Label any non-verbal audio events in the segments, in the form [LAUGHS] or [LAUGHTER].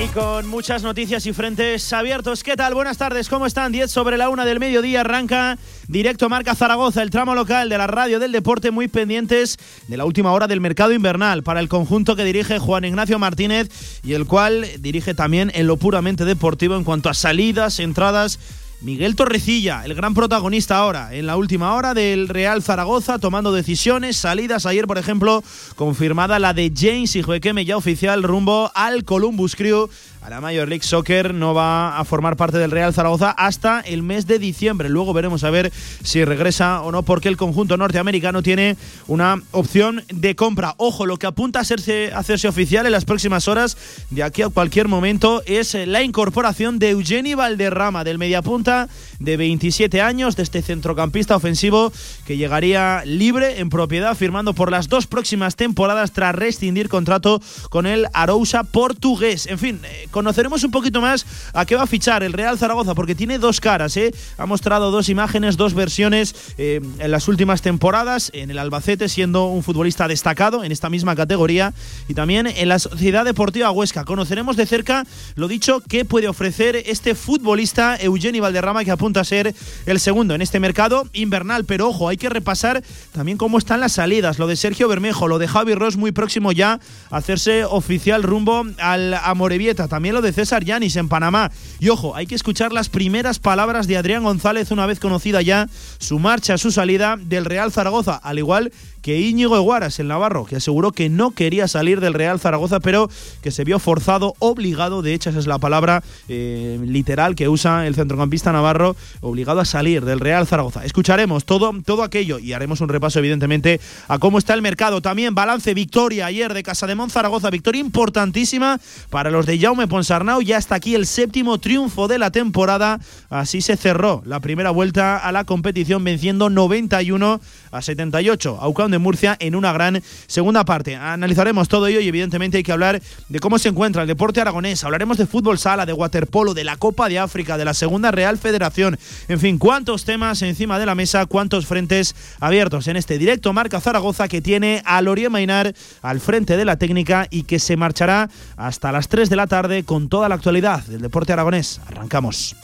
Y con muchas noticias y frentes abiertos. ¿Qué tal? Buenas tardes, ¿cómo están? 10 sobre la una del mediodía arranca directo Marca Zaragoza, el tramo local de la radio del deporte, muy pendientes de la última hora del mercado invernal para el conjunto que dirige Juan Ignacio Martínez y el cual dirige también en lo puramente deportivo en cuanto a salidas, entradas Miguel Torrecilla, el gran protagonista ahora, en la última hora del Real Zaragoza, tomando decisiones, salidas. Ayer, por ejemplo, confirmada la de James y Joequeme ya oficial rumbo al Columbus Crew la Major League Soccer no va a formar parte del Real Zaragoza hasta el mes de diciembre. Luego veremos a ver si regresa o no, porque el conjunto norteamericano tiene una opción de compra. Ojo, lo que apunta a hacerse, hacerse oficial en las próximas horas, de aquí a cualquier momento, es la incorporación de Eugeni Valderrama, del mediapunta de 27 años, de este centrocampista ofensivo que llegaría libre en propiedad, firmando por las dos próximas temporadas tras rescindir contrato con el Arousa portugués. En fin, eh, conoceremos un poquito más a qué va a fichar el Real Zaragoza, porque tiene dos caras, ¿eh? Ha mostrado dos imágenes, dos versiones eh, en las últimas temporadas, en el Albacete siendo un futbolista destacado en esta misma categoría y también en la Sociedad Deportiva Huesca. Conoceremos de cerca, lo dicho, qué puede ofrecer este futbolista Eugenio Valderrama, que apunta a ser el segundo en este mercado invernal. Pero ojo, hay que repasar también cómo están las salidas, lo de Sergio Bermejo, lo de Javi Ross muy próximo ya a hacerse oficial rumbo al Amorebieta también lo de César Yanis en Panamá. Y ojo, hay que escuchar las primeras palabras de Adrián González una vez conocida ya su marcha, su salida del Real Zaragoza, al igual que Íñigo Eguaras, el Navarro, que aseguró que no quería salir del Real Zaragoza, pero que se vio forzado, obligado, de hecho esa es la palabra eh, literal que usa el centrocampista Navarro, obligado a salir del Real Zaragoza. Escucharemos todo, todo aquello y haremos un repaso evidentemente a cómo está el mercado. También balance, victoria ayer de Casa de Zaragoza, victoria importantísima para los de Jaume Ponsarnau, ya está aquí el séptimo triunfo de la temporada, así se cerró la primera vuelta a la competición venciendo 91 a 78. Aucán de Murcia en una gran segunda parte. Analizaremos todo ello y evidentemente hay que hablar de cómo se encuentra el deporte aragonés. Hablaremos de fútbol sala, de waterpolo, de la Copa de África, de la Segunda Real Federación. En fin, cuántos temas encima de la mesa, cuántos frentes abiertos en este directo Marca Zaragoza que tiene a Lorien Mainar al frente de la técnica y que se marchará hasta las 3 de la tarde con toda la actualidad del deporte aragonés. Arrancamos.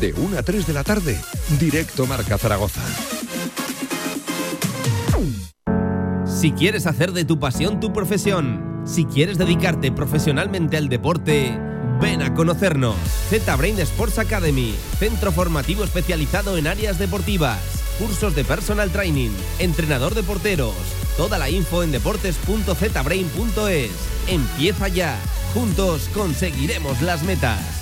De 1 a 3 de la tarde, directo Marca Zaragoza. Si quieres hacer de tu pasión tu profesión, si quieres dedicarte profesionalmente al deporte, ven a conocernos. Z-Brain Sports Academy, centro formativo especializado en áreas deportivas, cursos de personal training, entrenador de porteros. Toda la info en deportes.zbrain.es. Empieza ya. Juntos conseguiremos las metas.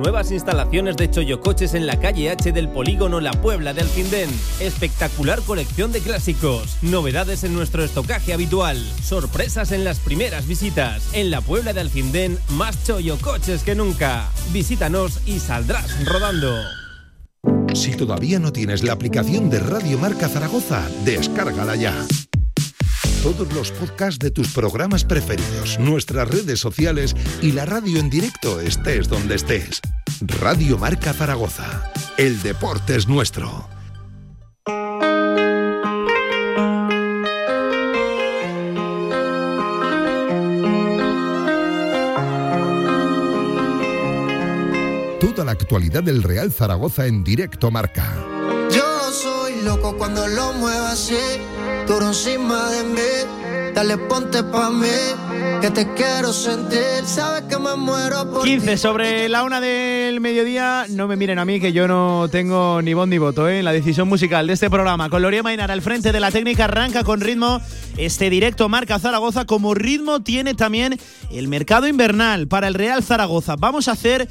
Nuevas instalaciones de Choyocoches en la calle H del polígono La Puebla de Alfindén. Espectacular colección de clásicos. Novedades en nuestro estocaje habitual. Sorpresas en las primeras visitas. En la Puebla de Alfindén, más Choyocoches que nunca. Visítanos y saldrás rodando. Si todavía no tienes la aplicación de Radio Marca Zaragoza, descárgala ya todos los podcasts de tus programas preferidos, nuestras redes sociales y la radio en directo estés donde estés. Radio Marca Zaragoza. El deporte es nuestro. Toda la actualidad del Real Zaragoza en directo marca. Yo soy loco cuando lo muevo así, duro encima de mí, dale ponte pa' mí que te quiero sentir, sabes que me muero por 15 ti. sobre la una del mediodía. No me miren a mí que yo no tengo ni voz ni voto ¿eh? en la decisión musical de este programa. Con Loria Mainar al frente de la técnica arranca con ritmo este directo marca Zaragoza. Como ritmo tiene también el mercado invernal para el Real Zaragoza. Vamos a hacer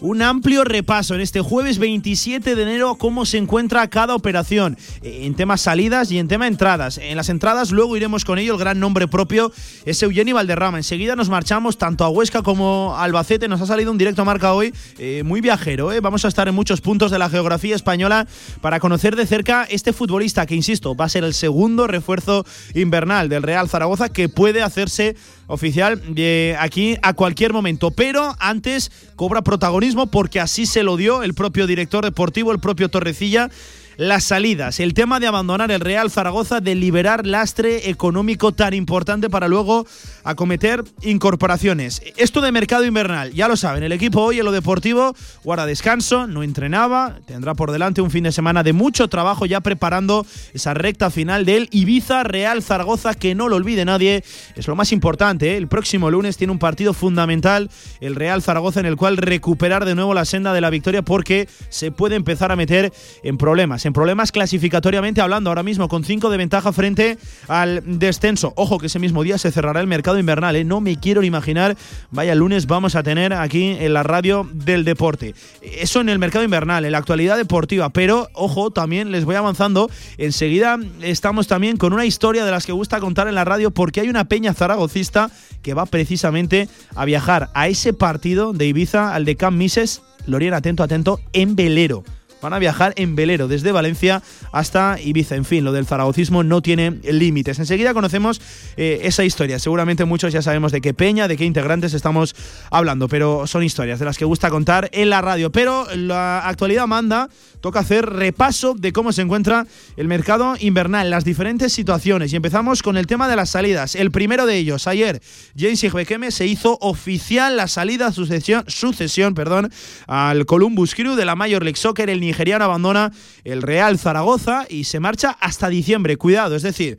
un amplio repaso en este jueves 27 de enero cómo se encuentra cada operación eh, en temas salidas y en tema entradas. En las entradas luego iremos con ello, el gran nombre propio es Eugenio Valderrama. Enseguida nos marchamos tanto a Huesca como a Albacete. Nos ha salido un directo marca hoy eh, muy viajero. eh. Vamos a estar en muchos puntos de la geografía española para conocer de cerca este futbolista que, insisto, va a ser el segundo refuerzo invernal del Real Zaragoza que puede hacerse oficial de aquí a cualquier momento. Pero antes cobra protagonismo porque así se lo dio el propio director deportivo, el propio Torrecilla. Las salidas, el tema de abandonar el Real Zaragoza, de liberar lastre económico tan importante para luego acometer incorporaciones. Esto de mercado invernal, ya lo saben, el equipo hoy en lo deportivo guarda descanso, no entrenaba, tendrá por delante un fin de semana de mucho trabajo ya preparando esa recta final del Ibiza Real Zaragoza, que no lo olvide nadie, es lo más importante. ¿eh? El próximo lunes tiene un partido fundamental, el Real Zaragoza, en el cual recuperar de nuevo la senda de la victoria porque se puede empezar a meter en problemas, en problemas clasificatoriamente hablando ahora mismo con 5 de ventaja frente al descenso. Ojo que ese mismo día se cerrará el mercado invernal, ¿eh? no me quiero ni imaginar, vaya lunes vamos a tener aquí en la radio del deporte. Eso en el mercado invernal, en la actualidad deportiva, pero ojo, también les voy avanzando, enseguida estamos también con una historia de las que gusta contar en la radio porque hay una peña zaragocista que va precisamente a viajar a ese partido de Ibiza, al de Camp Mises, Lorien, atento, atento, en velero. Van a viajar en velero desde Valencia hasta Ibiza. En fin, lo del zaragocismo no tiene límites. Enseguida conocemos eh, esa historia. Seguramente muchos ya sabemos de qué peña, de qué integrantes estamos hablando, pero son historias de las que gusta contar en la radio. Pero la actualidad manda, toca hacer repaso de cómo se encuentra el mercado invernal, las diferentes situaciones. Y empezamos con el tema de las salidas. El primero de ellos, ayer, James Igbekeme se hizo oficial la salida, sucesión, sucesión perdón, al Columbus Crew de la Major League Soccer. El nigeriano abandona el Real Zaragoza y se marcha hasta diciembre. Cuidado, es decir,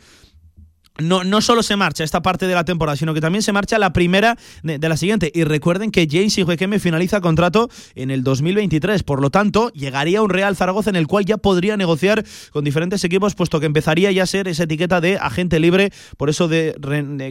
no, no solo se marcha esta parte de la temporada, sino que también se marcha la primera de, la siguiente. Y recuerden que James Ijuequeme finaliza contrato en el 2023. Por lo tanto, llegaría un Real Zaragoza en el cual ya podría negociar con diferentes equipos, puesto que empezaría ya a ser esa etiqueta de agente libre. Por eso de,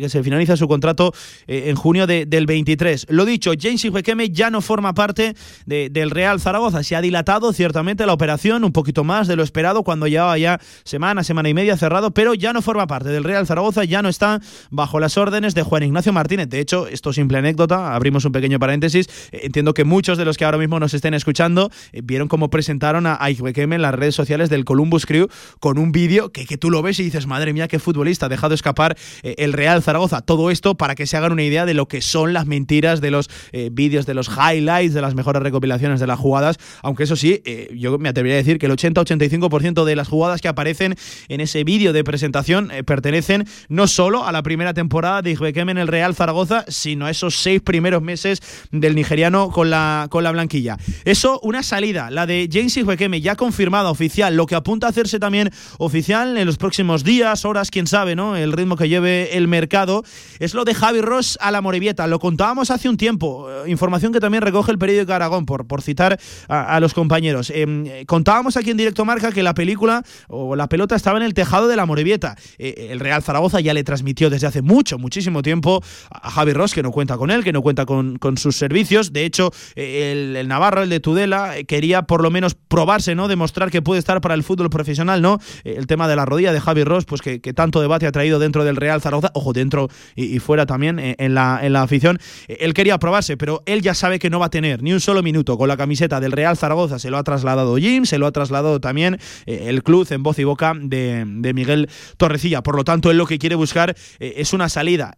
que se finaliza su contrato eh, en junio de, del 23. Lo dicho, James Ijuequeme ya no forma parte de, del Real Zaragoza. Se ha dilatado ciertamente la operación un poquito más de lo esperado cuando llevaba ya semana, semana y media cerrado, pero ya no forma parte del Real Zaragoza. Zaragoza ya no está bajo las órdenes de Juan Ignacio Martínez. De hecho, esto simple anécdota, abrimos un pequeño paréntesis. Eh, entiendo que muchos de los que ahora mismo nos estén escuchando eh, vieron cómo presentaron a Ijuequeme en las redes sociales del Columbus Crew con un vídeo que, tú lo ves y dices, madre mía, qué futbolista, ha dejado escapar eh, el Real Zaragoza. Todo esto para que se hagan una idea de lo que son las mentiras de los vídeos, de los highlights, de las mejores recopilaciones de las jugadas. Aunque eso sí, yo me atrevería a decir que el 80-85% de las jugadas que aparecen en ese vídeo de presentación pertenecen no solo a la primera temporada de Igbekeme en el Real Zaragoza, sino a esos seis primeros meses del nigeriano con la, con la blanquilla. Eso, una salida, la de James Igbekeme ya confirmada oficial, lo que apunta a hacerse también oficial en los próximos días, horas, quién sabe, ¿no? El ritmo que lleve el mercado, es lo de Javi Ross a la Morevieta. Lo contábamos hace un tiempo, eh, información que también recoge el periódico Aragón, por, por citar a, los compañeros. Eh, contábamos aquí en Directo Marca que la película o la pelota estaba en el tejado de la Morevieta. Eh, el Real Zaragoza ya le transmitió desde hace mucho, muchísimo tiempo a Javi Ross, que no cuenta con él, que no cuenta con, sus servicios. De hecho, el, Navarro, el de Tudela, quería por lo menos probarse, ¿no? Demostrar que puede estar para el fútbol profesional, ¿no? El tema de la rodilla de Javi Ross, pues que, tanto debate ha traído dentro del Real Zaragoza, ojo, dentro y, fuera también en la, en la afición. Él quería probarse, pero él ya sabe que no va a tener ni un solo minuto con la camiseta del Real Zaragoza. Se lo ha trasladado Jim, se lo ha trasladado también el club en voz y boca de, de Miguel Torrecilla. Por lo tanto, él lo que quiere buscar eh, es una salida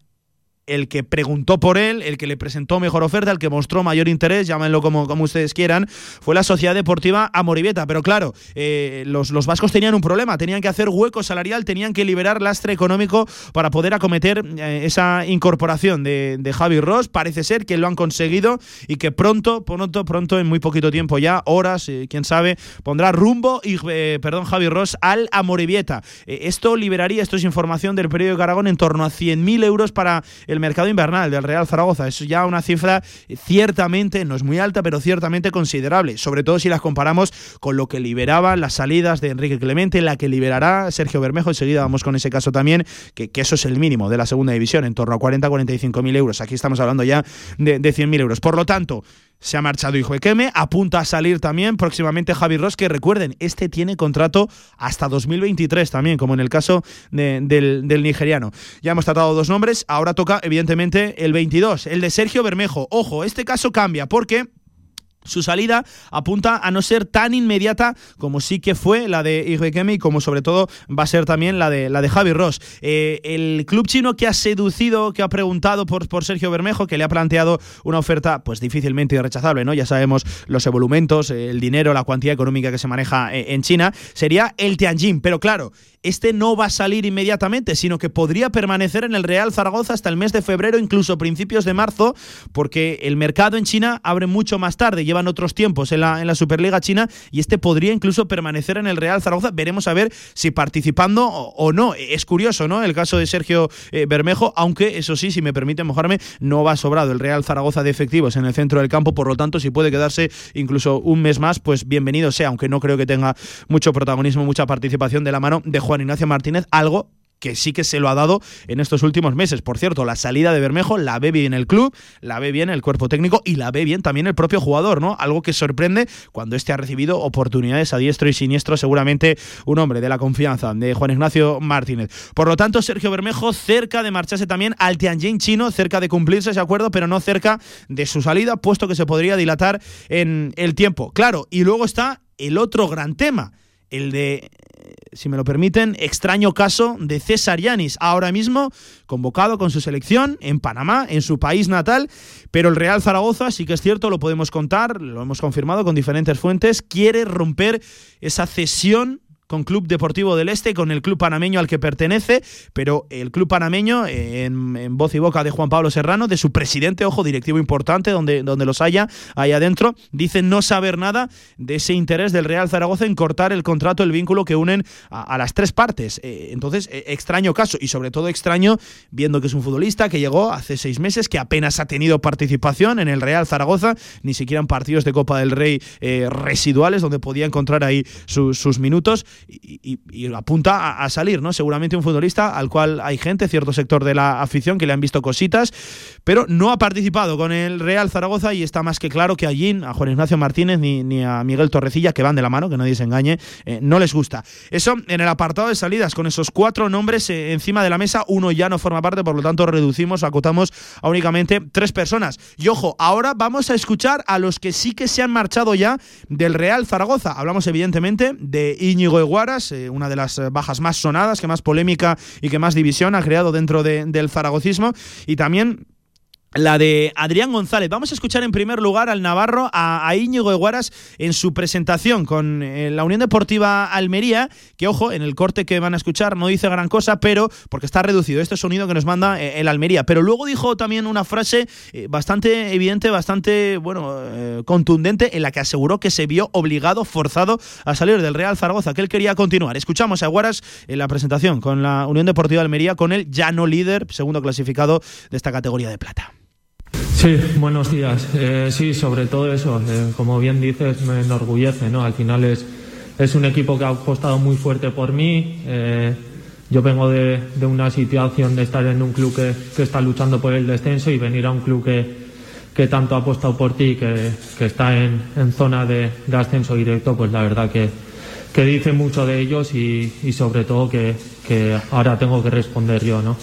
el que preguntó por él, el que le presentó mejor oferta, el que mostró mayor interés, llámenlo como, como ustedes quieran, fue la Sociedad Deportiva Amoribeta. Pero claro, eh, los, los, vascos tenían un problema, tenían que hacer hueco salarial, tenían que liberar lastre económico para poder acometer eh, esa incorporación de, de, Javi Ross. Parece ser que lo han conseguido y que pronto, pronto, pronto, en muy poquito tiempo ya, horas, eh, quién sabe, pondrá rumbo, y, perdón, Javi Ross al Amoribieta. esto liberaría, esto es información del periódico Aragón, en torno a 100.000 euros para mercado invernal del Real Zaragoza. Es ya una cifra ciertamente, no es muy alta, pero ciertamente considerable, sobre todo si las comparamos con lo que liberaban las salidas de Enrique Clemente, la que liberará Sergio Bermejo. Enseguida vamos con ese caso también, que, eso es el mínimo de la segunda división, en torno a 40-45 mil euros. Aquí estamos hablando ya de, de 100 mil euros. Por lo tanto, se ha marchado Keme, apunta a salir también próximamente Javi Ross, que recuerden, este tiene contrato hasta 2023 también, como en el caso del, del, nigeriano. Ya hemos tratado dos nombres, ahora toca evidentemente el 22, el de Sergio Bermejo. Ojo, este caso cambia porque su salida apunta a no ser tan inmediata como sí que fue la de Igekeme y como sobre todo va a ser también la de la de Javi Ross. Eh, el club chino que ha seducido, que ha preguntado por, por Sergio Bermejo, que le ha planteado una oferta pues difícilmente rechazable, ¿no? Ya sabemos los evolumentos, el dinero, la cuantía económica que se maneja eh, en China, sería el Tianjin, pero claro, este no va a salir inmediatamente, sino que podría permanecer en el Real Zaragoza hasta el mes de febrero, incluso principios de marzo, porque el mercado en China abre mucho más tarde, llevan otros tiempos en la, en la Superliga China y este podría incluso permanecer en el Real Zaragoza. Veremos a ver si participando o, no. Es curioso, ¿no? El caso de Sergio eh, Bermejo, aunque eso sí, si me permite mojarme, no va sobrado el Real Zaragoza de efectivos en el centro del campo, por lo tanto, si puede quedarse incluso un mes más, pues bienvenido sea, aunque no creo que tenga mucho protagonismo, mucha participación de la mano de Juan Juan Ignacio Martínez algo que sí que se lo ha dado en estos últimos meses. Por cierto, la salida de Bermejo la ve bien el club, la ve bien el cuerpo técnico y la ve bien también el propio jugador, ¿no? Algo que sorprende cuando este ha recibido oportunidades a diestro y siniestro, seguramente un hombre de la confianza de Juan Ignacio Martínez. Por lo tanto, Sergio Bermejo cerca de marcharse también al Tianjin chino, cerca de cumplirse ese acuerdo, pero no cerca de su salida, puesto que se podría dilatar en el tiempo. Claro, y luego está el otro gran tema, el de si me lo permiten, extraño caso de César Yanis, ahora mismo convocado con su selección en Panamá, en su país natal, pero el Real Zaragoza, sí que es cierto, lo podemos contar, lo hemos confirmado con diferentes fuentes, quiere romper esa cesión con Club Deportivo del Este, con el club panameño al que pertenece, pero el club panameño, en, voz y boca de Juan Pablo Serrano, de su presidente, ojo, directivo importante, donde, donde los haya ahí adentro, dice no saber nada de ese interés del Real Zaragoza en cortar el contrato, el vínculo que unen a, las tres partes. Eh, entonces, eh, extraño caso, y sobre todo extraño viendo que es un futbolista que llegó hace seis meses, que apenas ha tenido participación en el Real Zaragoza, ni siquiera en partidos de Copa del Rey eh, residuales, donde podía encontrar ahí sus minutos y, apunta a, salir, ¿no? Seguramente un futbolista al cual hay gente, cierto sector de la afición que le han visto cositas, pero no ha participado con el Real Zaragoza y está más que claro que allí a Juan Ignacio Martínez ni, a Miguel Torrecilla, que van de la mano, que nadie se engañe, eh, no les gusta. Eso en el apartado de salidas, con esos cuatro nombres eh, encima de la mesa, uno ya no forma parte, por lo tanto reducimos, acotamos a únicamente tres personas. Y ojo, ahora vamos a escuchar a los que sí que se han marchado ya del Real Zaragoza. Hablamos evidentemente de Íñigo Guaras, eh, una de las eh, bajas más sonadas, que más polémica y que más división ha creado dentro del zaragocismo. Y también la de Adrián González. Vamos a escuchar en primer lugar al Navarro, a, Íñigo Eguaras, en su presentación con eh, la Unión Deportiva Almería, que ojo, en el corte que van a escuchar no dice gran cosa, pero porque está reducido este sonido que nos manda eh, el Almería. Pero luego dijo también una frase eh, bastante evidente, bastante, bueno, contundente, en la que aseguró que se vio obligado, forzado a salir del Real Zaragoza, que él quería continuar. Escuchamos a Eguaras en la presentación con la Unión Deportiva Almería, con el ya no líder, segundo clasificado de esta categoría de plata. Sí, buenos días. Eh, sí, sobre todo eso, eh, como bien dices, me enorgullece, ¿no? Al final es, es un equipo que ha apostado muy fuerte por mí. Eh, yo vengo de, una situación de estar en un club que, está luchando por el descenso y venir a un club que, que tanto ha apostado por ti, que, que está en, zona de, ascenso directo, pues la verdad que, que dice mucho de ellos y, y sobre todo que, que ahora tengo que responder yo, ¿no?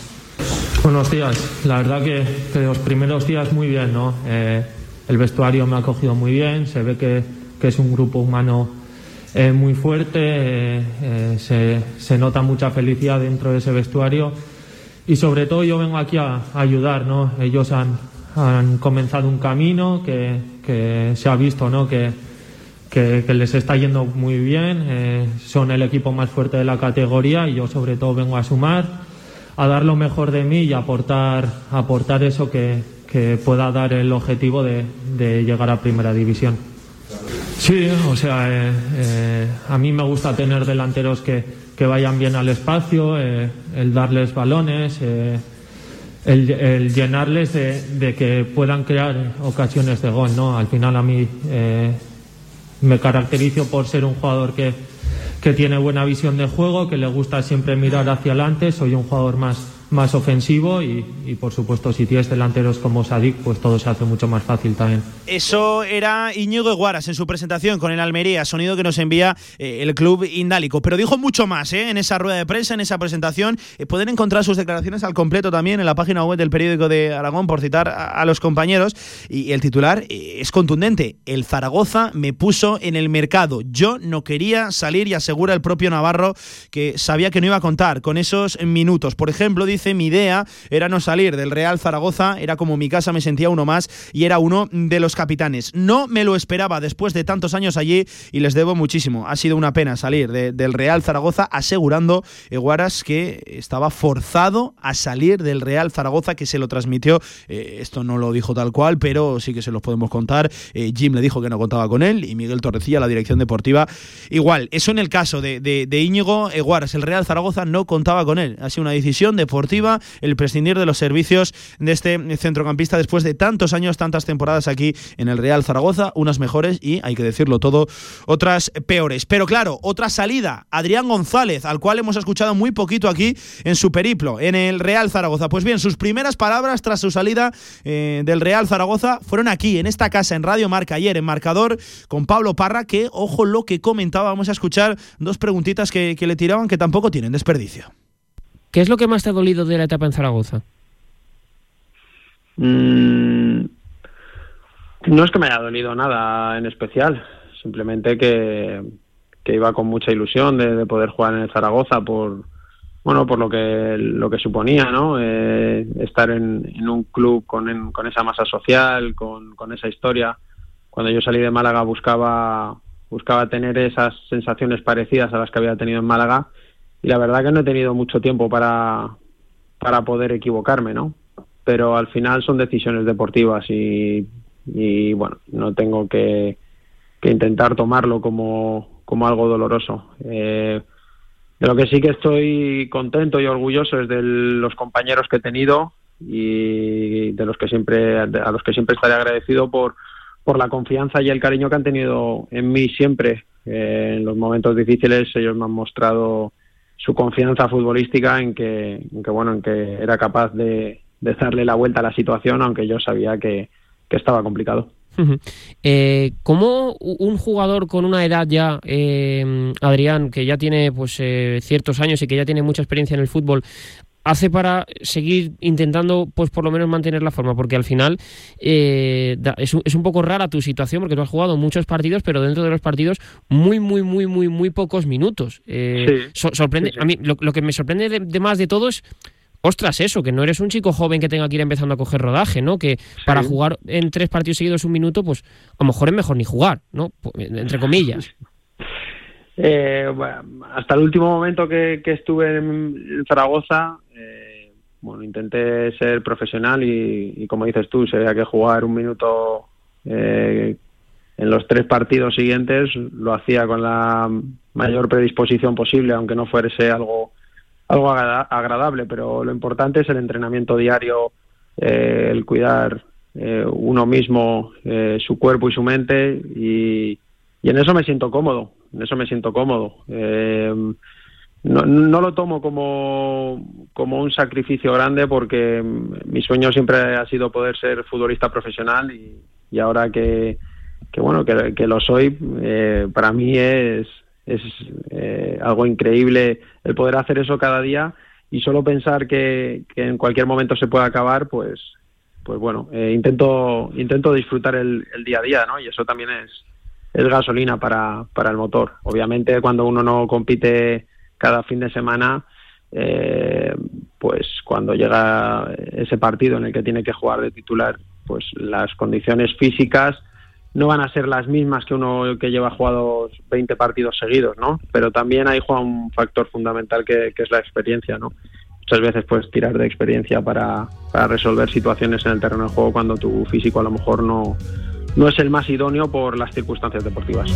Buenos días. La verdad que, los primeros días muy bien, ¿no? Eh, el vestuario me ha cogido muy bien, se ve que, es un grupo humano eh, muy fuerte, eh, se, nota mucha felicidad dentro de ese vestuario y sobre todo yo vengo aquí a, ayudar, ¿no? Ellos han, comenzado un camino que, se ha visto, ¿no? Que, que, les está yendo muy bien, son el equipo más fuerte de la categoría y yo sobre todo vengo a sumar a dar lo mejor de mí y aportar, aportar eso que, pueda dar el objetivo de, llegar a primera división. Sí, o sea, eh, eh, a mí me gusta tener delanteros que, vayan bien al espacio, eh, el darles balones, el, llenarles de, que puedan crear ocasiones de gol, ¿no? Al final a mí eh, me caracterizo por ser un jugador que, que tiene buena visión de juego, que le gusta siempre mirar hacia adelante, soy un jugador más más ofensivo y, por supuesto si tienes delanteros como Sadik pues todo se hace mucho más fácil también. Eso era Íñigo Guaras en su presentación con el Almería, sonido que nos envía eh, el club indálico, pero dijo mucho más ¿eh? en esa rueda de prensa, en esa presentación. Eh, pueden encontrar sus declaraciones al completo también en la página web del periódico de Aragón por citar a, los compañeros y el titular es contundente, el Zaragoza me puso en el mercado, yo no quería salir y asegura el propio Navarro que sabía que no iba a contar con esos minutos. Por ejemplo, dice mi idea era no salir del Real Zaragoza, era como mi casa, me sentía uno más y era uno de los capitanes. No me lo esperaba después de tantos años allí y les debo muchísimo. Ha sido una pena salir del Real Zaragoza asegurando Eguaras que estaba forzado a salir del Real Zaragoza que se lo transmitió. Eh, esto no lo dijo tal cual, pero sí que se los podemos contar. Eh, Jim le dijo que no contaba con él y Miguel Torrecilla, la dirección deportiva, igual. Eso en el caso de, de Íñigo Eguaras, el Real Zaragoza no contaba con él. Ha sido una decisión deportiva el prescindir de los servicios de este centrocampista después de tantos años, tantas temporadas aquí en el Real Zaragoza, unas mejores y, hay que decirlo todo, otras peores. Pero claro, otra salida, Adrián González, al cual hemos escuchado muy poquito aquí en su periplo, en el Real Zaragoza. Pues bien, sus primeras palabras tras su salida eh, del Real Zaragoza fueron aquí, en esta casa, en Radio Marca, ayer, en marcador, con Pablo Parra, que, ojo lo que comentaba, vamos a escuchar dos preguntitas que le tiraban que tampoco tienen desperdicio. ¿Qué es lo que más te ha dolido de la etapa en Zaragoza? Mm, no es que me haya dolido nada en especial, simplemente que, iba con mucha ilusión de, poder jugar en el Zaragoza por bueno por lo que lo que suponía no eh, estar en, un club con, con esa masa social con, con esa historia cuando yo salí de Málaga buscaba buscaba tener esas sensaciones parecidas a las que había tenido en Málaga y la verdad que no he tenido mucho tiempo para, para poder equivocarme, ¿no? Pero al final son decisiones deportivas y, y bueno, no tengo que, que intentar tomarlo como, como algo doloroso. Eh, de lo que sí que estoy contento y orgulloso es de los compañeros que he tenido y de los que siempre a los que siempre estaré agradecido por por la confianza y el cariño que han tenido en mí siempre eh, en los momentos difíciles ellos me han mostrado su confianza futbolística en que, bueno, en que era capaz de, darle la vuelta a la situación, aunque yo sabía que, estaba complicado. eh, ¿Cómo un jugador con una edad ya, eh, Adrián, que ya tiene pues eh, ciertos años y que ya tiene mucha experiencia en el fútbol, hace para seguir intentando, pues por lo menos mantener la forma? Porque al final eh, es, un, es, un, poco rara tu situación porque tú has jugado muchos partidos, pero dentro de los partidos muy, muy, muy, muy, muy pocos minutos. Eh, sorprende, a mí lo, que me sorprende de, más de todo es ostras, eso, que no eres un chico joven que tenga que ir empezando a coger rodaje, ¿no? Que para jugar en tres partidos seguidos un minuto, pues a lo mejor es mejor ni jugar, ¿no? Entre comillas. [LAUGHS] Eh, hasta el último momento que, estuve en Zaragoza, bueno, intenté ser profesional y, como dices tú, si había que jugar un minuto eh, en los tres partidos siguientes, lo hacía con la mayor predisposición posible, aunque no fuese algo algo agradable, pero lo importante es el entrenamiento diario, el cuidar uno mismo, su cuerpo y su mente, y en eso me siento cómodo en eso me siento cómodo. Eh, no, no, lo tomo como, como un sacrificio grande porque mi sueño siempre ha sido poder ser futbolista profesional y, y ahora que, que bueno que, que, lo soy eh, para mí es, es eh, algo increíble el poder hacer eso cada día y solo pensar que, que en cualquier momento se puede acabar pues pues bueno intento intento disfrutar el, el día a día no y eso también es es gasolina para, para el motor. Obviamente cuando uno no compite cada fin de semana, eh, pues cuando llega ese partido en el que tiene que jugar de titular, pues las condiciones físicas no van a ser las mismas que uno que lleva jugados 20 partidos seguidos, ¿no? Pero también ahí juega un factor fundamental que, es la experiencia, ¿no? Muchas veces puedes tirar de experiencia para, para resolver situaciones en el terreno de juego cuando tu físico a lo mejor no, no es el más idóneo por las circunstancias deportivas.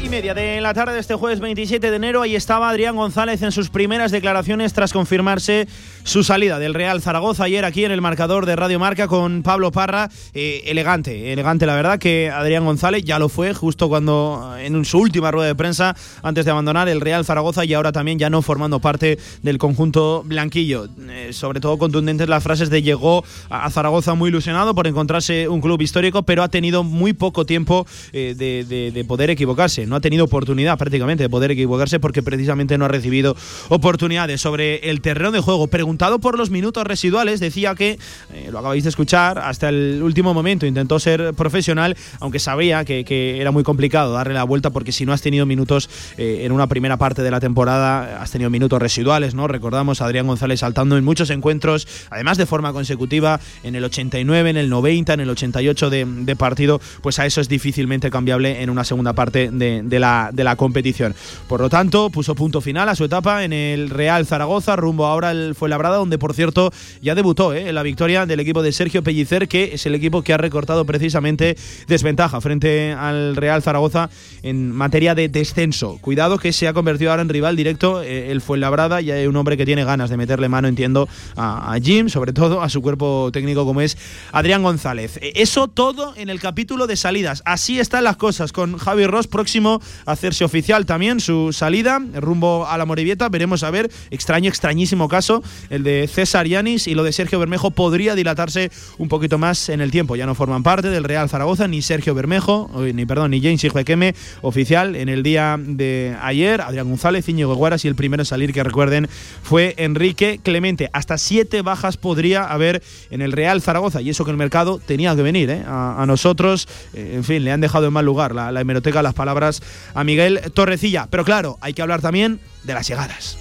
Y media de la tarde de este jueves 27 de enero. Ahí estaba Adrián González en sus primeras declaraciones tras confirmarse su salida del Real Zaragoza ayer aquí en el marcador de Radio Marca con Pablo Parra. Eh, elegante, elegante la verdad que Adrián González ya lo fue justo cuando en su última rueda de prensa antes de abandonar el Real Zaragoza y ahora también ya no formando parte del conjunto blanquillo. Eh, sobre todo contundentes las frases de llegó a Zaragoza muy ilusionado por encontrarse un club histórico, pero ha tenido muy poco tiempo eh, de, poder equivocarse. No ha tenido oportunidad prácticamente de poder equivocarse porque precisamente no ha recibido oportunidades. Sobre el terreno de juego, preguntado por los minutos residuales, decía que, eh, lo acabáis de escuchar, hasta el último momento intentó ser profesional, aunque sabía que, era muy complicado darle la vuelta porque si no has tenido minutos en una primera parte de la temporada, has tenido minutos residuales, ¿no? Recordamos a Adrián González saltando en muchos encuentros, además de forma consecutiva, en el 89, en el 90, en el 88 de, partido, pues a eso es difícilmente cambiable en una segunda parte de, la, de la competición. Por lo tanto, puso punto final a su etapa en el Real Zaragoza, rumbo ahora al Donde por cierto ya debutó ¿eh? la victoria del equipo de Sergio Pellicer, que es el equipo que ha recortado precisamente desventaja frente al Real Zaragoza en materia de descenso. Cuidado que se ha convertido ahora en rival directo eh, el Fuenlabrada y hay un hombre que tiene ganas de meterle mano, entiendo, a, a Jim, sobre todo a su cuerpo técnico como es Adrián González. Eh, eso todo en el capítulo de salidas. Así están las cosas con Javi Ross próximo a hacerse oficial también su salida rumbo a la Morivieta. Veremos a ver, extraño, extrañísimo caso, el de César Yanis y lo de Sergio Bermejo podría dilatarse un poquito más en el tiempo. Ya no forman parte del Real Zaragoza ni Sergio Bermejo, ni perdón, ni James Hijuequeme oficial en el día de ayer. Adrián González, Íñigo Guaras y el primero en salir que recuerden fue Enrique Clemente. Hasta siete bajas podría haber en el Real Zaragoza y eso que el mercado tenía que venir ¿eh? a, nosotros. Eh, en fin, le han dejado en mal lugar la, hemeroteca las palabras a Miguel Torrecilla. Pero claro, hay que hablar también de las llegadas.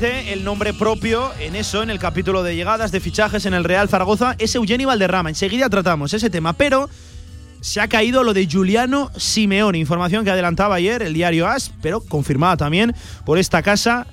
El nombre propio en eso, en el capítulo de llegadas, de fichajes en el Real Zaragoza, es Eugenio Valderrama. Enseguida tratamos ese tema, pero se ha caído lo de Giuliano Simeone, información que adelantaba ayer el diario AS, pero confirmada también por esta casa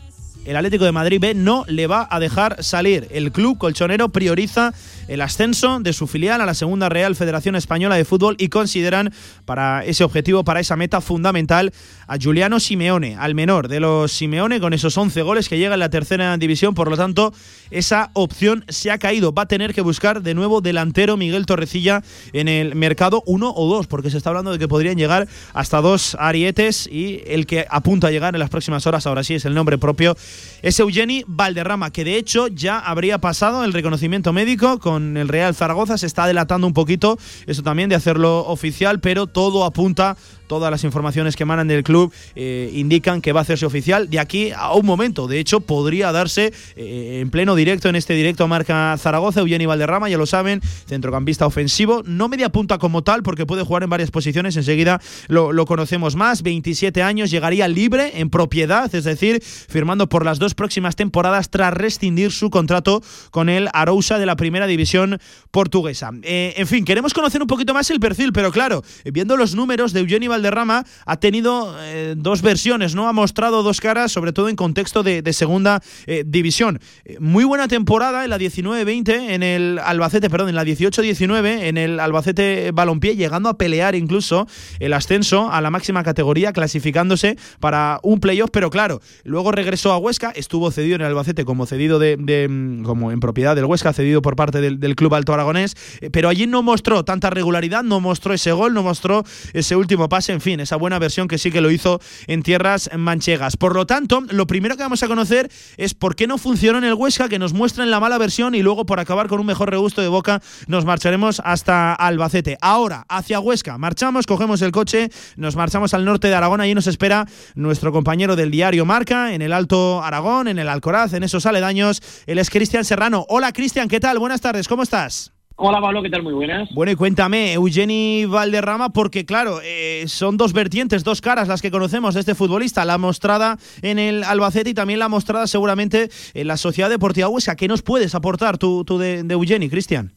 el Atlético de Madrid B no le va a dejar salir. El club colchonero prioriza el ascenso de su filial a la Segunda Real Federación Española de Fútbol y consideran para ese objetivo, para esa meta fundamental, a Juliano Simeone, al menor de los Simeone, con esos 11 goles que llega en la tercera división. Por lo tanto, esa opción se ha caído. Va a tener que buscar de nuevo delantero Miguel Torrecilla en el mercado, uno o dos, porque se está hablando de que podrían llegar hasta dos arietes y el que apunta a llegar en las próximas horas, ahora sí es el nombre propio es Eugeni Valderrama, que de hecho ya habría pasado el reconocimiento médico con el Real Zaragoza. Se está delatando un poquito eso también de hacerlo oficial, pero todo apunta todas las informaciones que emanan del club eh, indican que va a hacerse oficial de aquí a un momento. De hecho, podría darse eh, en pleno directo, en este directo marca Zaragoza, Eugeni Valderrama, ya lo saben, centrocampista ofensivo, no media punta como tal, porque puede jugar en varias posiciones, enseguida lo, conocemos más, 27 años, llegaría libre, en propiedad, es decir, firmando por las dos próximas temporadas tras rescindir su contrato con el Arousa de la primera división portuguesa. Eh, en fin, queremos conocer un poquito más el perfil, pero claro, viendo los números de Eugeni Valderrama, Valderrama ha tenido eh, dos versiones, ¿no? Ha mostrado dos caras, sobre todo en contexto de, segunda eh, división. Eh, muy buena temporada en la 19-20 en el Albacete, perdón, en la 18-19 en el Albacete Balompié, llegando a pelear incluso el ascenso a la máxima categoría, clasificándose para un playoff, pero claro, luego regresó a Huesca, estuvo cedido en el Albacete como cedido de, mm, como en propiedad del Huesca, cedido por parte del, del Club Alto Aragonés, pero allí no mostró tanta regularidad, no mostró ese gol, no mostró ese último pase en fin, esa buena versión que sí que lo hizo en tierras manchegas. Por lo tanto, lo primero que vamos a conocer es por qué no funcionó en el Huesca, que nos muestren la mala versión y luego por acabar con un mejor regusto de boca nos marcharemos hasta Albacete. Ahora, hacia Huesca, marchamos, cogemos el coche, nos marchamos al norte de Aragón, allí nos espera nuestro compañero del diario Marca, en el Alto Aragón, en el Alcoraz, en esos aledaños, él es Cristian Serrano. Hola Cristian, ¿qué tal? Buenas tardes, ¿cómo estás? Hola Pablo, ¿qué tal? Muy buenas. Bueno, y cuéntame, Eugeni Valderrama, porque claro, eh, son dos vertientes, dos caras las que conocemos de este futbolista, la mostrada en el Albacete y también la mostrada seguramente en la Sociedad Deportiva Huesca. ¿Qué nos puedes aportar tú, de, de Eugeni, Cristian?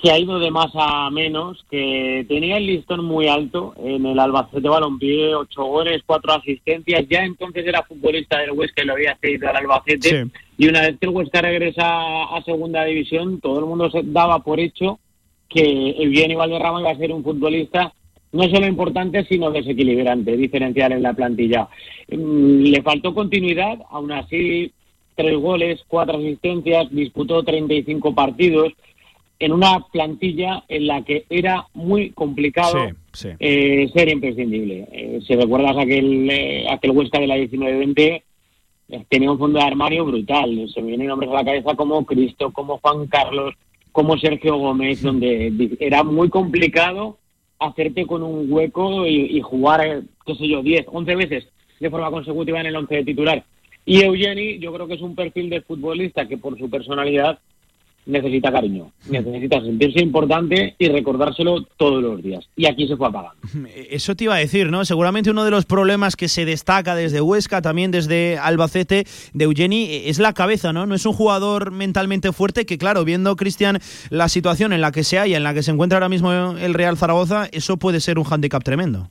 Que ha ido de más a menos, que tenía el listón muy alto en el Albacete Balompié, ocho goles, cuatro asistencias, ya entonces era futbolista del Huesca y lo había seguido al Albacete, y una vez que el Huesca regresa a segunda división, todo el mundo se daba por hecho que Eugenio Valderrama iba a ser un futbolista no solo importante, sino desequilibrante, diferencial en la plantilla. Mm, le faltó continuidad, aún así, tres goles, cuatro asistencias, disputó 35 partidos en una plantilla en la que era muy complicado eh, ser imprescindible. Eh, si recuerdas aquel, eh, aquel Huesca de la 19-20, tenía un fondo de armario brutal. Se me vienen nombres a la cabeza como Cristo, como Juan Carlos, como Sergio Gómez, donde era muy complicado hacerte con un hueco y, jugar, qué sé yo, 10, 11 veces de forma consecutiva en el 11 de titular. Y Eugeni, yo creo que es un perfil de futbolista que por su personalidad necesita cariño, necesita sentirse importante y recordárselo todos los días. Y aquí se fue apagando. Eso te iba a decir, ¿no? Seguramente uno de los problemas que se destaca desde Huesca, también desde Albacete, de Eugeni, es la cabeza, ¿no? No es un jugador mentalmente fuerte que, claro, viendo, Cristian, la situación en la que se halla, en la que se encuentra ahora mismo el Real Zaragoza, eso puede ser un hándicap tremendo.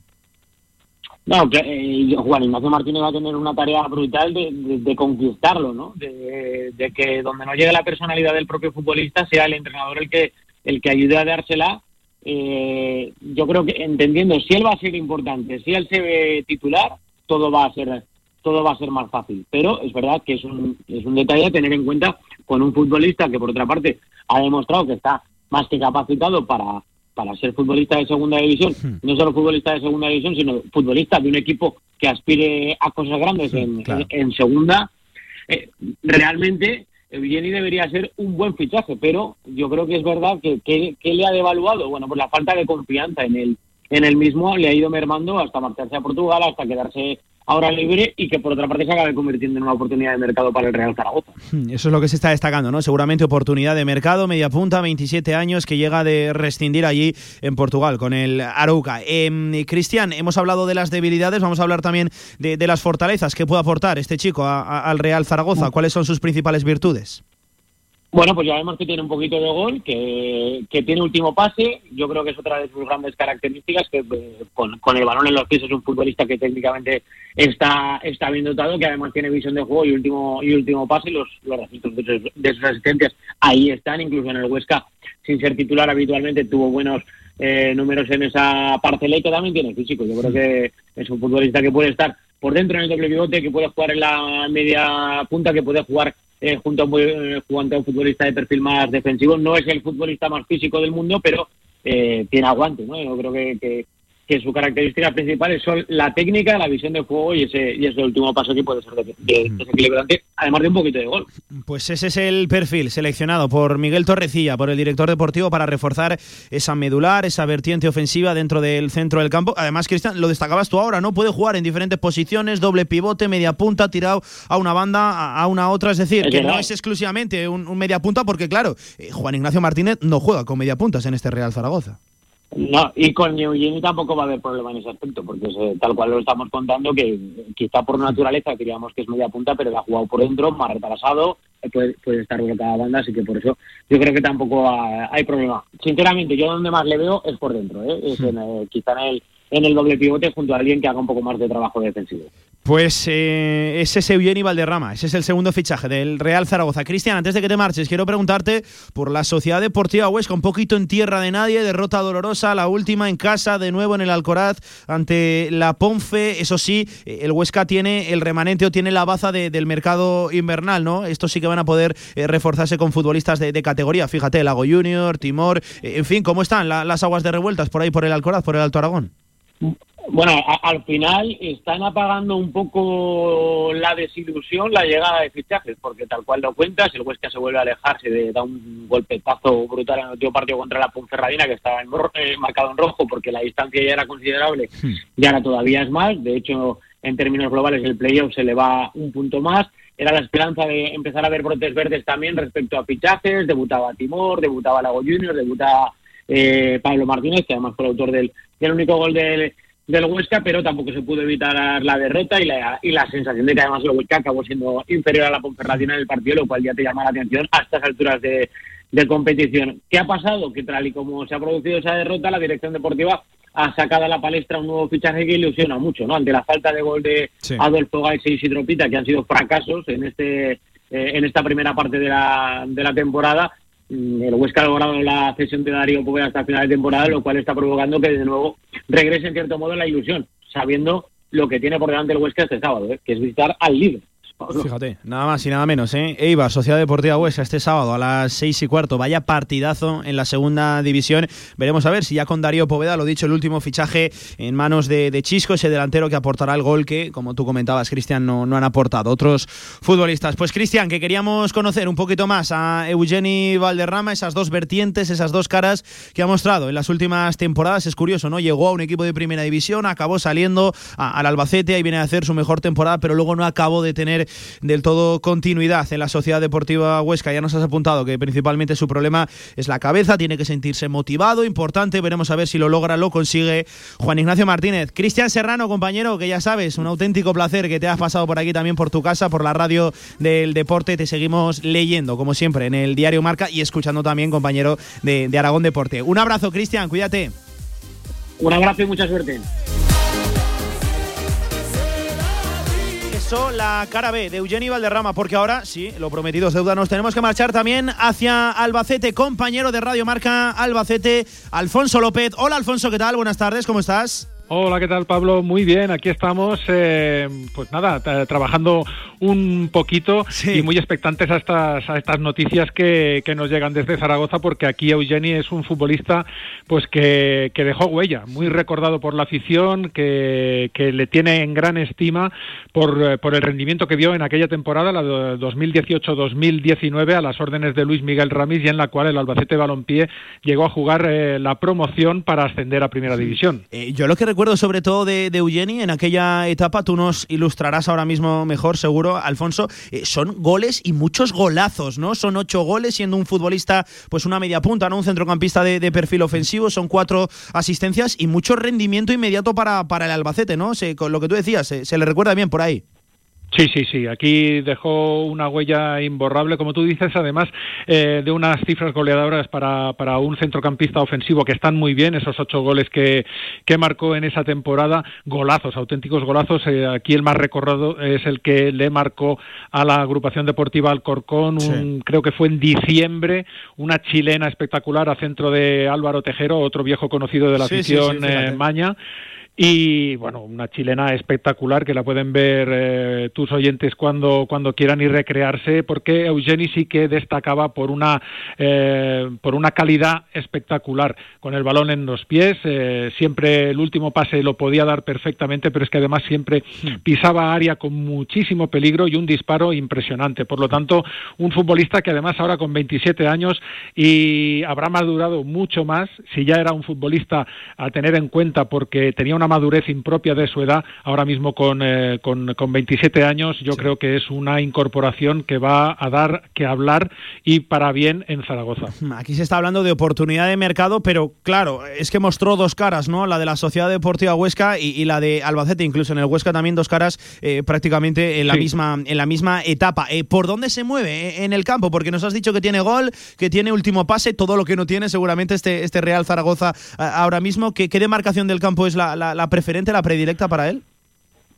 No, que, eh, Juan Ignacio Martínez va a tener una tarea brutal de, conquistarlo, ¿no? De, que donde no llegue la personalidad del propio futbolista sea el entrenador el que el que ayude a dársela. Eh, yo creo que entendiendo si él va a ser importante, si él se ve titular, todo va a ser todo va a ser más fácil. Pero es verdad que es un, es un detalle a tener en cuenta con un futbolista que por otra parte ha demostrado que está más que capacitado para para ser futbolista de segunda división, hmm. no solo futbolista de segunda división, sino futbolista de un equipo que aspire a cosas grandes en, segunda, eh, realmente Eugeni debería ser un buen fichaje, pero yo creo que es verdad que, que, le ha devaluado, bueno, pues la falta de confianza en el, en el mismo le ha ido mermando hasta marcharse a Portugal, hasta quedarse ahora libre y que por otra parte se acabe convirtiendo en una oportunidad de mercado para el Real Zaragoza. Hmm, eso es lo que se está destacando, ¿no? Seguramente oportunidad de mercado, media punta, 27 años, que llega de rescindir allí en Portugal con el Arouca. Eh, Cristian, hemos hablado de las debilidades, vamos a hablar también de, las fortalezas que puede aportar este chico al Real Zaragoza. ¿Cuáles son sus principales virtudes? Bueno, pues ya vemos que tiene un poquito de gol, que, tiene último pase. Yo creo que es otra de sus grandes características, que eh, con, el balón en los pies es un futbolista que técnicamente está, está bien dotado, que además tiene visión de juego y último y último pase. Los, los registros de sus, asistencias ahí están, incluso en el Huesca, sin ser titular habitualmente, tuvo buenos eh, números en esa parcela y que también tiene físico. Yo creo que es un futbolista que puede estar por dentro en el doble pivote, que puede jugar en la media punta, que puede jugar eh, junto a un, eh, un futbolista de perfil más defensivo. No es el futbolista más físico del mundo, pero eh, tiene aguante, ¿no? Yo creo que, que su característica principal son la técnica, la visión de juego y ese, y ese último paso que puede ser desequilibrante, además de un poquito de gol. Pues ese es el perfil seleccionado por Miguel Torrecilla, por el director deportivo, para reforzar esa medular, esa vertiente ofensiva dentro del centro del campo. Además, Cristian, lo destacabas tú ahora, ¿no? Puede jugar en diferentes posiciones, doble pivote, media punta, tirado a una banda, a una otra. Es decir, que no es exclusivamente un, media punta, porque claro, eh, Juan Ignacio Martínez no juega con media puntas en este Real Zaragoza. No, y con Eugeni tampoco va a haber problema en ese aspecto, porque es, tal cual lo estamos contando, que quizá por naturaleza diríamos que es media punta, pero la ha jugado por dentro, más retrasado, puede, puede estar cada banda, así que por eso yo creo que tampoco hay problema. Sinceramente, yo donde más le veo es por dentro, ¿eh? es en, quizá en el, en el doble pivote junto a alguien que haga un poco más de trabajo defensivo. Pues eh, ese es Eugeni Valderrama, ese es el segundo fichaje del Real Zaragoza. Cristian, antes de que te marches, quiero preguntarte por la Sociedad Deportiva Huesca, un poquito en tierra de nadie, derrota dolorosa, la última en casa, de nuevo en el Alcoraz, ante la Ponfe. Eso sí, el Huesca tiene el remanente o tiene la baza del mercado invernal, ¿no? Estos sí que van a poder eh, reforzarse con futbolistas de, categoría. Fíjate, Lago Junior, Timor, eh, en fin, ¿cómo están las aguas de revueltas por ahí por el Alcoraz, por el Alto Aragón? Bueno, al final están apagando un poco la desilusión, la llegada de fichajes, porque tal cual lo cuentas, el Huesca se vuelve a alejarse, de, da un golpetazo brutal en el último partido contra la Ponferradina, que estaba eh, marcado en rojo porque la distancia ya era considerable hmm. y ahora todavía es más. De hecho, en términos globales, el playoff se le va un punto más. Era la esperanza de empezar a ver brotes verdes también respecto a fichajes. Debutaba Timor, debutaba Lago Junior, debutaba eh, Pablo Martínez, que además fue el autor del, del único gol del del Huesca, pero tampoco se pudo evitar la derrota y la, y la sensación de que además el Huesca acabó siendo inferior a la Ponferradina en el partido, lo cual ya te llama la atención a estas alturas de, competición. ¿Qué ha pasado? Que tal y como se ha producido esa derrota, la dirección deportiva ha sacado a la palestra un nuevo fichaje que ilusiona mucho, ¿no? Ante la falta de gol de Adolfo Gais y Isidro Pita, que han sido fracasos en este eh, en esta primera parte de la, de la temporada, el Huesca ha logrado la cesión de Darío Poveda hasta final de temporada, lo cual está provocando que de nuevo regrese en cierto modo la ilusión, sabiendo lo que tiene por delante el Huesca este sábado, ¿eh? que es visitar al líder. Fíjate, nada más y nada menos, ¿eh? Eibar, Sociedad Deportiva Huesca, este sábado a las seis y cuarto. Vaya partidazo en la segunda división. Veremos a ver si ya con Darío Poveda, lo dicho, el último fichaje en manos de, Chisco, ese delantero que aportará el gol que, como tú comentabas, Cristian, no, no han aportado otros futbolistas. Pues, Cristian, que queríamos conocer un poquito más a Eugeni Valderrama, esas dos vertientes, esas dos caras que ha mostrado en las últimas temporadas. Es curioso, ¿no? Llegó a un equipo de primera división, acabó saliendo al Albacete, y viene a hacer su mejor temporada, pero luego no acabó de tener del todo continuidad en la Sociedad Deportiva Huesca. Ya nos has apuntado que principalmente su problema es la cabeza, tiene que sentirse motivado, importante, veremos a ver si lo logra, lo consigue Juan Ignacio Martínez. Cristian Serrano, compañero, que ya sabes, un auténtico placer que te has pasado por aquí también por tu casa, por la radio del deporte, te seguimos leyendo, como siempre, en el diario Marca y escuchando también, compañero de, de Aragón Deporte. Un abrazo, Cristian, cuídate. Un abrazo y mucha suerte. La cara B de Eugenio Valderrama, porque ahora, sí, lo prometido es deuda, nos tenemos que marchar también hacia Albacete, compañero de Radio Marca Albacete, Alfonso López. Hola Alfonso, ¿qué tal? Buenas tardes, ¿cómo estás? Hola, ¿qué tal Pablo? Muy bien, aquí estamos, eh, pues nada, trabajando un poquito y muy expectantes a estas, a estas noticias que, que, nos llegan desde Zaragoza, porque aquí Eugeni es un futbolista pues que, que dejó huella, muy recordado por la afición, que, que le tiene en gran estima por, eh, por el rendimiento que dio en aquella temporada, la 2018-2019, a las órdenes de Luis Miguel Ramis y en la cual el Albacete Balompié llegó a jugar eh, la promoción para ascender a Primera División. yo lo que recuerdo sobre todo de, de Eugeni en aquella etapa, tú nos ilustrarás ahora mismo mejor, seguro, Alfonso, eh, son goles y muchos golazos, ¿no? Son ocho goles siendo un futbolista, pues una media punta, ¿no? Un centrocampista de, perfil ofensivo, son cuatro asistencias y mucho rendimiento inmediato para, para el Albacete, ¿no? Con lo que tú decías, se le recuerda bien por ahí. Sí, sí, sí. Aquí dejó una huella imborrable, como tú dices, además eh, de unas cifras goleadoras para, para un centrocampista ofensivo que están muy bien, esos ocho goles que, que marcó en esa temporada, golazos, auténticos golazos. Eh, aquí el más recordado es el que le marcó a la agrupación deportiva Alcorcón, un, creo que fue en diciembre, una chilena espectacular a centro de Álvaro Tejero, otro viejo conocido de la afición eh, Maña. Y bueno, una chilena espectacular que la pueden ver eh, tus oyentes cuando, cuando quieran y recrearse, porque Eugeni sí que destacaba por una, eh, por una calidad espectacular, con el balón en los pies, eh, siempre el último pase lo podía dar perfectamente, pero es que además siempre hmm. pisaba área con muchísimo peligro y un disparo impresionante. Por lo tanto, un futbolista que además ahora con 27 años y habrá madurado mucho más, si ya era un futbolista a tener en cuenta porque tenía una madurez impropia de su edad, ahora mismo con, eh, con, 27 años, yo creo que es una incorporación que va a dar que hablar y para bien en Zaragoza. [LAUGHS] Aquí se está hablando de oportunidad de mercado, pero claro, es que mostró dos caras, ¿no? La de la Sociedad Deportiva Huesca y, la de Albacete, incluso en el Huesca también dos caras eh, prácticamente en la, misma, en la misma etapa. Eh, ¿Por dónde se mueve en el campo? Porque nos has dicho que tiene gol, que tiene último pase, todo lo que no tiene seguramente este, este Real Zaragoza ahora mismo. ¿Qué, qué demarcación del campo es la, la preferente, la predilecta para él?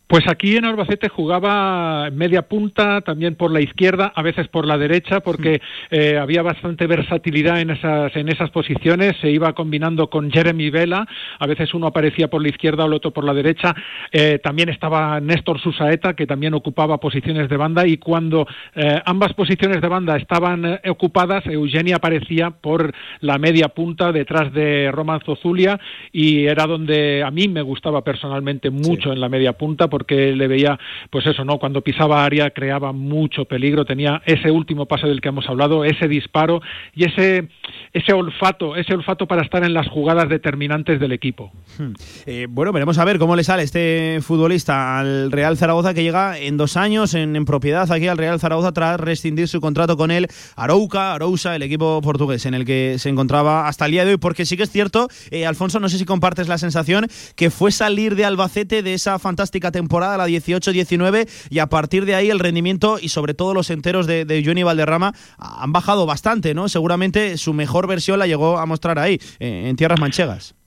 Pues aquí en Albacete jugaba media punta, también por la izquierda, a veces por la derecha, porque eh, había bastante versatilidad en esas, en esas posiciones. Se iba combinando con Jeremy Vela, a veces uno aparecía por la izquierda o el otro por la derecha. Eh, también estaba Néstor Susaeta, que también ocupaba posiciones de banda, y cuando eh, ambas posiciones de banda estaban ocupadas, Eugenia aparecía por la media punta detrás de Roman Zozulia, y era donde a mí me gustaba personalmente mucho en la media punta porque le veía, pues eso, ¿no? Cuando pisaba área creaba mucho peligro, tenía ese último pase del que hemos hablado, ese disparo y ese, ese olfato, ese olfato para estar en las jugadas determinantes del equipo. Hmm. Eh, bueno, veremos a ver cómo le sale este futbolista al Real Zaragoza que llega en dos años en, propiedad aquí al Real Zaragoza tras rescindir su contrato con el Arouca, Arousa, el equipo portugués en el que se encontraba hasta el día de hoy, porque sí que es cierto, eh, Alfonso, no sé si compartes la sensación que fue salir de Albacete de esa fantástica temporada temporada, la 18-19, y a partir de ahí el rendimiento y sobre todo los enteros de, de Johnny Valderrama han bajado bastante, ¿no? Seguramente su mejor versión la llegó a mostrar ahí, en tierras manchegas.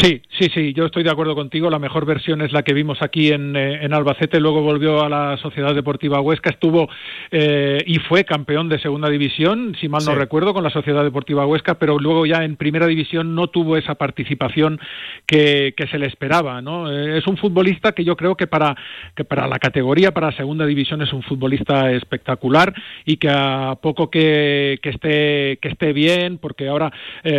Sí, sí, sí, yo estoy de acuerdo contigo. La mejor versión es la que vimos aquí en, eh, en Albacete. Luego volvió a la Sociedad Deportiva Huesca, estuvo eh, y fue campeón de segunda división, si mal no recuerdo, con la Sociedad Deportiva Huesca, pero luego ya en primera división no tuvo esa participación que, que se le esperaba. ¿no? Eh, es un futbolista que yo creo que para, que para la categoría, para segunda división, es un futbolista espectacular y que a poco que, que esté, que esté bien, porque ahora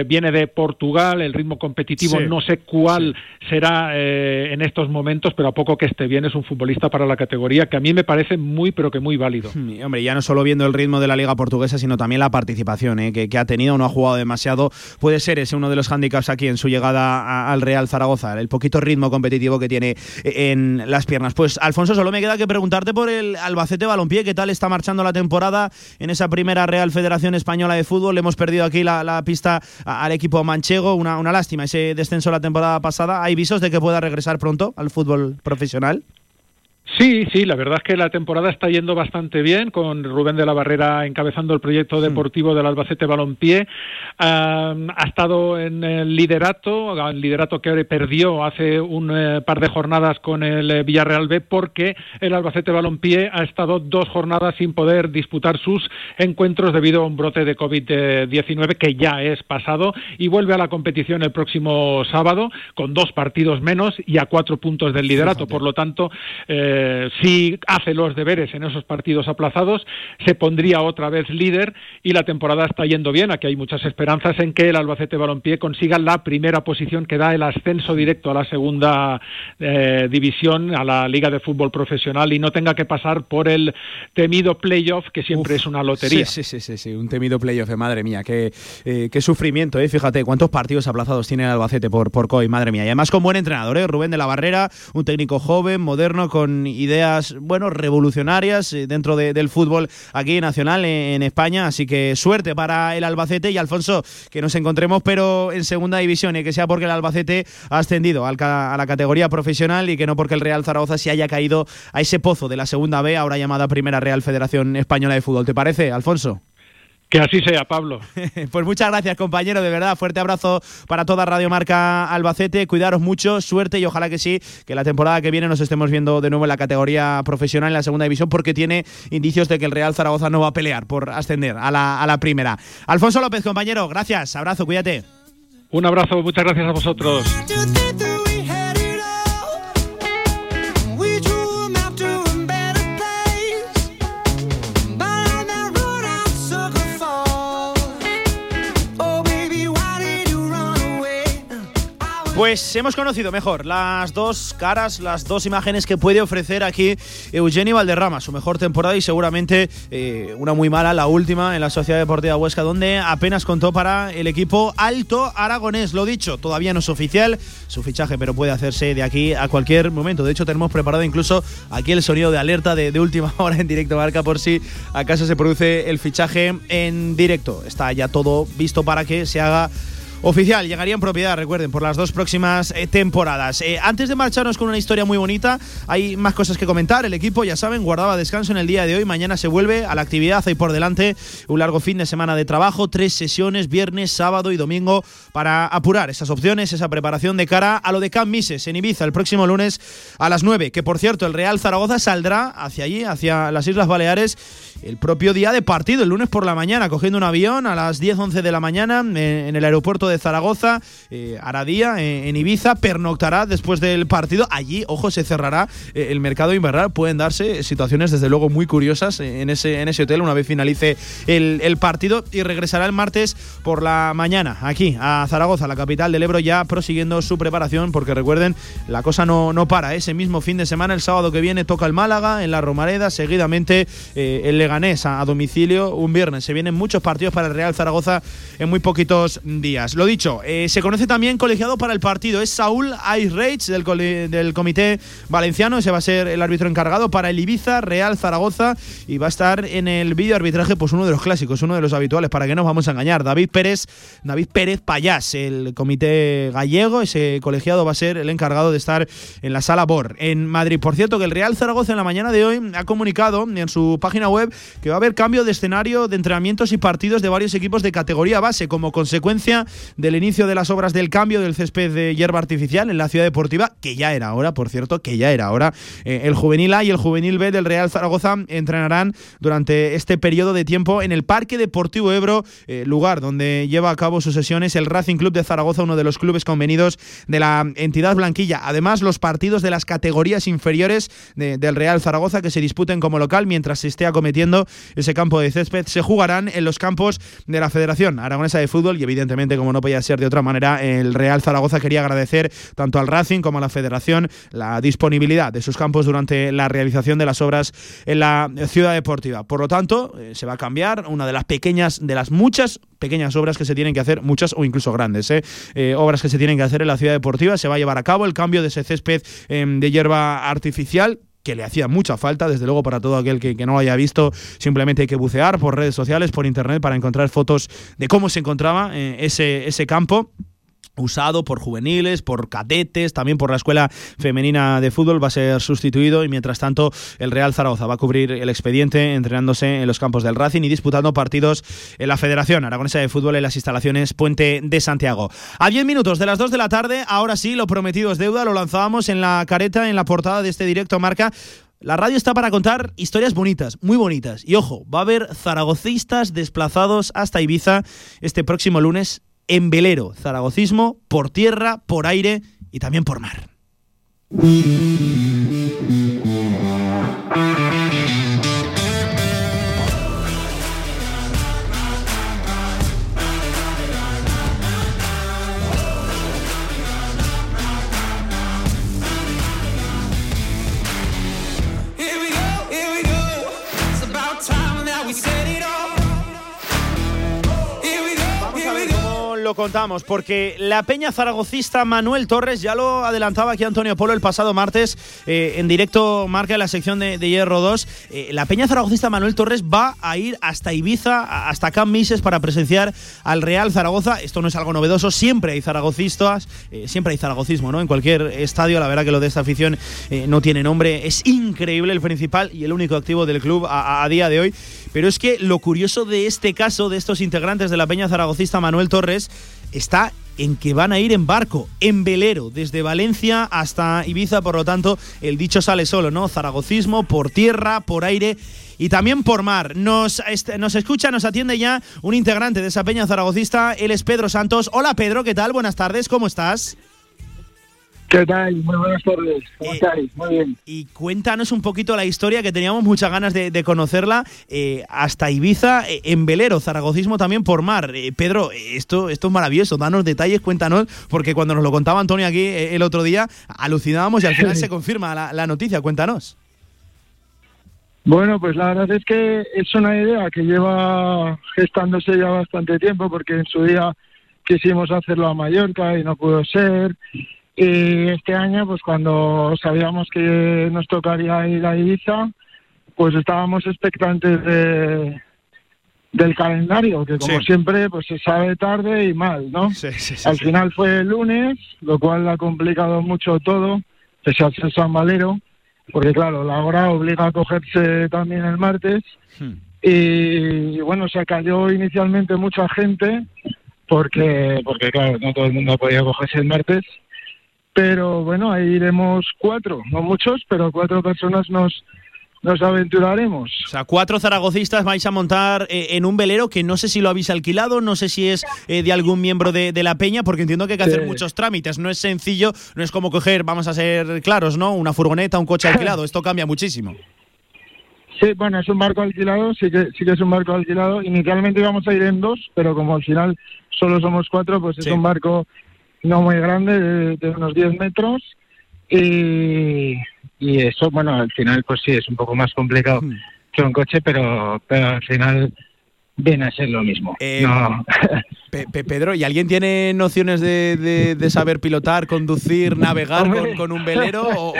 viene de Portugal, el ritmo competitivo no sé cuál será eh, en estos momentos, pero a poco que esté bien es un futbolista para la categoría que a mí me parece muy, pero que muy válido. Hmm, hombre, ya no solo viendo el ritmo de la liga portuguesa, sino también la participación eh, que, ha tenido, no ha jugado demasiado. Puede ser ese uno de los hándicaps aquí en su llegada al Real Zaragoza, el poquito ritmo competitivo que tiene eh, en las piernas. Pues Alfonso, solo me queda que preguntarte por el Albacete Balompié, ¿qué tal está marchando la temporada en esa primera Real Federación Española de Fútbol? Le hemos perdido aquí la, pista al equipo manchego, una, una lástima ese descenso la temporada pasada. ¿Hay visos de que pueda regresar pronto al fútbol profesional? Sí, sí, la verdad es que la temporada está yendo bastante bien, con Rubén de la Barrera encabezando el proyecto hmm. deportivo del Albacete Balompié. ha estado en el liderato, el liderato que perdió hace un eh, par de jornadas con el eh, Villarreal B, porque el Albacete Balompié ha estado dos jornadas sin poder disputar sus encuentros debido a un brote de COVID-19 que ya es pasado y vuelve a la competición el próximo sábado con dos partidos menos y a cuatro puntos del liderato. Por lo tanto, eh, eh, si hace los deberes en esos partidos aplazados, se pondría otra vez líder y la temporada está yendo bien. Aquí hay muchas esperanzas en que el Albacete Balompié consiga la primera posición que da el ascenso directo a la segunda eh, división, a la Liga de Fútbol Profesional y no tenga que pasar por el temido playoff, que siempre es una lotería. Sí, sí, sí, sí, un temido playoff, eh, madre mía, qué, qué sufrimiento, eh. fíjate cuántos partidos aplazados tiene el Albacete por, por COI, madre mía. Y además con buen entrenador, Rubén de la Barrera, un técnico joven, moderno, con ideas, bueno, revolucionarias eh, dentro del fútbol aquí nacional en, España. Así que suerte para el Albacete y Alfonso, que nos encontremos, pero en segunda división y que sea porque el Albacete ha ascendido a la categoría profesional y que no porque el Real Zaragoza se haya caído a ese pozo de la segunda B, ahora llamada Primera Real Federación Española de Fútbol. ¿Te parece, Alfonso? Que así sea, Pablo. [LAUGHS] pues muchas gracias, compañero, de verdad. Fuerte abrazo para toda Radio Marca Albacete. Cuidaros mucho, suerte y ojalá que sí, que la temporada que viene nos estemos viendo de nuevo en la categoría profesional en la segunda división, porque tiene indicios de que el Real Zaragoza no va a pelear por ascender a la, a la primera. Alfonso López, compañero, gracias. Abrazo, cuídate. Un abrazo, muchas gracias a vosotros. Pues hemos conocido mejor las dos caras, las dos imágenes que puede ofrecer aquí Eugenio Valderrama, su mejor temporada y seguramente eh, una muy mala, la última en la Sociedad Deportiva Huesca, donde apenas contó para el equipo Alto Aragonés. Lo dicho, todavía no es oficial su fichaje, pero puede hacerse de aquí a cualquier momento. De hecho, tenemos preparado incluso aquí el sonido de alerta de, última [LAUGHS] hora en directo marca por si acaso se produce el fichaje en directo. Está ya todo visto para que se haga oficial. Llegaría en propiedad, recuerden, por las dos próximas eh, temporadas. Eh, antes de marcharnos con una historia muy bonita, hay más cosas que comentar. El equipo, ya saben, guardaba descanso en el día de hoy. Mañana se vuelve a la actividad. Hay por delante un largo fin de semana de trabajo, tres sesiones, viernes, sábado y domingo, para apurar esas opciones, esa preparación de cara a lo de Camp Mises en Ibiza el próximo lunes a las 9. Que por cierto, el Real Zaragoza saldrá hacia allí, hacia las Islas Baleares, el propio día de partido, el lunes por la mañana, cogiendo un avión a las 10-11 de la mañana en el aeropuerto de Zaragoza, eh, hará día eh, en Ibiza, pernoctará después del partido. Allí, ojo, se cerrará eh, el mercado invernal. Pueden darse situaciones, desde luego, muy curiosas en ese, en ese hotel una vez finalice el, el partido y regresará el martes por la mañana aquí a Zaragoza, la capital del Ebro, ya prosiguiendo su preparación, porque recuerden, la cosa no, no para. Ese mismo fin de semana, el sábado que viene, toca el Málaga en la Romareda, seguidamente el Leganés a, domicilio un viernes. Se vienen muchos partidos para el Real Zaragoza en muy poquitos días dicho, eh, se conoce también colegiado para el partido. Es Saúl Ayrreich del, del Comité Valenciano. Ese va a ser el árbitro encargado para el Ibiza Real Zaragoza. Y va a estar en el vídeo arbitraje, pues uno de los clásicos, uno de los habituales, para que no nos vamos a engañar. David Pérez, David Pérez Payás, el comité gallego. Ese colegiado va a ser el encargado de estar en la sala BOR en Madrid. Por cierto, que el Real Zaragoza en la mañana de hoy ha comunicado en su página web que va a haber cambio de escenario de entrenamientos y partidos de varios equipos de categoría base como consecuencia del inicio de las obras del cambio del césped de hierba artificial en la ciudad deportiva, que ya era hora, por cierto, que ya era hora. Eh, el juvenil A y el juvenil B del Real Zaragoza entrenarán durante este periodo de tiempo en el Parque Deportivo Ebro, eh, lugar donde lleva a cabo sus sesiones el Racing Club de Zaragoza, uno de los clubes convenidos de la entidad blanquilla. Además, los partidos de las categorías inferiores del Real Zaragoza que se disputen como local mientras se esté acometiendo ese campo de césped se jugarán en los campos de la Federación Aragonesa de Fútbol y evidentemente, como no podía ser de otra manera, el Real Zaragoza quería agradecer tanto al Racing como a la Federación la disponibilidad de sus campos durante la realización de las obras en la ciudad deportiva. Por lo tanto, eh, se va a cambiar una de las pequeñas, de las muchas pequeñas obras que se tienen que hacer, muchas o incluso grandes, ¿eh? Eh, obras que se tienen que hacer en la ciudad deportiva. Se va a llevar a cabo el cambio de ese césped em, de hierba artificial que le hacía mucha falta, desde luego para todo aquel que, no lo haya visto, simplemente hay que bucear por redes sociales, por internet, para encontrar fotos de cómo se encontraba ese, ese campo usado por juveniles, por cadetes, también por la escuela femenina de fútbol, va a ser sustituido y mientras tanto el Real Zaragoza va a cubrir el expediente entrenándose en los campos del Racing y disputando partidos en la Federación Aragonesa de Fútbol en las instalaciones Puente de Santiago. A 10 minutos de las 2 de la tarde, ahora sí, lo prometido es deuda, lo lanzábamos en la careta, en la portada de este directo marca. La radio está para contar historias bonitas, muy bonitas. Y ojo, va a haber zaragocistas desplazados hasta Ibiza este próximo lunes en velero, zaragocismo, por tierra, por aire y también por mar. Lo contamos, porque la peña zaragocista Manuel Torres, ya lo adelantaba aquí Antonio Polo el pasado martes eh, en directo marca la sección de, Hierro 2, eh, la peña zaragocista Manuel Torres va a ir hasta Ibiza, hasta Camp Mises para presenciar al Real Zaragoza. Esto no es algo novedoso, siempre hay zaragocistas, eh, siempre hay zaragocismo, ¿no? En cualquier estadio, la verdad que lo de esta afición no tiene nombre, es increíble el principal y el único activo del club a, a día de hoy. Pero es que lo curioso de este caso, de estos integrantes de la Peña Zaragocista Manuel Torres, está en que van a ir en barco, en velero, desde Valencia hasta Ibiza, por lo tanto, el dicho sale solo, ¿no? Zaragocismo por tierra, por aire y también por mar. Nos, nos escucha, nos atiende ya un integrante de esa peña zaragocista, él es Pedro Santos. Hola Pedro, ¿qué tal? Buenas tardes, ¿cómo estás? ¿Qué tal? Muy buenas tardes. ¿Cómo eh, estáis? Muy bien. Y cuéntanos un poquito la historia, que teníamos muchas ganas de, conocerla, eh, hasta Ibiza, eh, en velero, zaragocismo también por mar. Pedro, esto, esto es maravilloso, danos detalles, cuéntanos, porque cuando nos lo contaba Antonio aquí el otro día, alucinábamos y al final [LAUGHS] se confirma la, la noticia, cuéntanos. Bueno, pues la verdad es que es una idea que lleva gestándose ya bastante tiempo, porque en su día quisimos hacerlo a Mallorca y no pudo ser. Y este año, pues cuando sabíamos que nos tocaría ir a Ibiza, pues estábamos expectantes de, del calendario, que como siempre, pues se sabe tarde y mal, ¿no? [LAUGHS] Al final fue el lunes, lo cual ha complicado mucho todo, pese a ser San Valero, porque claro, la hora obliga a cogerse también el martes. Hmm. Y, bueno, se cayó inicialmente mucha gente, porque, porque claro, no todo el mundo podía cogerse el martes pero bueno, ahí iremos cuatro, no muchos, pero cuatro personas nos, nos aventuraremos. O sea, cuatro zaragocistas vais a montar eh, en un velero que no sé si lo habéis alquilado, no sé si es eh, de algún miembro de, la peña, porque entiendo que hay que hacer muchos trámites. No es sencillo, no es como coger, vamos a ser claros, ¿no? Una furgoneta, un coche alquilado. [LAUGHS] Esto cambia muchísimo. Sí, bueno, es un barco alquilado, sí que, sí que es un barco alquilado. Inicialmente íbamos a ir en dos, pero como al final solo somos cuatro, pues es un barco no muy grande, de, unos 10 metros. Y, y, eso, bueno, al final, pues sí, es un poco más complicado hmm. que un coche, pero, pero al final viene a ser lo mismo. Eh, Pedro, ¿y alguien tiene nociones de, de, saber pilotar, conducir, [LAUGHS] navegar con, un velero? O,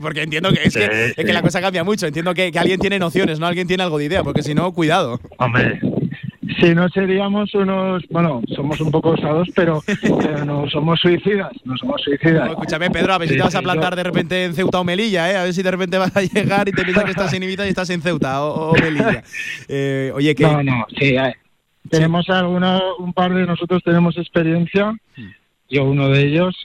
porque entiendo que es, que, es que la cosa cambia mucho. Entiendo que, que, alguien tiene nociones, ¿no? Alguien tiene algo de idea, porque si no, cuidado. Hombre, si no seríamos unos, bueno, somos un poco osados, pero, no somos suicidas, no somos suicidas. escúchame, Pedro, a ver si te vas a plantar de repente en Ceuta o Melilla, ¿eh? A ver si de repente vas a llegar y te piensas que estás en Ibiza y estás en Ceuta o, Melilla. Eh, oye, que... No, no, sí, tenemos alguna, un par de nosotros tenemos experiencia, hmm. yo uno de ellos,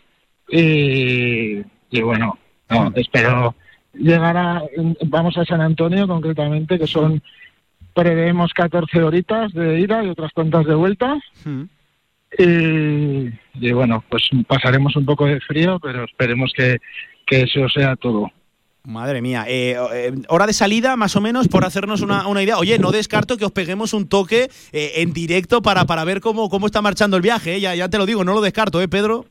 y, y bueno, no, hmm. espero llegar a, vamos a San Antonio concretamente, que son preveemos 14 horitas de ida y otras cuantas de vuelta. Hmm. Y, bueno, pues pasaremos un poco de frío, pero esperemos que, eso sea todo. Madre mía. Eh, eh, hora de salida, más o menos, por hacernos una, idea. Oye, no descarto que os peguemos un toque eh, en directo para, para ver cómo, cómo está marchando el viaje. Ya, ya te lo digo, no lo descarto, ¿eh, Pedro?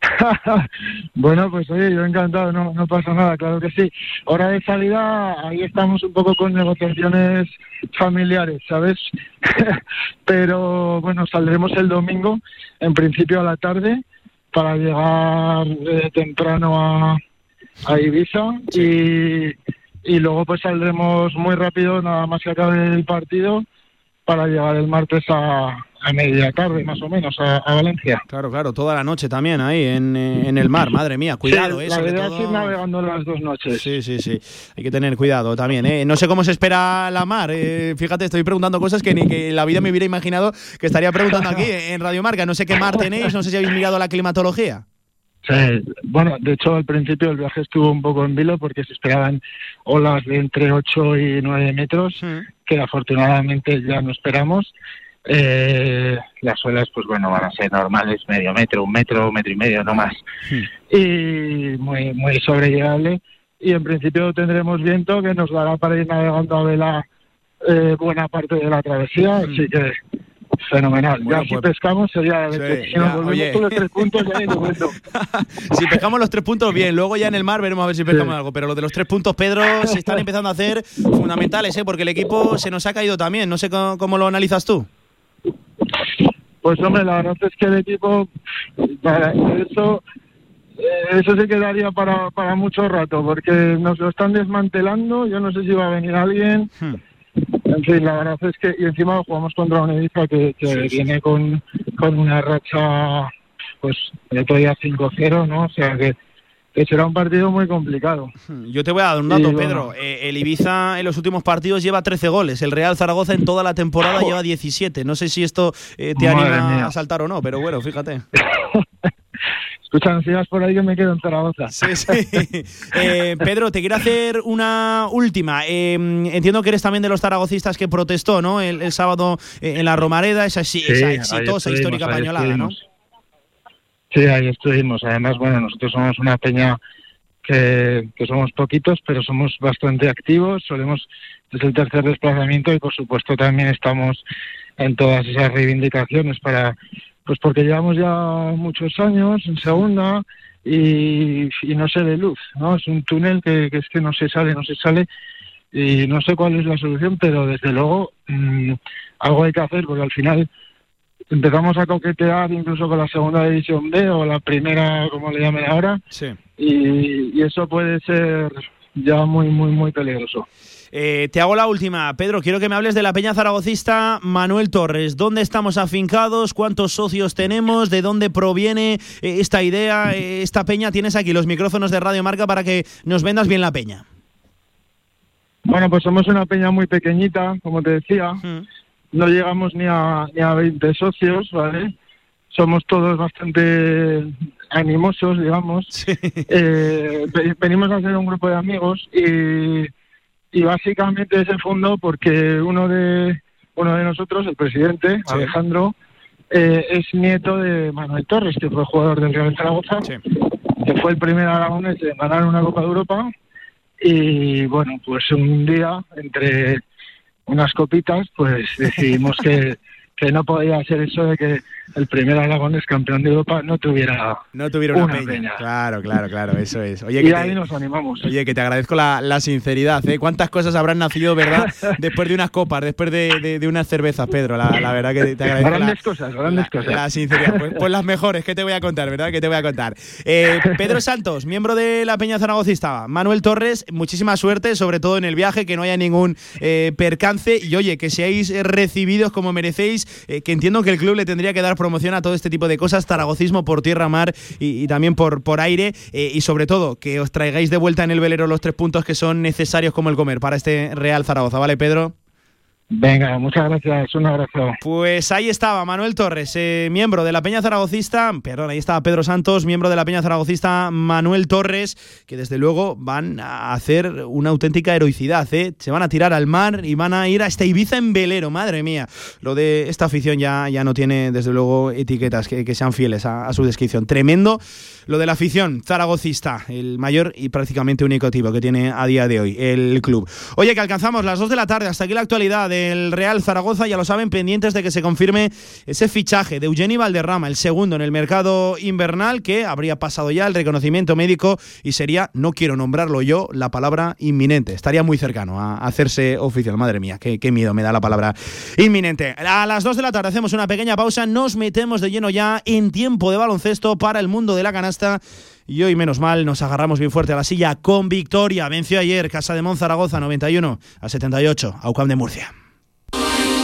[LAUGHS] bueno, pues oye, yo encantado, no, no pasa nada, claro que sí. Hora de salida, ahí estamos un poco con negociaciones familiares, ¿sabes? [LAUGHS] Pero bueno, saldremos el domingo, en principio a la tarde, para llegar eh, temprano a, a Ibiza y, y luego pues saldremos muy rápido, nada más que acabe el partido, para llegar el martes a, a media tarde más o menos a, Valencia. Claro, claro, toda la noche también ahí en, eh, en el mar, madre mía, cuidado, sí, eh, La verdad es ir navegando las dos noches. Sí, sí, sí, hay que tener cuidado también, eh. No sé cómo se espera la mar, eh, fíjate, estoy preguntando cosas que ni que la vida me hubiera imaginado que estaría preguntando aquí [LAUGHS] en Radio Marca, no sé qué mar tenéis, no sé si habéis mirado la climatología. Sí, bueno, de hecho al principio el viaje estuvo un poco en vilo porque se esperaban olas de entre 8 y 9 metros, que afortunadamente ya no esperamos. Eh, las olas, pues bueno, van a ser normales, medio metro, un metro, metro y medio, no más. Hmm. Y muy, muy sobrellevable. Y en principio tendremos viento que nos dará para ir navegando a vela eh, buena parte de la travesía, hmm. así que fenomenal. ya si pues pescamos sería si nos volvemos los tres puntos ya [LAUGHS] si pescamos los tres puntos bien, luego ya en el mar veremos a ver si pescamos algo, pero los de los tres puntos Pedro se están empezando a hacer fundamentales, ¿eh? porque el equipo se nos ha caído también, no sé cómo lo analizas tú. Pues hombre, la verdad es que el equipo, para eso, eh, eso se quedaría para, para mucho rato, porque nos lo están desmantelando, yo no sé si va a venir alguien. Hmm. En fin, la verdad es que, y encima jugamos contra una Ibiza que, viene con, con una racha, pues, de todavía 5-0, ¿no? O sea que que será un partido muy complicado. [LAUGHS] Yo te voy a dar un dato, Pedro. Eh, el Ibiza en los últimos partidos lleva 13 goles. El Real Zaragoza en toda la temporada lleva 17. No sé si esto eh, te anima a saltar o no, pero bueno, fíjate. [LAUGHS] Escucha, si vas por ahí que me quedo en Zaragoza. Sí, sí. [LAUGHS] Eh, Pedro, te quiero hacer una última. entiendo que eres también de los zaragocistas que protestó, ¿no? El, sábado en la Romareda, esa, esa exitosa histórica pañolada, ¿no? Sí, ahí estuvimos. Además, bueno, nosotros somos una peña que, somos poquitos, pero somos bastante activos. Solemos, desde el tercer desplazamiento y por supuesto también estamos en todas esas reivindicaciones para, pues porque llevamos ya muchos años en segunda y, no se ve luz, ¿no? Es un túnel que, es que no se sale, no se sale y no sé cuál es la solución, pero desde luego mm, algo hay que hacer porque al final empezamos a coquetear incluso con la segunda división B o la primera, como le llamen ahora. Sí. Y, eso puede ser ya muy, muy, muy peligroso. Eh, te hago la última, Pedro. Quiero que me hables de la Peña Zaragocista Manuel Torres. ¿Dónde estamos afincados? ¿Cuántos socios tenemos? ¿De dónde proviene eh, esta idea? Eh, esta peña, tienes aquí los micrófonos de Radio Marca para que nos vendas bien la peña. Bueno, pues somos una peña muy pequeñita, como te decía no llegamos ni a, ni a 20 socios, ¿vale? Somos todos bastante animosos, digamos. [LAUGHS] Eh, venimos a ser un grupo de amigos y, y básicamente se fundó porque uno de uno de nosotros, el presidente, Alejandro, eh, es nieto de Manuel Torres, que fue jugador del Real Zaragoza, que fue el primer aragonés en ganar una Copa de Europa. Y bueno, pues un día, entre unas copitas, pues decidimos que, [LAUGHS] que no podía ser eso de que el primer Aragones campeón de Europa no tuviera no tuviera una, peña. Claro, claro, claro, eso es. Oye, y ahí nos animamos. Oye, que te agradezco la, sinceridad. ¿eh? ¿Cuántas cosas habrán nacido, verdad, [LAUGHS] después de unas copas, después de, de, unas cervezas, Pedro? La, verdad que te agradezco. Grandes cosas, grandes cosas. La sinceridad. Pues, pues, las mejores, ¿qué te voy a contar, verdad? ¿Qué te voy a contar? Eh, Pedro Santos, miembro de la Peña Zaragocista. Manuel Torres, muchísima suerte, sobre todo en el viaje, que no haya ningún eh, percance. Y oye, que seáis recibidos como merecéis, eh, que entiendo que el club le tendría que dar promoción a todo este tipo de cosas, zaragocismo por tierra, mar y, también por, por aire, eh, y sobre todo que os traigáis de vuelta en el velero los tres puntos que son necesarios como el comer para este Real Zaragoza, ¿vale, Pedro? Venga, muchas gracias, un abrazo. Pues ahí estaba Manuel Torres, eh, miembro de la Peña Zaragocista, perdón, ahí estaba Pedro Santos, miembro de la Peña Zaragocista, Manuel Torres, que desde luego van a hacer una auténtica heroicidad, ¿eh? se van a tirar al mar y van a ir a esta Ibiza en velero, madre mía. Lo de esta afición ya, ya no tiene desde luego etiquetas que, sean fieles a, su descripción. Tremendo lo de la afición zaragocista, el mayor y prácticamente único tipo que tiene a día de hoy el club. Oye, que alcanzamos las 2 de la tarde, hasta aquí la actualidad de el Real Zaragoza, ya lo saben, pendientes de que se confirme ese fichaje de Eugeni Valderrama, el segundo en el mercado invernal, que habría pasado ya el reconocimiento médico y sería, no quiero nombrarlo yo, la palabra inminente. Estaría muy cercano a hacerse oficial. Madre mía, qué, qué miedo me da la palabra inminente. A las 2 de la tarde hacemos una pequeña pausa, nos metemos de lleno ya en tiempo de baloncesto para el mundo de la canasta. Y hoy, menos mal, nos agarramos bien fuerte a la silla con victoria. Venció ayer Casa de Monzaragoza 91 a 78 a UCAM de Murcia.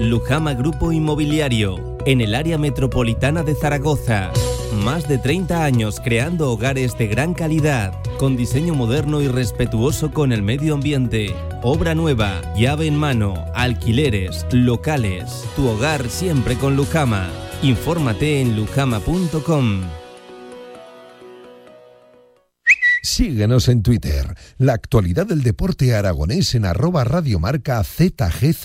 Lujama Grupo Inmobiliario, en el área metropolitana de Zaragoza. Más de 30 años creando hogares de gran calidad, con diseño moderno y respetuoso con el medio ambiente. Obra nueva, llave en mano, alquileres, locales. Tu hogar siempre con Lujama. Infórmate en lujama.com. Síguenos en Twitter. La actualidad del deporte aragonés en arroba radiomarca ZGZ.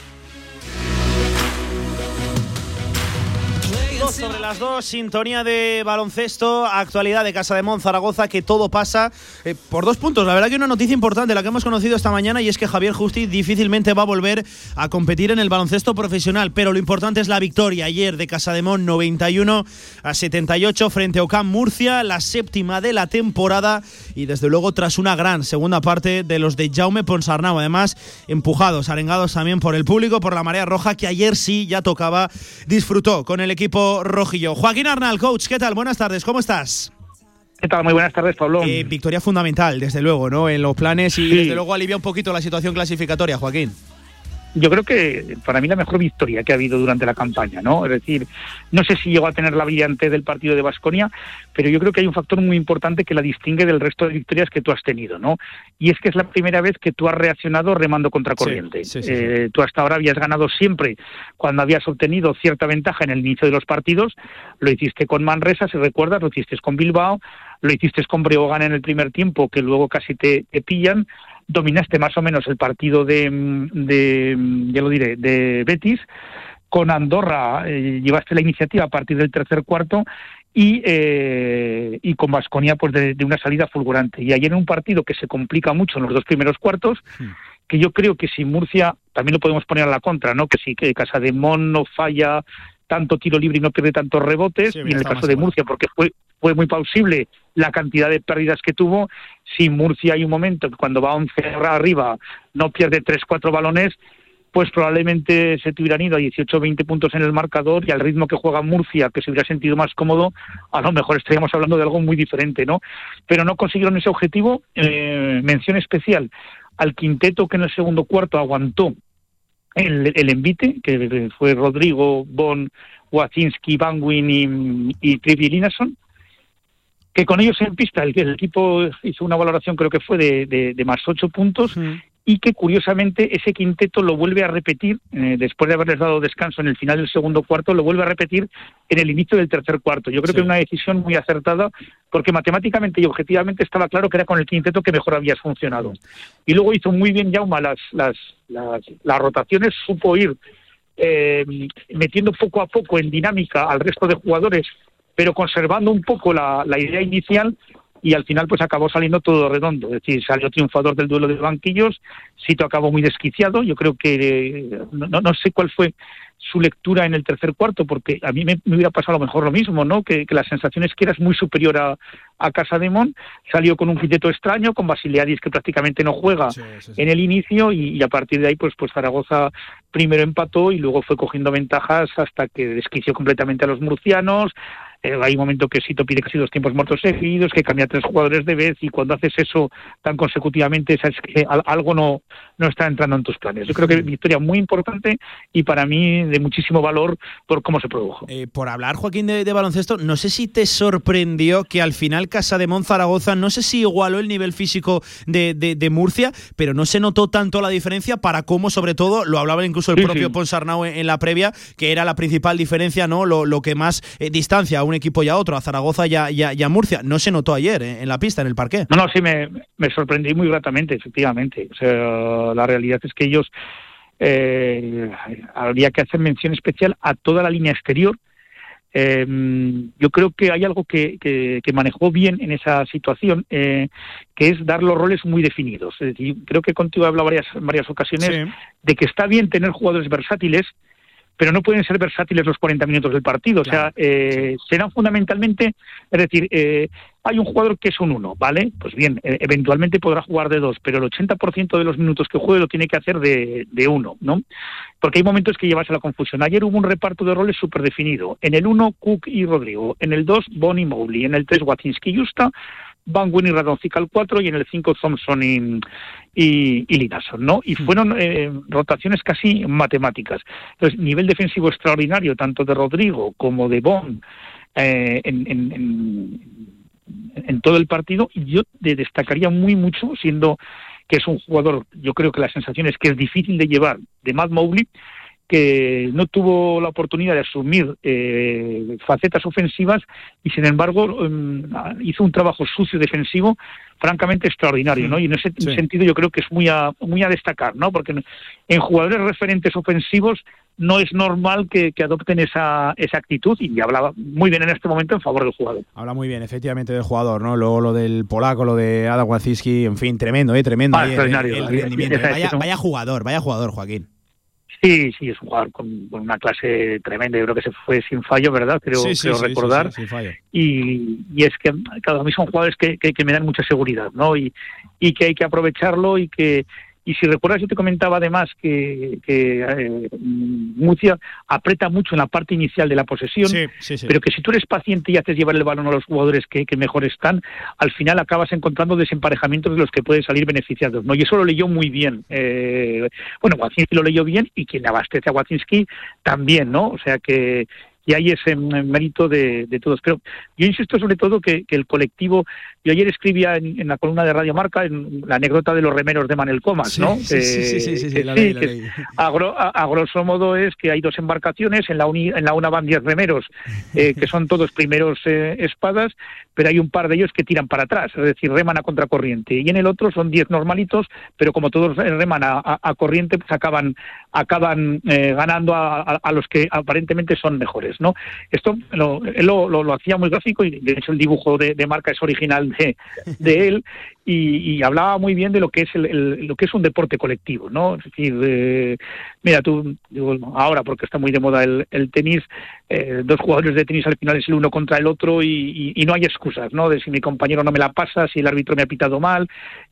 Sobre las dos, sintonía de baloncesto, actualidad de Casa de Mon Zaragoza, que todo pasa eh, por dos puntos. La verdad que una noticia importante, la que hemos conocido esta mañana, y es que Javier Justi difícilmente va a volver a competir en el baloncesto profesional, pero lo importante es la victoria ayer de Casa de Mon 91 a 78 frente a Ocam Murcia, la séptima de la temporada, y desde luego tras una gran segunda parte de los de Jaume Ponsarnau, además empujados, arengados también por el público, por la marea roja, que ayer sí ya tocaba, disfrutó con el equipo Rojillo. Joaquín Arnal, coach, ¿qué tal? Buenas tardes, ¿cómo estás? ¿Qué tal? Muy buenas tardes, Pablo. Eh, victoria fundamental, desde luego, ¿no? En los planes y desde luego alivia un poquito la situación clasificatoria, Joaquín yo creo que para mí la mejor victoria que ha habido durante la campaña, ¿no? Es decir, no sé si llegó a tener la brillante del partido de Basconia, pero yo creo que hay un factor muy importante que la distingue del resto de victorias que tú has tenido, ¿no? Y es que es la primera vez que tú has reaccionado remando contra corriente. Eh, tú hasta ahora habías ganado siempre cuando habías obtenido cierta ventaja en el inicio de los partidos, lo hiciste con Manresa, si recuerdas, lo hiciste con Bilbao, lo hiciste con Breogán en el primer tiempo, que luego casi te pillan, dominaste más o menos el partido de, de ya lo diré, de Betis. Con Andorra eh, llevaste la iniciativa a partir del tercer cuarto y, eh, y con Vasconia pues de, una salida fulgurante. Y ayer en un partido que se complica mucho en los dos primeros cuartos, que yo creo que si Murcia también lo podemos poner a la contra, ¿no? Que sí, que Casa de Mon no falla tanto tiro libre y no pierde tantos rebotes, y en el caso de Murcia, porque fue, fue muy plausible la cantidad de pérdidas que tuvo, si Murcia hay un momento que cuando va 11 arriba no pierde 3-4 balones, pues probablemente se te hubieran ido a 18 20 puntos en el marcador y al ritmo que juega Murcia, que se hubiera sentido más cómodo, a lo mejor estaríamos hablando de algo muy diferente, ¿no? Pero no consiguieron ese objetivo. Eh, mención especial al quinteto que en el segundo cuarto aguantó el, el envite, que fue Rodrigo, Bon, Wacinski, Banwin y, y Trivi que con ellos en pista el, el, equipo hizo una valoración creo que fue de, de, de más ocho puntos y que curiosamente ese quinteto lo vuelve a repetir, eh, después de haberles dado descanso en el final del segundo cuarto, lo vuelve a repetir en el inicio del tercer cuarto. Yo creo que es una decisión muy acertada porque matemáticamente y objetivamente estaba claro que era con el quinteto que mejor había funcionado. Y luego hizo muy bien Jauma las, las, las, las rotaciones, supo ir eh, metiendo poco a poco en dinámica al resto de jugadores, pero conservando un poco la, la idea inicial y al final pues acabó saliendo todo redondo, es decir, salió triunfador del duelo de banquillos, Sito acabó muy desquiciado, yo creo que no, no sé cuál fue su lectura en el tercer cuarto, porque a mí me, hubiera pasado a lo mejor lo mismo, ¿no? Que, que la sensación es que eras muy superior a, a Casa de Mon, salió con un quinteto extraño, con Basiliadis que prácticamente no juega en el inicio y, a partir de ahí pues pues Zaragoza primero empató y luego fue cogiendo ventajas hasta que desquició completamente a los murcianos, eh, hay un momento que Sito pide casi dos tiempos muertos seguidos, que cambia tres jugadores de vez y cuando haces eso tan consecutivamente sabes que algo no, no está entrando en tus planes. Yo creo que victoria muy importante y para mí de muchísimo valor por cómo se produjo. Eh, por hablar, Joaquín, de, de, baloncesto, no sé si te sorprendió que al final Casa de Zaragoza, no sé si igualó el nivel físico de, de, de, Murcia, pero no se notó tanto la diferencia para cómo, sobre todo, lo hablaba incluso el Sí, propio sí. Ponsarnau en, en la previa, que era la principal diferencia, ¿no? Lo, lo que más eh, distancia un equipo y a otro, a Zaragoza y a, y a- y a Murcia. No se notó ayer eh, en la pista, en el parque. No, no, sí, me, me sorprendí muy gratamente, efectivamente. O sea, la realidad es que ellos eh, habría que hacer mención especial a toda la línea exterior. Eh, yo creo que hay algo que, que, que manejó bien en esa situación, eh, que es dar los roles muy definidos. Es decir, creo que contigo he hablado varias, varias ocasiones de que está bien tener jugadores versátiles, pero no pueden ser versátiles los 40 minutos del partido. O sea, eh, serán fundamentalmente, es decir, eh, hay un jugador que es un uno, ¿vale? Pues bien, eh, eventualmente podrá jugar de dos, pero el 80% de los minutos que juegue lo tiene que hacer de, de uno, ¿no? Porque hay momentos que llevas a la confusión. Ayer hubo un reparto de roles súper definido. En el uno, Cook y Rodrigo. En el dos, Bonnie Mowgli. En el tres, Watinski y Justa. Van Wyn y Radoncic al 4 y en el 5 Thompson y, y, y Linason, ¿no? Y fueron eh, rotaciones casi matemáticas. Entonces, nivel defensivo extraordinario, tanto de Rodrigo como de Bon eh, en, en, en, en todo el partido. Y yo de- destacaría muy mucho, siendo que es un jugador, yo creo que la sensación es que es difícil de llevar, de Matt Mowgli, que no tuvo la oportunidad de asumir eh, facetas ofensivas y sin embargo em, hizo un trabajo sucio defensivo francamente extraordinario, ¿no? Y en ese Sí. sentido yo creo que es muy a, muy a destacar, ¿no? Porque en, jugadores referentes ofensivos no es normal que, que adopten esa, esa actitud y hablaba muy bien en este momento en favor del jugador. Habla muy bien, efectivamente, del jugador, ¿no? Luego lo del polaco, lo de Adam Waciski, en fin, tremendo, ¿eh? Tremendo. Ah, ahí extraordinario. el Vaya, eso. vaya jugador, vaya jugador, Joaquín. Sí, sí, es un jugador con, con una clase tremenda. Yo creo que se fue sin fallo, ¿verdad? Creo, Sí, sí, creo sí, sí, recordar. y, y es que cada mí son jugadores que, que, que me dan mucha seguridad, ¿no? Y, y que hay que aprovecharlo y que y si recuerdas yo te comentaba además que, que eh, Murcia aprieta mucho en la parte inicial de la posesión, Sí, sí, sí. pero que si tú eres paciente y haces llevar el balón a los jugadores que, que mejor están, al final acabas encontrando desemparejamientos de los que pueden salir beneficiados, ¿no? Y eso lo leyó muy bien. Eh, bueno, Wacinski lo leyó bien y quien abastece a Wacinski también, ¿no? O sea que y hay ese mérito de, de todos. Pero yo insisto sobre todo que, que el colectivo, yo ayer escribía en, en la columna de Radio Marca en la anécdota de los remeros de Manel Comas, ¿no? sí, sí, sí, a, gro- a- a grosso modo es que hay dos embarcaciones, en la, uni- en la una van 10 remeros, eh, que son todos primeros eh, espadas, pero hay un par de ellos que tiran para atrás, es decir, reman a contracorriente. Y en el otro son 10 normalitos, pero como todos eh, reman a, a- a corriente, pues acaban, acaban eh, ganando a los que aparentemente son mejores, ¿no? Esto lo, él lo, lo- hacía muy gráfico y de hecho el dibujo de, marca es original de él y, hablaba muy bien de lo que es el, lo que es un deporte colectivo, ¿no? Es decir, eh, mira, tú, digo, ahora porque está muy de moda el, tenis, eh, dos jugadores de tenis al final es el uno contra el otro y, no hay excusas, ¿no? De si mi compañero no me la pasa, si el árbitro me ha pitado mal,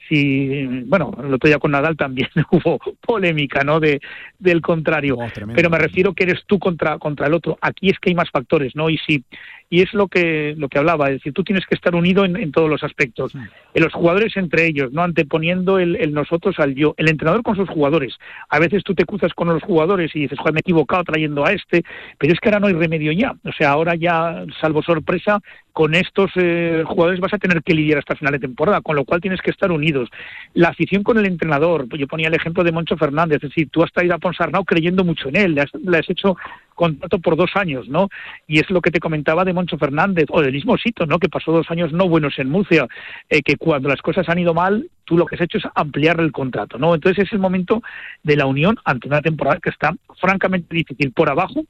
si, bueno, el otro día con Nadal también [LAUGHS] hubo polémica, ¿no? De, del contrario. Oh, Pero me refiero que eres tú contra, contra el otro. Aquí es que hay más factores, ¿no? Y si y es lo que lo que hablaba, es decir, tú tienes que estar unido en, todos los aspectos. En los jugadores entre ellos, no anteponiendo el, nosotros al yo. El entrenador con sus jugadores. A veces tú te cruzas con los jugadores y dices, joder, me he equivocado trayendo a este, pero es que ahora no hay remedio ya. O sea, ahora ya, salvo sorpresa, con estos eh, jugadores vas a tener que lidiar hasta final de temporada, con lo cual tienes que estar unidos. La afición con el entrenador, yo ponía el ejemplo de Moncho Fernández, es decir, tú has traído a Ponsarnau creyendo mucho en él, le has, le has hecho contrato por dos años, ¿no? Y es lo que te comentaba de Moncho Fernández, o del mismo Sito, ¿no? Que pasó dos años no buenos en Murcia, eh, que cuando las cosas han ido mal, tú lo que has hecho es ampliar el contrato, ¿no? Entonces es el momento de la unión ante una temporada que está francamente difícil por abajo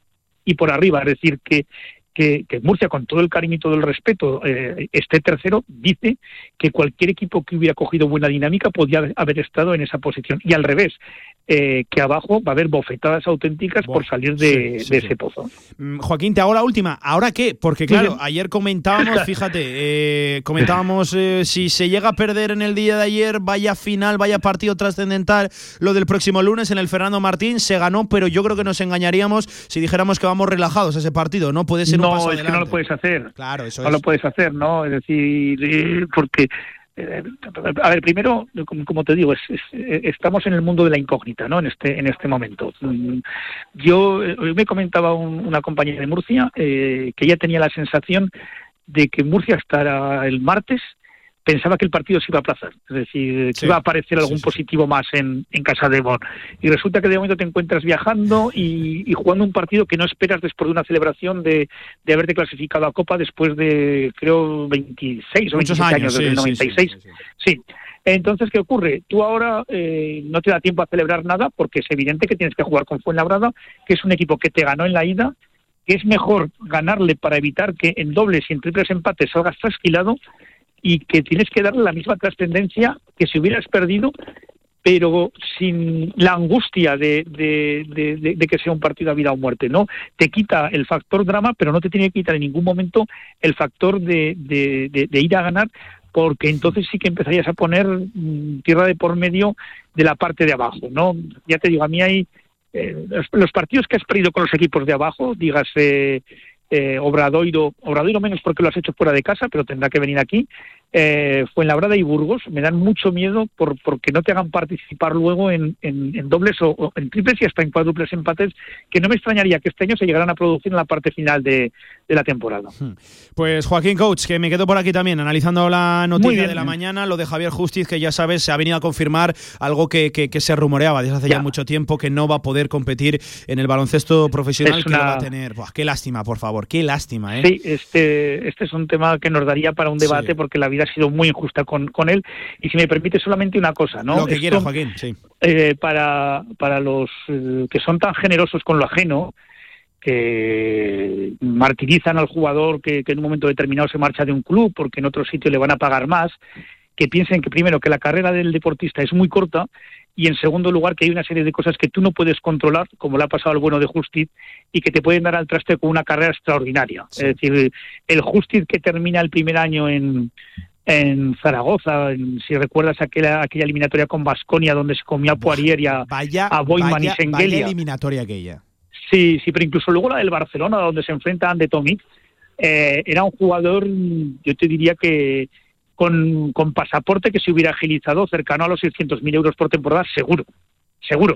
y por arriba, es decir, que que, Murcia, con todo el cariño y todo el respeto, eh, esté tercero, dice que cualquier equipo que hubiera cogido buena dinámica podía haber estado en esa posición. Y al revés, eh, que abajo va a haber bofetadas auténticas por salir de, ese pozo. Mm, Joaquín, te hago la última. ¿Ahora qué? Porque claro, ayer comentábamos, [LAUGHS] fíjate, eh, comentábamos eh, si se llega a perder en el día de ayer, vaya final, vaya partido trascendental, lo del próximo lunes en el Fernando Martín, se ganó, pero yo creo que nos engañaríamos si dijéramos que vamos relajados a ese partido, ¿no? Puede ser un no, es que no lo puedes hacer. Claro, eso no lo puedes hacer, ¿no? Es decir, porque eh, a ver, primero, como te digo, estamos en el mundo de la incógnita, ¿no? En este, en este momento. Yo me comentaba una compañera de Murcia eh, que ella tenía la sensación de que Murcia estará el martes pensaba que el partido se iba a aplazar, es decir, que iba a aparecer algún positivo más en, en casa de Bon. Y resulta que de momento te encuentras viajando y, jugando un partido que no esperas después de una celebración de, de haberte clasificado a Copa después de, creo, 26 o 27 años, desde el 96. Sí. Entonces, ¿qué ocurre? Tú ahora eh, no te da tiempo a celebrar nada porque es evidente que tienes que jugar con Fuenlabrada, que es un equipo que te ganó en la ida, que es mejor ganarle para evitar que en dobles y en triples empates salgas trasquilado y que tienes que darle la misma trascendencia que si hubieras perdido, pero sin la angustia de, de, que sea un partido a vida o muerte, ¿no? Te quita el factor drama, pero no te tiene que quitar en ningún momento el factor de, ir a ganar, porque entonces sí que empezarías a poner mm, tierra de por medio de la parte de abajo, ¿no? Ya te digo, a mí hay eh, los, partidos que has perdido con los equipos de abajo, dígase eh, Obradoiro, Obradoiro menos porque lo has hecho fuera de casa, pero tendrá que venir aquí, eh, Fuenlabrada y Burgos me dan mucho miedo por porque no te hagan participar luego en, dobles o, en triples y hasta en cuádruples empates, que no me extrañaría que este año se llegaran a producir en la parte final de, la temporada. Hmm. Pues Joaquín Coach, que me quedo por aquí también, analizando la noticia de la mañana, lo de Javier Justiz, que ya sabes, se ha venido a confirmar algo que, se rumoreaba desde hace ya. mucho tiempo, que no va a poder competir en el baloncesto profesional, que va a tener. qué lástima, por favor, qué lástima. ¿eh? Sí, este, este es un tema que nos daría para un debate, porque la vida ha sido muy injusta con, con él. Y si me permite solamente una cosa, ¿no? Lo que quiera, Joaquín, sí. Eh, para, para los eh, que son tan generosos con lo ajeno, que martirizan al jugador que, que, en un momento determinado se marcha de un club porque en otro sitio le van a pagar más, que piensen que primero que la carrera del deportista es muy corta y en segundo lugar que hay una serie de cosas que tú no puedes controlar, como le ha pasado al bueno de Justiz, y que te pueden dar al traste con una carrera extraordinaria. Es decir, el Justiz que termina el primer año en, en Zaragoza, si recuerdas aquella, aquella eliminatoria con Basconia donde se comió a Poirier y a, vaya, a Boyman y Sengelia. eliminatoria aquella. Sí, sí, pero incluso luego la del Barcelona, donde se enfrenta Ande Tomic, eh, era un jugador, yo te diría que con, con pasaporte que se hubiera agilizado cercano a los 600.000 euros por temporada, seguro, seguro.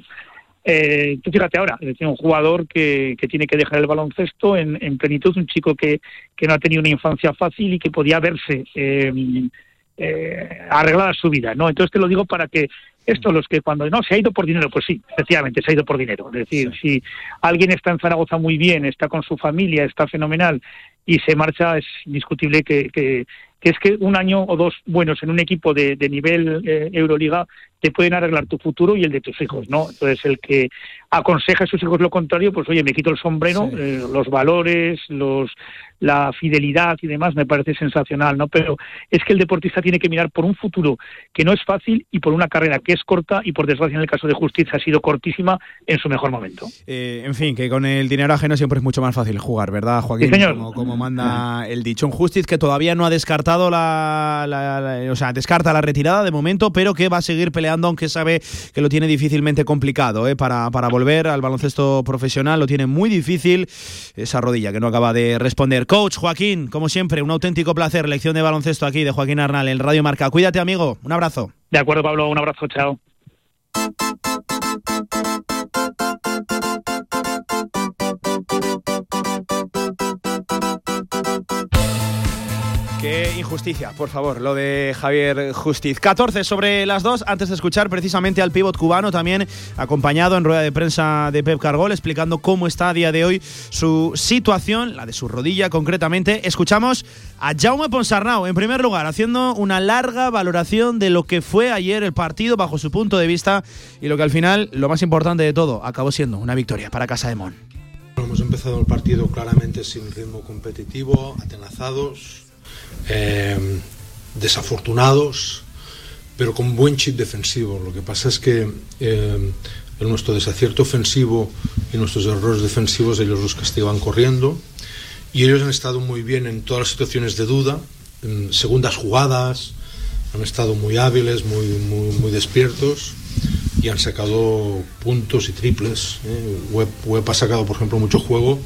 Eh, tú fíjate ahora, es decir, un jugador que, que, tiene que dejar el baloncesto en, en, plenitud, un chico que, que no ha tenido una infancia fácil y que podía verse eh, eh, arreglada su vida, ¿no? Entonces te lo digo para que esto, los que cuando no se ha ido por dinero, pues sí, efectivamente se ha ido por dinero. Es decir, si alguien está en Zaragoza muy bien, está con su familia, está fenomenal y se marcha, es indiscutible que, que, que es que un año o dos buenos en un equipo de, nivel eh, Euroliga te pueden arreglar tu futuro y el de tus hijos, ¿no? Entonces, el que aconseja a sus hijos lo contrario, pues oye, me quito el sombrero, eh, los valores, los la fidelidad y demás me parece sensacional, ¿no? Pero es que el deportista tiene que mirar por un futuro que no es fácil y por una carrera que es corta y por desgracia en el caso de Justicia ha sido cortísima en su mejor momento. Eh, en fin, que con el dinero ajeno siempre es mucho más fácil jugar, ¿verdad, Joaquín? Como, manda el dicho. Un Justiz que todavía no ha descartado la, o sea, descarta la retirada de momento, pero que va a seguir peleando, aunque sabe que lo tiene difícilmente complicado, ¿eh? Para, para volver al baloncesto profesional lo tiene muy difícil esa rodilla que no acaba de responder. Coach Joaquín, como siempre, un auténtico placer. Lección de baloncesto aquí de Joaquín Arnal en Radio Marca. Cuídate, amigo. Un abrazo. De acuerdo, Pablo. Un abrazo. Chao. Qué injusticia, por favor, lo de Javier Justiz. 14 sobre las dos, antes de escuchar precisamente al pívot cubano, también acompañado en rueda de prensa de Pep Cargol, explicando cómo está a día de hoy su situación, la de su rodilla concretamente. Escuchamos a Jaume Ponsarnau, en primer lugar, haciendo una larga valoración de lo que fue ayer el partido bajo su punto de vista y lo que al final, lo más importante de todo, acabó siendo una victoria para Casa de Mon. Hemos empezado el partido claramente sin ritmo competitivo, atenazados, eh, desafortunados, pero con buen chip defensivo. Lo que pasa es que eh, nuestro desacierto ofensivo y nuestros errores defensivos ellos los castigaban corriendo y ellos han estado muy bien en todas las situaciones de duda, en segundas jugadas, han estado muy hábiles, muy, muy, despiertos y han sacado puntos y triples. ¿eh? Ha sacado, por ejemplo, mucho juego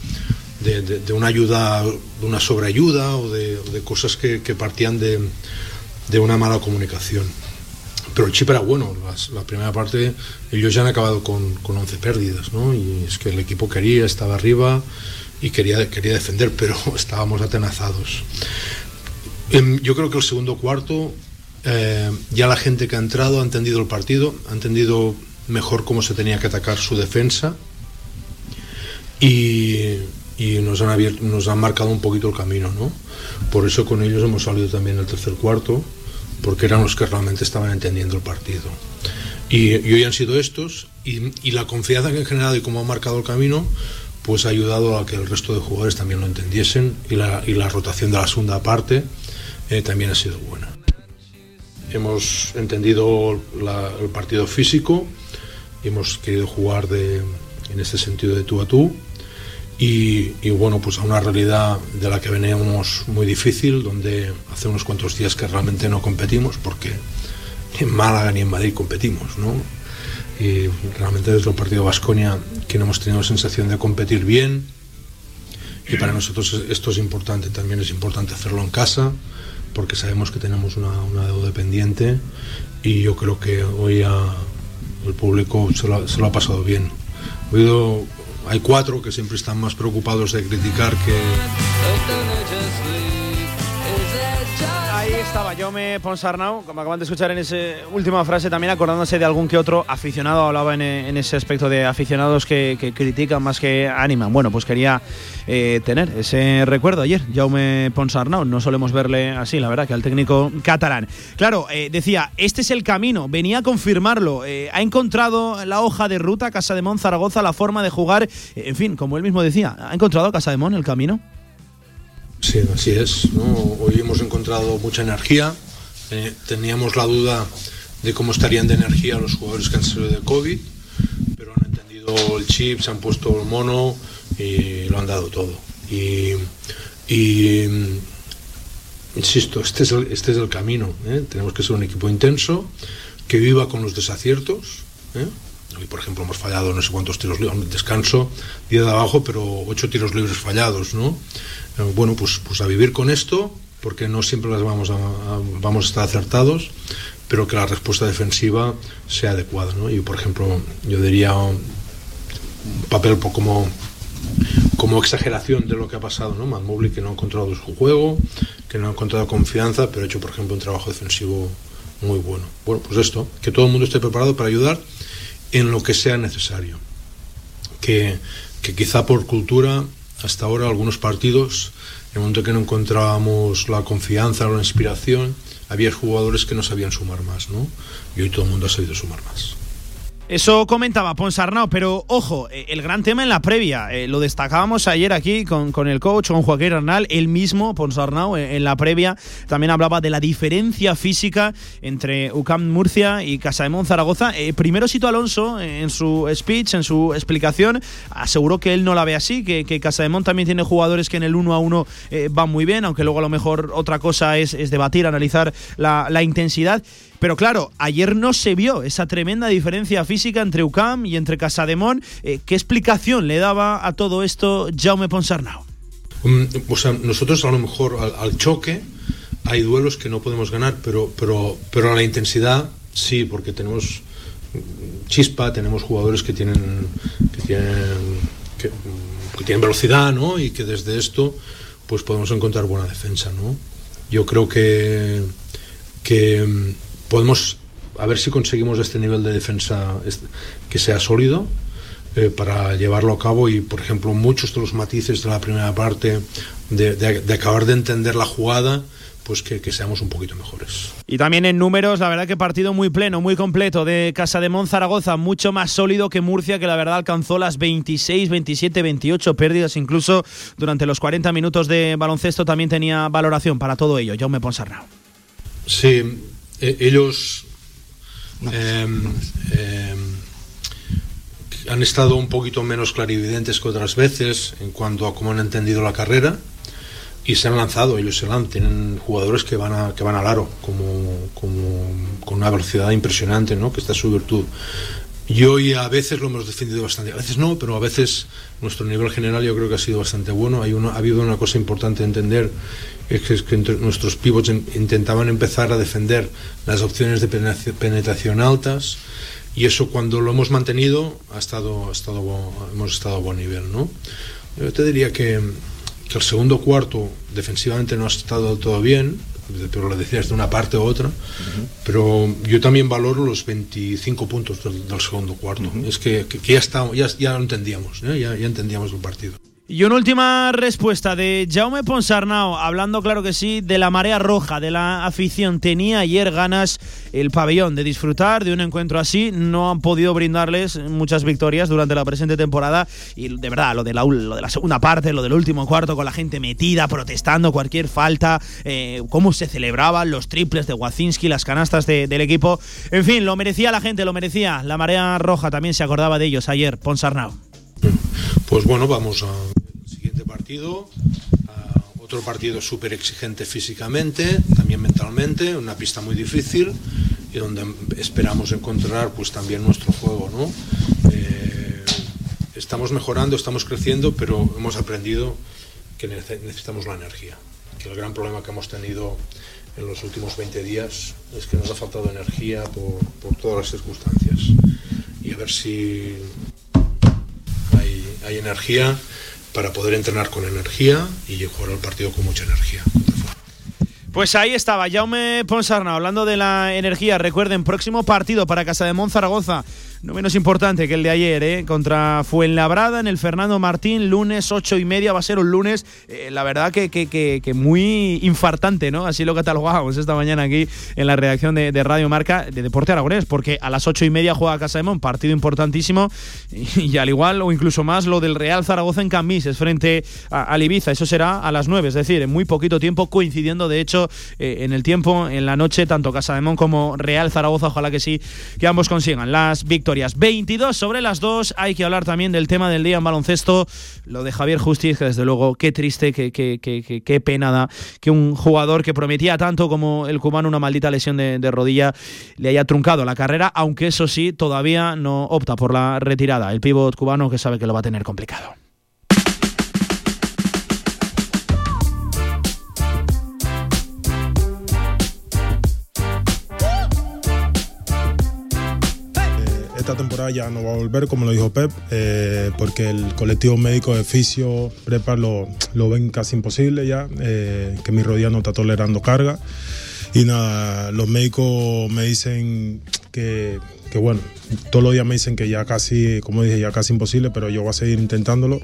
de, una ayuda, de una sobreayuda o de, cosas que, partían de, una mala comunicación. Pero el chip era bueno, la primera parte ellos ya han acabado con, con 11 pérdidas, ¿no? y es que el equipo quería, estaba arriba y quería, quería defender, pero [LAUGHS] estábamos atenazados. Em, yo creo que el segundo cuarto eh, ya la gente que ha entrado ha entendido el partido, ha entendido mejor cómo se tenía que atacar su defensa y, y nos han, abierto, nos han marcado un poquito el camino, ¿no? Por eso con ellos hemos salido también el tercer cuarto, porque eran los que realmente estaban entendiendo el partido. Y, hoy han sido estos, y, la confianza que han generado y cómo han marcado el camino, pues ha ayudado a que el resto de jugadores también lo entendiesen, y la, y la rotación de la segunda parte eh, también ha sido buena. Hemos entendido el partido físico, hemos querido jugar de, en este sentido de tú a tú, y, bueno, pues a una realidad de la que veníamos muy difícil, donde hace unos cuantos días que realmente no competimos, porque ni en Málaga ni en Madrid competimos, ¿no? Y realmente desde el partido Vasconia que no hemos tenido sensación de competir bien, y para nosotros esto es importante, también es importante hacerlo en casa, porque sabemos que tenemos una, deuda pendiente, y yo creo que hoy el público se lo, se lo ha pasado bien. He oído hay cuatro que siempre están más preocupados de criticar que... Ahí estaba Jaume Ponsarnau, como acaban de escuchar en esa última frase, también acordándose de algún que otro aficionado, hablaba en, ese aspecto de aficionados que, critican más que animan. Bueno, pues quería eh, tener ese recuerdo ayer, Jaume Ponsarnau, no solemos verle así, la verdad, que al técnico catalán. Claro, eh, decía, este es el camino, venía a confirmarlo, eh, ha encontrado la hoja de ruta Casa de Mon Zaragoza, la forma de jugar, en fin, como él mismo decía, ¿ha encontrado Casa de Mon el camino? Sí, así es. Hoy hemos encontrado mucha energía. Eh, teníamos la duda de cómo estarían de energía los jugadores que han salido de COVID, pero han entendido el chip, se han puesto el mono y lo han dado todo. Y, insisto, este es el, este es el camino. ¿eh? Tenemos que ser un equipo intenso, que viva con los desaciertos. ¿eh? Hoy, por ejemplo, hemos fallado no sé cuántos tiros libres, descanso, día de abajo, pero ocho tiros libres fallados, ¿no? Eh, bueno, pues, pues a vivir con esto, porque no siempre las vamos a, vamos a estar acertados, pero que la respuesta defensiva sea adecuada. ¿no? Y por ejemplo, yo diría un papel como, como exageración de lo que ha pasado, ¿no? Matt Mobley que no ha encontrado su juego, que no ha encontrado confianza, pero ha hecho, por ejemplo, un trabajo defensivo muy bueno. Bueno, pues esto, que todo el mundo esté preparado para ayudar en lo que sea necesario. Que, que quizá por cultura hasta ahora algunos partidos, en el momento que no encontrábamos la confianza o la inspiración, había jugadores que no sabían sumar más, ¿no? Y hoy todo el mundo ha sabido sumar más. Eso comentaba Ponsarnau, pero ojo, eh, el gran tema en la previa, eh, lo destacábamos ayer aquí con, con, el coach, con Joaquín Arnal, el mismo Ponsarnau eh, en la previa también hablaba de la diferencia física entre UCAM Murcia y Casademón Zaragoza. primero Sito Alonso en su speech, en su explicación, aseguró que él no la ve así, que, que Casademón también tiene jugadores que en el uno a uno van muy bien, aunque luego a lo mejor otra cosa es, es debatir, analizar la, la intensidad. Pero claro, ayer no se vio esa tremenda diferencia física entre UCAM y entre Casademón. Eh, ¿Qué explicación le daba a todo esto Jaume Ponsarnau? Mm, o sea, nosotros a lo mejor al, choque hay duelos que no podemos ganar, pero, pero, pero a la intensidad sí, porque tenemos chispa, tenemos jugadores que tienen, que tienen, que, tienen velocidad, ¿no? Y que desde esto pues podemos encontrar buena defensa, ¿no? Yo creo que, que podemos a ver si conseguimos este nivel de defensa que sea sólido eh, para llevarlo a cabo y, por ejemplo, muchos de los matices de la primera parte, de, acabar de entender la jugada, pues que, seamos un poquito mejores. Y también en números, la verdad que partido muy pleno, muy completo de Casa de Zaragoza, mucho más sólido que Murcia, que la verdad alcanzó las 26, 27, 28 pérdidas, incluso durante los 40 minutos de baloncesto también tenía valoración para todo ello. Jaume Ponsarnau. Sí, eh, ellos em, em, han estado un poquito menos clarividentes que otras veces en cuanto a cómo han entendido la carrera y se han lanzado, ellos se lanzan, tienen jugadores que van, a, que van al aro como, como, con una velocidad impresionante, ¿no? que esta es su virtud. Y hoy a veces lo hemos defendido bastante, a veces no, pero a veces nuestro nivel general yo creo que ha sido bastante bueno. Hay una, ha habido una cosa importante a entender es que, nuestros pivots intentaban empezar a defender las opciones de penetración altas y eso cuando lo hemos mantenido ha estado, ha estado hemos estado a buen nivel ¿no? yo te diría que, que el segundo cuarto defensivamente no ha estado del todo bien pero lo decías de una parte u otra, pero yo también valoro los 25 puntos del, segundo cuarto. Es que, que, ya, está, ya, ya lo entendíamos, ¿eh? ya, ya entendíamos el partido. Y una última respuesta de Jaume Ponsarnau, hablando claro que sí de la marea roja, de la afición. Tenía ayer ganas el pabellón de disfrutar de un encuentro así. No han podido brindarles muchas victorias durante la presente temporada. Y de verdad, lo de la, lo de la segunda parte, lo del último cuarto, con la gente metida, protestando cualquier falta, eh, cómo se celebraban los triples de Wacinski, las canastas del equipo. En fin, lo merecía la gente, lo merecía. La marea roja también se acordaba de ellos ayer, Ponsarnau. Pues bueno, vamos al partido. otro partido súper exigente físicamente, también mentalmente, una pista muy difícil y donde esperamos encontrar pues también nuestro juego, ¿no? Eh, estamos mejorando, estamos creciendo, pero hemos aprendido que necesitamos la energía. Que el gran problema que hemos tenido en los últimos 20 días es que nos ha faltado energía por, por todas las circunstancias. Y a ver si hay energía para poder entrenar con energía y jugar el partido con mucha energía. Pues ahí estaba Jaume Ponsarna hablando de la energía. Recuerden, próximo partido para Casa de Monzaragoza no menos importante que el de ayer, ¿eh? contra Fuenlabrada en el Fernando Martín, lunes ocho y media, va a ser un lunes, eh, la verdad que, que, que, muy infartante, ¿no? Así lo catalogábamos esta mañana aquí en la redacción de, Radio Marca de Deporte Aragonés, porque a las ocho y media juega Casa de Mon, partido importantísimo, y, al igual o incluso más lo del Real Zaragoza en Cambises frente a, Ibiza, eso será a las nueve, es decir, en muy poquito tiempo, coincidiendo de hecho eh, en el tiempo, en la noche, tanto Casa de Mon como Real Zaragoza, ojalá que sí, que ambos consigan las victorias 22 sobre las 2. Hay que hablar también del tema del día en baloncesto. Lo de Javier Justiz, que desde luego, qué triste, qué, qué, qué, qué pena que un jugador que prometía tanto como el cubano una maldita lesión de, de rodilla le haya truncado la carrera, aunque eso sí, todavía no opta por la retirada. El pívot cubano que sabe que lo va a tener complicado. Esta temporada ya no va a volver, como lo dijo Pep, eh, porque el colectivo médico de fisio, prepa, lo, lo ven casi imposible ya, eh, que mi rodilla no está tolerando carga. Y nada, los médicos me dicen que, que, bueno, todos los días me dicen que ya casi, como dije, ya casi imposible, pero yo voy a seguir intentándolo.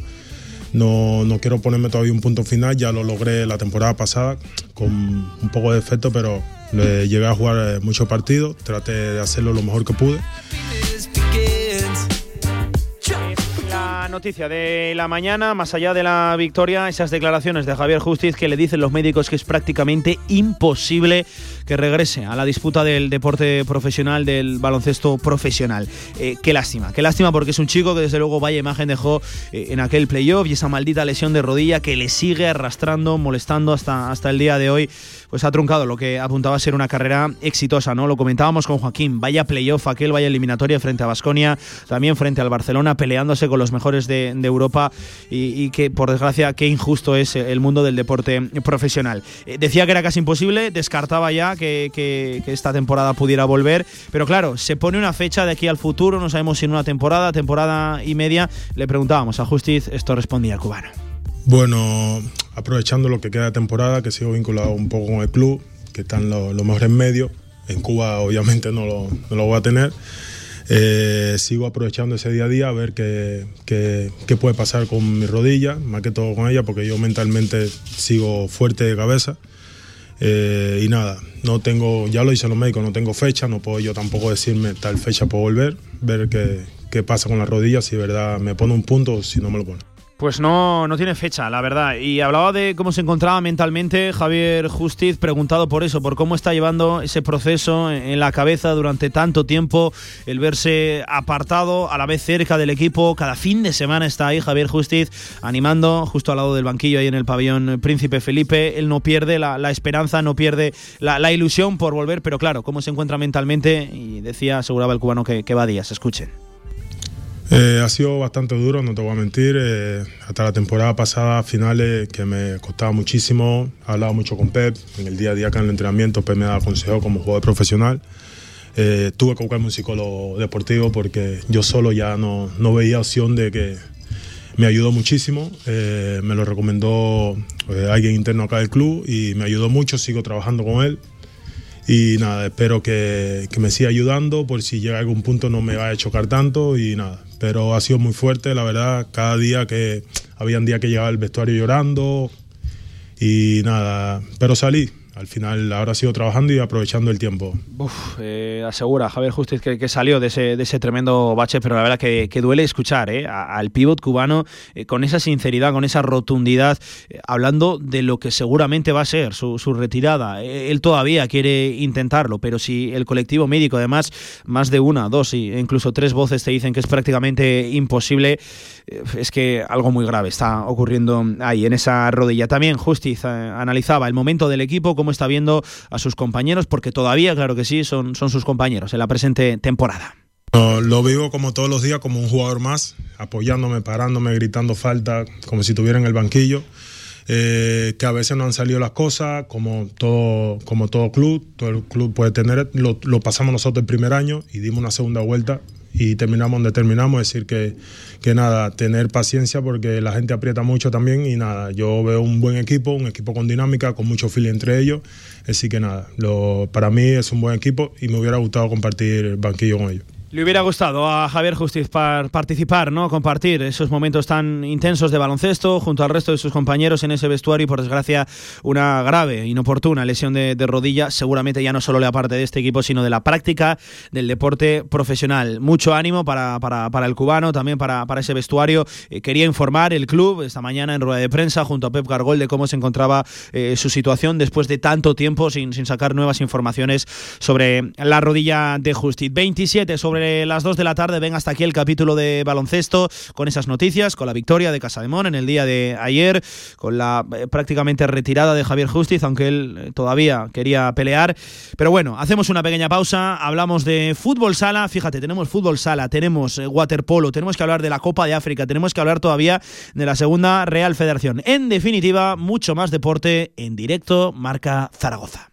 No, no quiero ponerme todavía un punto final, ya lo logré la temporada pasada con un poco de efecto, pero llegué a jugar muchos partidos, traté de hacerlo lo mejor que pude noticia de la mañana, más allá de la victoria, esas declaraciones de Javier Justiz que le dicen los médicos que es prácticamente imposible que regrese a la disputa del deporte profesional, del baloncesto profesional. Eh, qué lástima, qué lástima porque es un chico que desde luego vaya imagen dejó eh, en aquel playoff y esa maldita lesión de rodilla que le sigue arrastrando, molestando hasta, hasta el día de hoy, pues ha truncado lo que apuntaba a ser una carrera exitosa, ¿no? Lo comentábamos con Joaquín, vaya playoff aquel, vaya eliminatoria frente a Basconia, también frente al Barcelona, peleándose con los mejores de, Europa y, que por desgracia qué injusto es el mundo del deporte profesional. Eh, decía que era casi imposible, descartaba ya que, esta temporada pudiera volver. Pero claro, se pone una fecha de aquí al futuro, no sabemos si en una temporada, temporada y media. Le preguntábamos a Justiz, esto respondía el cubano. Bueno, aprovechando lo que queda de temporada, que sigo vinculado un poco con el club, que están los lo mejores medios. En Cuba obviamente no lo, no lo voy a tener. Eh, sigo aprovechando ese día a día a ver qué, qué, qué, puede pasar con mi rodilla, más que todo con ella, porque yo mentalmente sigo fuerte de cabeza. Eh, y nada, no tengo, ya lo hice los médicos, no tengo fecha, no puedo yo tampoco decirme tal fecha puedo volver, ver qué, qué pasa con las rodillas, si verdad me pone un punto o si no me lo pone. Pues no, no tiene fecha, la verdad. Y hablaba de cómo se encontraba mentalmente Javier Justiz, preguntado por eso, por cómo está llevando ese proceso en la cabeza durante tanto tiempo, el verse apartado, a la vez cerca del equipo. Cada fin de semana está ahí Javier Justiz animando, justo al lado del banquillo, ahí en el pabellón Príncipe Felipe. Él no pierde la, esperanza, no pierde la, ilusión por volver, pero claro, cómo se encuentra mentalmente. Y decía, aseguraba el cubano que, que va días. Escuchen. Eh, ha sido bastante duro, no te voy a mentir. Eh, hasta la temporada pasada, finales, que me costaba muchísimo. He hablado mucho con Pep. En el día a día acá en el entrenamiento, Pep me da consejo como jugador profesional. Eh, tuve que buscarme un psicólogo deportivo porque yo solo ya no, no veía opción de que me ayudó muchísimo. me lo recomendó alguien interno acá del club y me ayudó mucho. Sigo trabajando con él. Y nada, espero que, que, me siga ayudando por si llega a algún punto no me vaya a chocar tanto y nada, pero ha sido muy fuerte, la verdad, cada día que había un día que llegaba al vestuario llorando y nada, pero salí, al final ahora sigo trabajando y aprovechando el tiempo. Eh, asegura Javier Justiz que, salió de ese, de ese, tremendo bache, pero la verdad que, duele escuchar eh, al pívot cubano eh, con esa sinceridad, con esa rotundidad, hablando de lo que seguramente va a ser su, retirada. él todavía quiere intentarlo, pero si el colectivo médico, además, más de una, dos e incluso tres voces te dicen que es prácticamente imposible, es que algo muy grave está ocurriendo ahí, en esa rodilla. También Justiz analizaba el momento del equipo, cómo está viendo a sus compañeros, porque todavía, claro que sí, son, son sus compañeros en la presente temporada. lo vivo como todos los días, como un jugador más, apoyándome, parándome, gritando falta, como si estuviera en el banquillo. Eh, que a veces no han salido las cosas, como todo, como todo club, todo el club puede tener, lo, lo pasamos nosotros el primer año y dimos una segunda vuelta y terminamos donde terminamos, es decir que, que nada, tener paciencia porque la gente aprieta mucho también y nada, yo veo un buen equipo, un equipo con dinámica, con mucho feeling entre ellos, así que nada, lo, para mí es un buen equipo y me hubiera gustado compartir el banquillo con ellos. Le hubiera gustado a Javier Justiz participar, ¿no? compartir esos momentos tan intensos de baloncesto junto al resto de sus compañeros en ese vestuario y por desgracia una grave, inoportuna lesión de, rodilla seguramente ya no solo le aparte de este equipo sino de la práctica del deporte profesional. Mucho ánimo para, para, el cubano, también para, para ese vestuario. Eh, quería informar el club esta mañana en rueda de prensa junto a Pep Gargol de cómo se encontraba eh, su situación después de tanto tiempo sin, sin sacar nuevas informaciones sobre la rodilla de Justiz. 27 sobre las 2 de la tarde ven hasta aquí el capítulo de baloncesto con esas noticias, con la victoria de Casademón en el día de ayer, con la eh, prácticamente retirada de Javier Justiz, aunque él eh, todavía quería pelear. Pero bueno, hacemos una pequeña pausa, hablamos de fútbol sala, fíjate, tenemos fútbol sala, tenemos eh, waterpolo, tenemos que hablar de la Copa de África, tenemos que hablar todavía de la segunda Real Federación. En definitiva, mucho más deporte en directo, marca Zaragoza.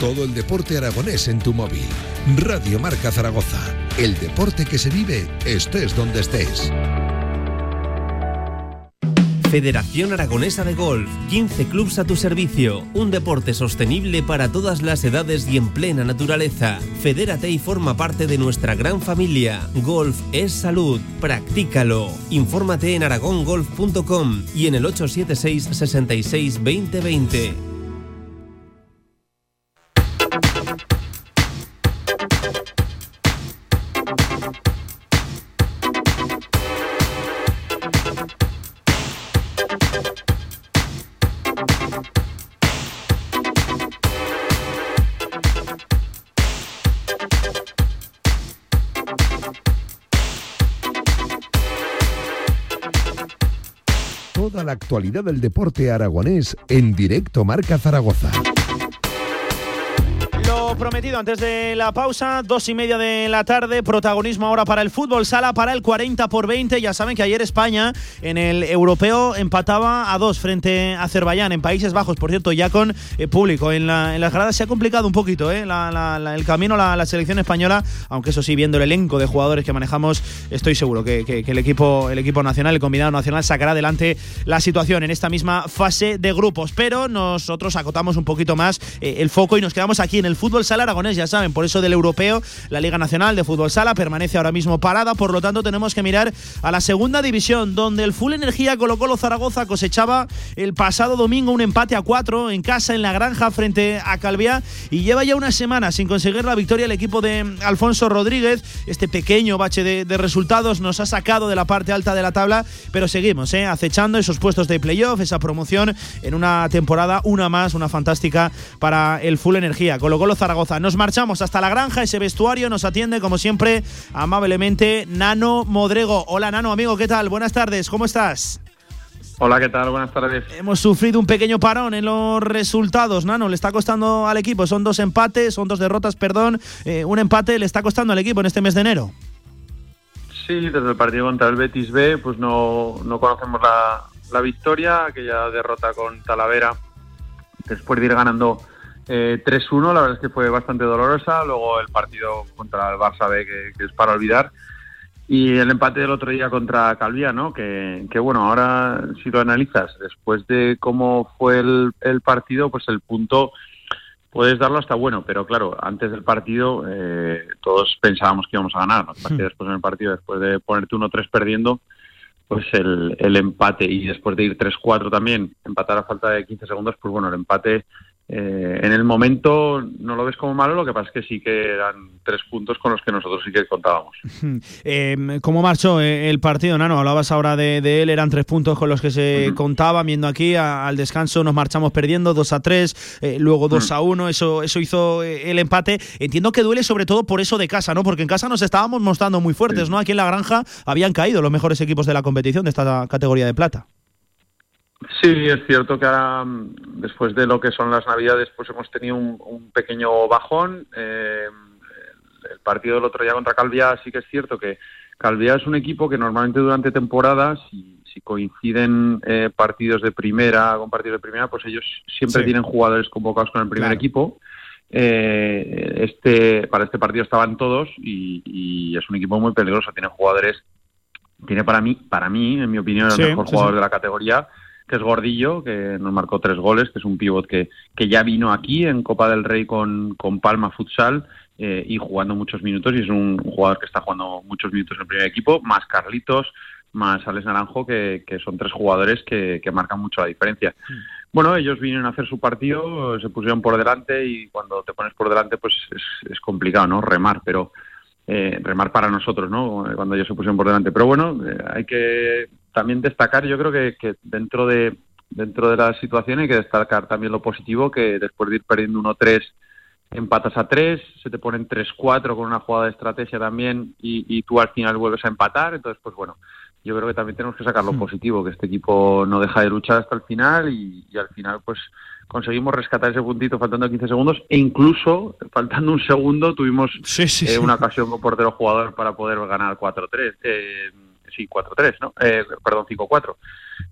Todo el deporte aragonés en tu móvil. Radio Marca Zaragoza. El deporte que se vive estés donde estés. Federación Aragonesa de Golf, 15 clubs a tu servicio, un deporte sostenible para todas las edades y en plena naturaleza. Fedérate y forma parte de nuestra gran familia. Golf es salud, practícalo. Infórmate en aragongolf.com y en el 876 66 2020. Actualidad del deporte aragonés en directo Marca Zaragoza. Prometido antes de la pausa, dos y media de la tarde, protagonismo ahora para el fútbol, sala para el 40 por 20. Ya saben que ayer España en el europeo empataba a dos frente a Azerbaiyán en Países Bajos, por cierto, ya con eh, público. En, la, en las gradas se ha complicado un poquito eh, el camino la, selección española, aunque eso sí, viendo el elenco de jugadores que manejamos, estoy seguro que, el, equipo, el equipo nacional, el combinado nacional, sacará adelante la situación en esta misma fase de grupos. Pero nosotros acotamos un poquito más eh, el foco y nos quedamos aquí en el fútbol aragonés, ya saben, por eso del europeo, la Liga Nacional de Fútbol Sala permanece ahora mismo parada, por lo tanto tenemos que mirar a la segunda división, donde el Full Energía Colo Colo Zaragoza cosechaba el pasado domingo un empate a cuatro en casa en la granja frente a Calviá y lleva ya una semana sin conseguir la victoria el equipo de Alfonso Rodríguez. Este pequeño bache de, resultados nos ha sacado de la parte alta de la tabla, pero seguimos ¿eh? acechando esos puestos de playoff, esa promoción en una temporada, una más, una fantástica para el Full Energía. Colo Colo Zaragoza. Nos marchamos hasta la granja, ese vestuario nos atiende como siempre amablemente Nano Modrego. Hola Nano, amigo, ¿qué tal? Buenas tardes, ¿cómo estás? Hola, ¿qué tal? Buenas tardes. Hemos sufrido un pequeño parón en los resultados, Nano. Le está costando al equipo. Son dos empates, son dos derrotas, perdón. Eh, un empate le está costando al equipo en este mes de enero. Sí, desde el partido contra el Betis B, pues no, no conocemos la, la victoria, aquella derrota con Talavera, después de ir ganando eh, 3-1, la verdad es que fue bastante dolorosa. Luego el partido contra el Barça B, que, es para olvidar. Y el empate del otro día contra Calvía, ¿no? Que, bueno, ahora si lo analizas, después de cómo fue el, partido, pues el punto puedes darlo hasta bueno, pero claro, antes del partido eh, todos pensábamos que íbamos a ganar. ¿no? Hmm. Después en el partido, después de ponerte 1-3 perdiendo, pues el, el empate y después de ir 3-4 también, empatar a falta de 15 segundos, pues bueno, el empate eh, en el momento no lo ves como malo, lo que pasa es que sí que eran tres puntos con los que nosotros sí que contábamos. [LAUGHS] Eh, ¿Cómo marchó eh, el partido, Nano? Hablabas ahora de, él, eran tres puntos con los que se contaba, viendo aquí al descanso nos marchamos perdiendo 2 a 3, luego 2 a 1, eso, eso hizo el empate. Entiendo que duele sobre todo por eso de casa, ¿no? Porque en casa nos estábamos mostrando muy fuertes, ¿no? Aquí en la granja habían caído los mejores equipos de la competición de esta categoría de plata. Sí, es cierto que ahora, mm, después de lo que son las Navidades, pues hemos tenido un, pequeño bajón. Eh, el partido del otro día contra Calvia sí que es cierto que Calvia es un equipo que normalmente durante temporadas, si, si coinciden eh, partidos de primera con partidos de primera, pues ellos siempre tienen jugadores convocados con el primer equipo. Eh, este para este partido estaban todos y, es un equipo muy peligroso. Tiene jugadores, tiene para mí, para mí, en mi opinión, el mejor jugador de la categoría que es Gordillo, que nos marcó tres goles, que es un pívot que, que ya vino aquí en Copa del Rey con, con Palma Futsal eh, y jugando muchos minutos y es un, jugador que está jugando muchos minutos en el primer equipo, más Carlitos, más Alex Naranjo, que, que son tres jugadores que, que marcan mucho la diferencia. Bueno, ellos vinieron a hacer su partido, se pusieron por delante y cuando te pones por delante, pues es, es complicado, ¿no? Remar, pero eh, remar para nosotros, ¿no? Cuando ellos se pusieron por delante. Pero bueno, eh, hay que también destacar, yo creo que, que dentro de dentro de la situación hay que destacar también lo positivo, que después de ir perdiendo 1-3 empatas a 3, se te ponen 3-4 con una jugada de estrategia también y, y tú al final vuelves a empatar, entonces pues bueno, yo creo que también tenemos que sacar lo positivo, que este equipo no deja de luchar hasta el final y, y al final pues conseguimos rescatar ese puntito faltando 15 segundos e incluso faltando un segundo tuvimos Sí, sí, eh, sí. una ocasión con portero jugador para poder ganar 4-3, eh, sí, 4-3, ¿no? Eh, perdón, 5-4.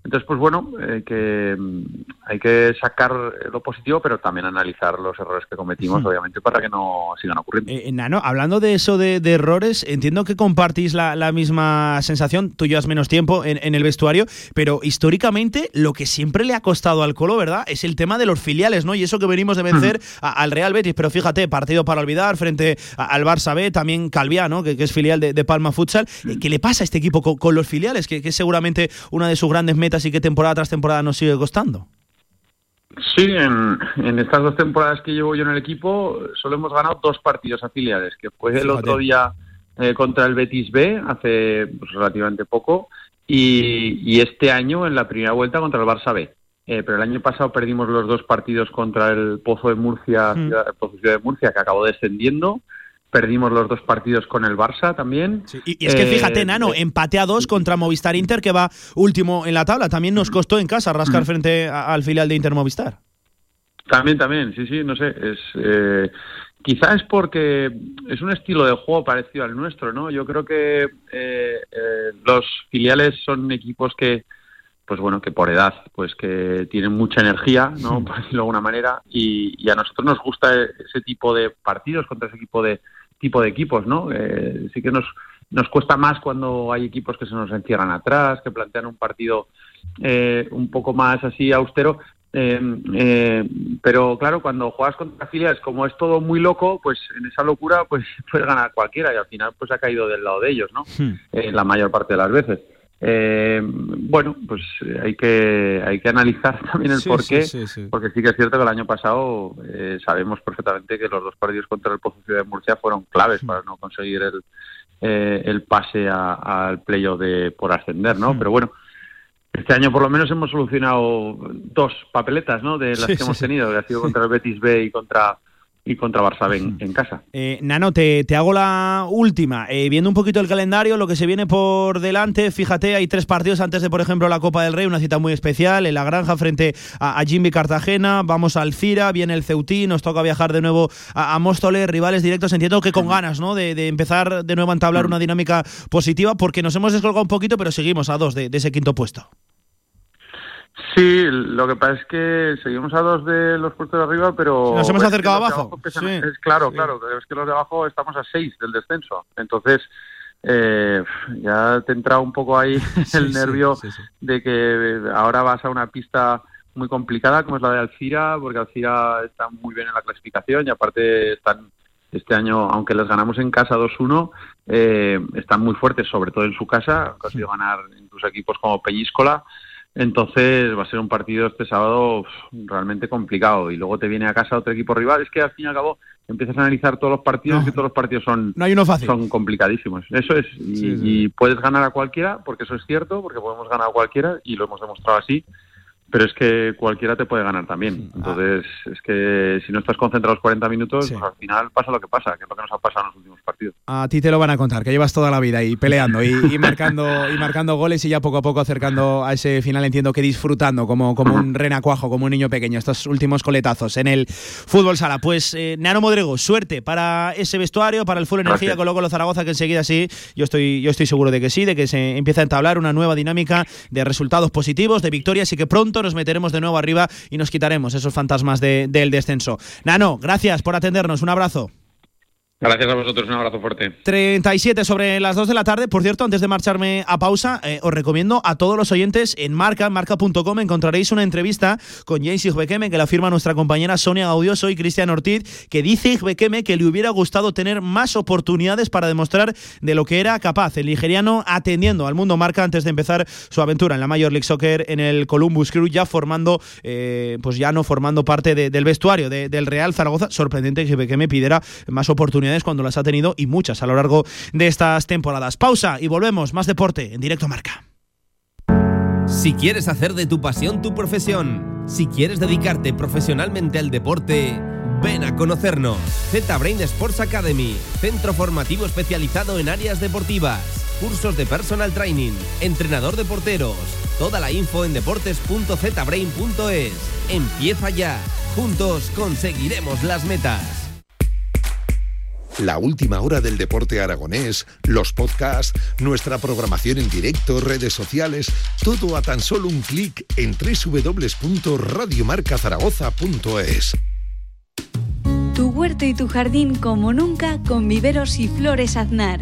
Entonces, pues bueno, eh, que mm, hay que sacar lo positivo, pero también analizar los errores que cometimos, obviamente, para que no sigan ocurriendo. Eh, Nano, hablando de eso de, de errores, entiendo que compartís la, la misma sensación. Tú llevas menos tiempo en, en el vestuario, pero históricamente lo que siempre le ha costado al Colo, ¿verdad? Es el tema de los filiales, ¿no? Y eso que venimos de vencer a- al Real Betis. Pero fíjate, partido para olvidar frente a- al Barça B, también Calviá, ¿no? Que, que es filial de, de Palma Futsal. Eh, ¿Qué le pasa a este equipo con, con los filiales? Que, que es seguramente una de sus grandes metas y que temporada tras temporada nos sigue costando. Sí, en, en estas dos temporadas que llevo yo en el equipo, solo hemos ganado dos partidos afiliados, que fue el Fíjate. otro día eh, contra el Betis B, hace pues, relativamente poco, y, y este año en la primera vuelta contra el Barça B. Eh, pero el año pasado perdimos los dos partidos contra el Pozo de Murcia, Mm. Ciudad- el Pozo Ciudad de Murcia, que acabó descendiendo. Perdimos los dos partidos con el Barça también. Y, y es que Eh, fíjate, Nano, empate a dos contra Movistar Inter, que va último en la tabla. También nos costó en casa rascar frente a- al filial de Inter Movistar. También, también, sí, sí, no sé, es eh, quizá es porque es un estilo de juego parecido al nuestro, ¿no? Yo creo que eh, eh, los filiales son equipos que, pues bueno, que por edad, pues que tienen mucha energía, ¿no? [LAUGHS] Por decirlo de alguna manera, y, y a nosotros nos gusta ese tipo de partidos contra ese tipo de tipo de equipos, ¿no? Eh, sí que nos nos cuesta más cuando hay equipos que se nos encierran atrás, que plantean un partido eh, un poco más así austero. Eh, eh, pero claro, cuando juegas contra filiales, como es todo muy loco, pues en esa locura pues [LAUGHS] puedes ganar cualquiera y al final pues ha caído del lado de ellos, ¿no? Eh, la mayor parte de las veces. Eh, bueno, pues eh, hay que hay que analizar [LAUGHS] también el Sí, porqué, sí, sí, sí. porque sí que es cierto que el año pasado eh, sabemos perfectamente que los dos partidos contra el Pozo Ciudad de Murcia fueron claves para no conseguir el, eh, el pase a- al playoff de por ascender, ¿no? Pero bueno, este año por lo menos hemos solucionado dos papeletas, ¿no? De las que hemos tenido, que ha sido contra el [LAUGHS] Betis B y contra y contra Barça en, en casa. Eh, Nano, te, te hago la última. Eh, viendo un poquito el calendario, lo que se viene por delante, fíjate, hay tres partidos antes de, por ejemplo, la Copa del Rey, una cita muy especial, en la granja frente a, a Jimmy Cartagena, vamos al Cira, viene el Ceutí, nos toca viajar de nuevo a, a Móstoles, rivales directos, entiendo que con ganas, ¿no? De, de empezar de nuevo a entablar una dinámica positiva, porque nos hemos descolgado un poquito, pero seguimos a dos de, de ese quinto puesto. Sí, lo que pasa es que seguimos a dos de los puestos de arriba, pero... Nos hemos acercado abajo, sí. es claro, claro, es que los de abajo estamos a seis del descenso. Entonces, eh, ya te entra un poco ahí [LAUGHS] el nervio de que ahora vas a una pista muy complicada como es la de Alcira, porque Alcira está muy bien en la clasificación y aparte están este año, aunque les ganamos en casa 2-1, eh, están muy fuertes, sobre todo en su casa, han conseguido ganar incluso equipos como Peñíscola, entonces va a ser un partido este sábado realmente complicado y luego te viene a casa otro equipo rival. Es que al fin y al cabo empiezas a analizar todos los partidos y todos los partidos son, No hay uno fácil. son complicadísimos. Eso es. Y, Sí, sí. y puedes ganar a cualquiera, porque eso es cierto, porque podemos ganar a cualquiera y lo hemos demostrado así. Pero es que cualquiera te puede ganar también. Entonces, es que si no estás concentrado los 40 minutos, pues al final pasa lo que pasa, que es lo que nos ha pasado en los últimos partidos. A ti te lo van a contar, que llevas toda la vida ahí peleando y, y marcando y marcando goles y ya poco a poco acercando a ese final. Entiendo que disfrutando como, como un renacuajo, como un niño pequeño, estos últimos coletazos en el fútbol sala. Pues eh, Nano Modrego, suerte para ese vestuario, para el full energía con Loco Zaragoza, que enseguida sí, yo estoy, yo estoy seguro de que sí, de que se empieza a entablar una nueva dinámica de resultados positivos, de victorias y que pronto nos meteremos de nuevo arriba y nos quitaremos esos fantasmas de- del descenso. Nano, gracias por atendernos, un abrazo. Gracias a vosotros, un abrazo fuerte. 37 sobre las 2 de la tarde. Por cierto, antes de marcharme a pausa, eh, os recomiendo a todos los oyentes en marca, marca.com, encontraréis una entrevista con James Igbekeme, que la firma nuestra compañera Sonia Gaudioso y Cristian Ortiz, que dice Igbekeme que le hubiera gustado tener más oportunidades para demostrar de lo que era capaz. El nigeriano atendiendo al mundo marca antes de empezar su aventura en la Major League Soccer en el Columbus Crew, ya formando, eh, pues ya no formando parte del vestuario del Real Zaragoza. Sorprendente que Igbekeme pidiera más oportunidades cuando las ha tenido y muchas a lo largo de estas temporadas. Pausa y volvemos. Más deporte en directo marca. Si quieres hacer de tu pasión tu profesión, si quieres dedicarte profesionalmente al deporte, ven a conocernos. Z-Brain Sports Academy, centro formativo especializado en áreas deportivas, cursos de personal training, entrenador de porteros. Toda la info en deportes.zbrain.es. Empieza ya. Juntos conseguiremos las metas la última hora del deporte aragonés, los podcasts, nuestra programación en directo, redes sociales, todo a tan solo un clic en www.radiomarcazaragoza.es. Tu huerto y tu jardín como nunca con viveros y flores aznar.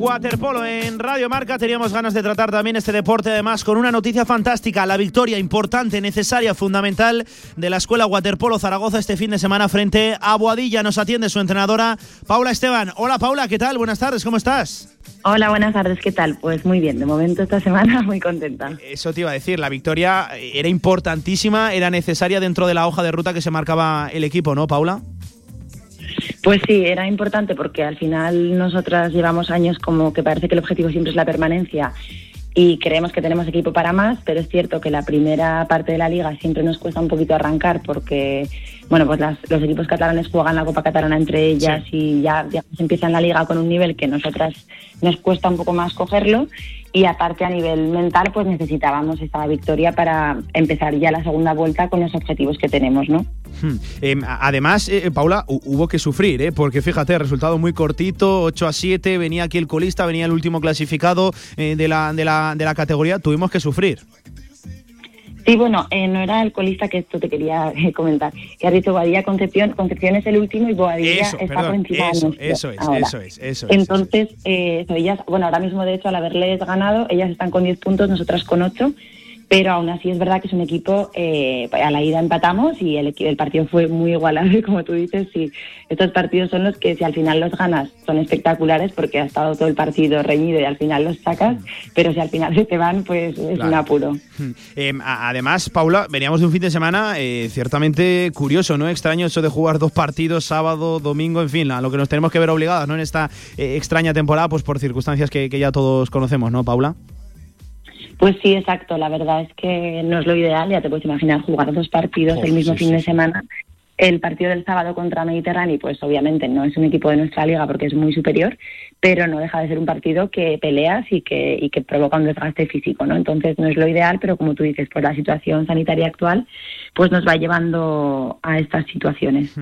Waterpolo en Radio Marca. Teníamos ganas de tratar también este deporte, además, con una noticia fantástica: la victoria importante, necesaria, fundamental de la Escuela Waterpolo Zaragoza este fin de semana frente a Boadilla. Nos atiende su entrenadora, Paula Esteban. Hola, Paula, ¿qué tal? Buenas tardes, ¿cómo estás? Hola, buenas tardes, ¿qué tal? Pues muy bien, de momento esta semana [LAUGHS] muy contenta. Eso te iba a decir, la victoria era importantísima, era necesaria dentro de la hoja de ruta que se marcaba el equipo, ¿no, Paula? Pues sí, era importante porque al final nosotras llevamos años como que parece que el objetivo siempre es la permanencia y creemos que tenemos equipo para más, pero es cierto que la primera parte de la liga siempre nos cuesta un poquito arrancar porque, bueno, pues los equipos catalanes juegan la Copa Catalana entre ellas y ya, ya se empieza en la liga con un nivel que nosotras nos cuesta un poco más cogerlo y aparte a nivel mental pues necesitábamos esta victoria para empezar ya la segunda vuelta con los objetivos que tenemos, ¿no? Hmm. Em, además, eh, Paula, hubo que sufrir, ¿eh? porque fíjate, resultado muy cortito, 8 a 7, venía aquí el colista, venía el último clasificado eh, de, la, de, la, de la categoría, tuvimos que sufrir. Sí, bueno, eh, no era el colista que esto te quería eh, comentar. Que has dicho Boadilla Concepción, Concepción es el último y Boadilla está por encima eso, de Eso es, eso es, eso es. Entonces, eh, ellas, bueno, ahora mismo de hecho al haberles ganado, ellas están con 10 puntos, nosotras con 8 pero aún así es verdad que es un equipo, eh, a la ida empatamos y el, el partido fue muy igualado [LAUGHS] como tú dices, y estos partidos son los que si al final los ganas son espectaculares porque ha estado todo el partido reñido y al final los sacas, pero si al final se te van, pues es un apuro. Em, además, Paula, veníamos de un fin de semana eh, ciertamente curioso, ¿no? Extraño eso de jugar dos partidos, sábado, domingo, en fin, a lo que nos tenemos que ver obligados, ¿no? En esta eh, extraña temporada, pues por circunstancias que ya todos conocemos, ¿no, Paula? Pues sí, exacto. La verdad es que no es lo ideal. Ya te puedes imaginar jugar dos partidos el mismo fin de semana. El partido del sábado contra Mediterráneo, pues obviamente no es un equipo de nuestra liga porque es muy superior, pero no deja de ser un partido que peleas y que, y que provoca un desgaste físico, ¿no? Entonces no es lo ideal, pero como tú dices, por la situación sanitaria actual, pues nos va llevando a estas situaciones.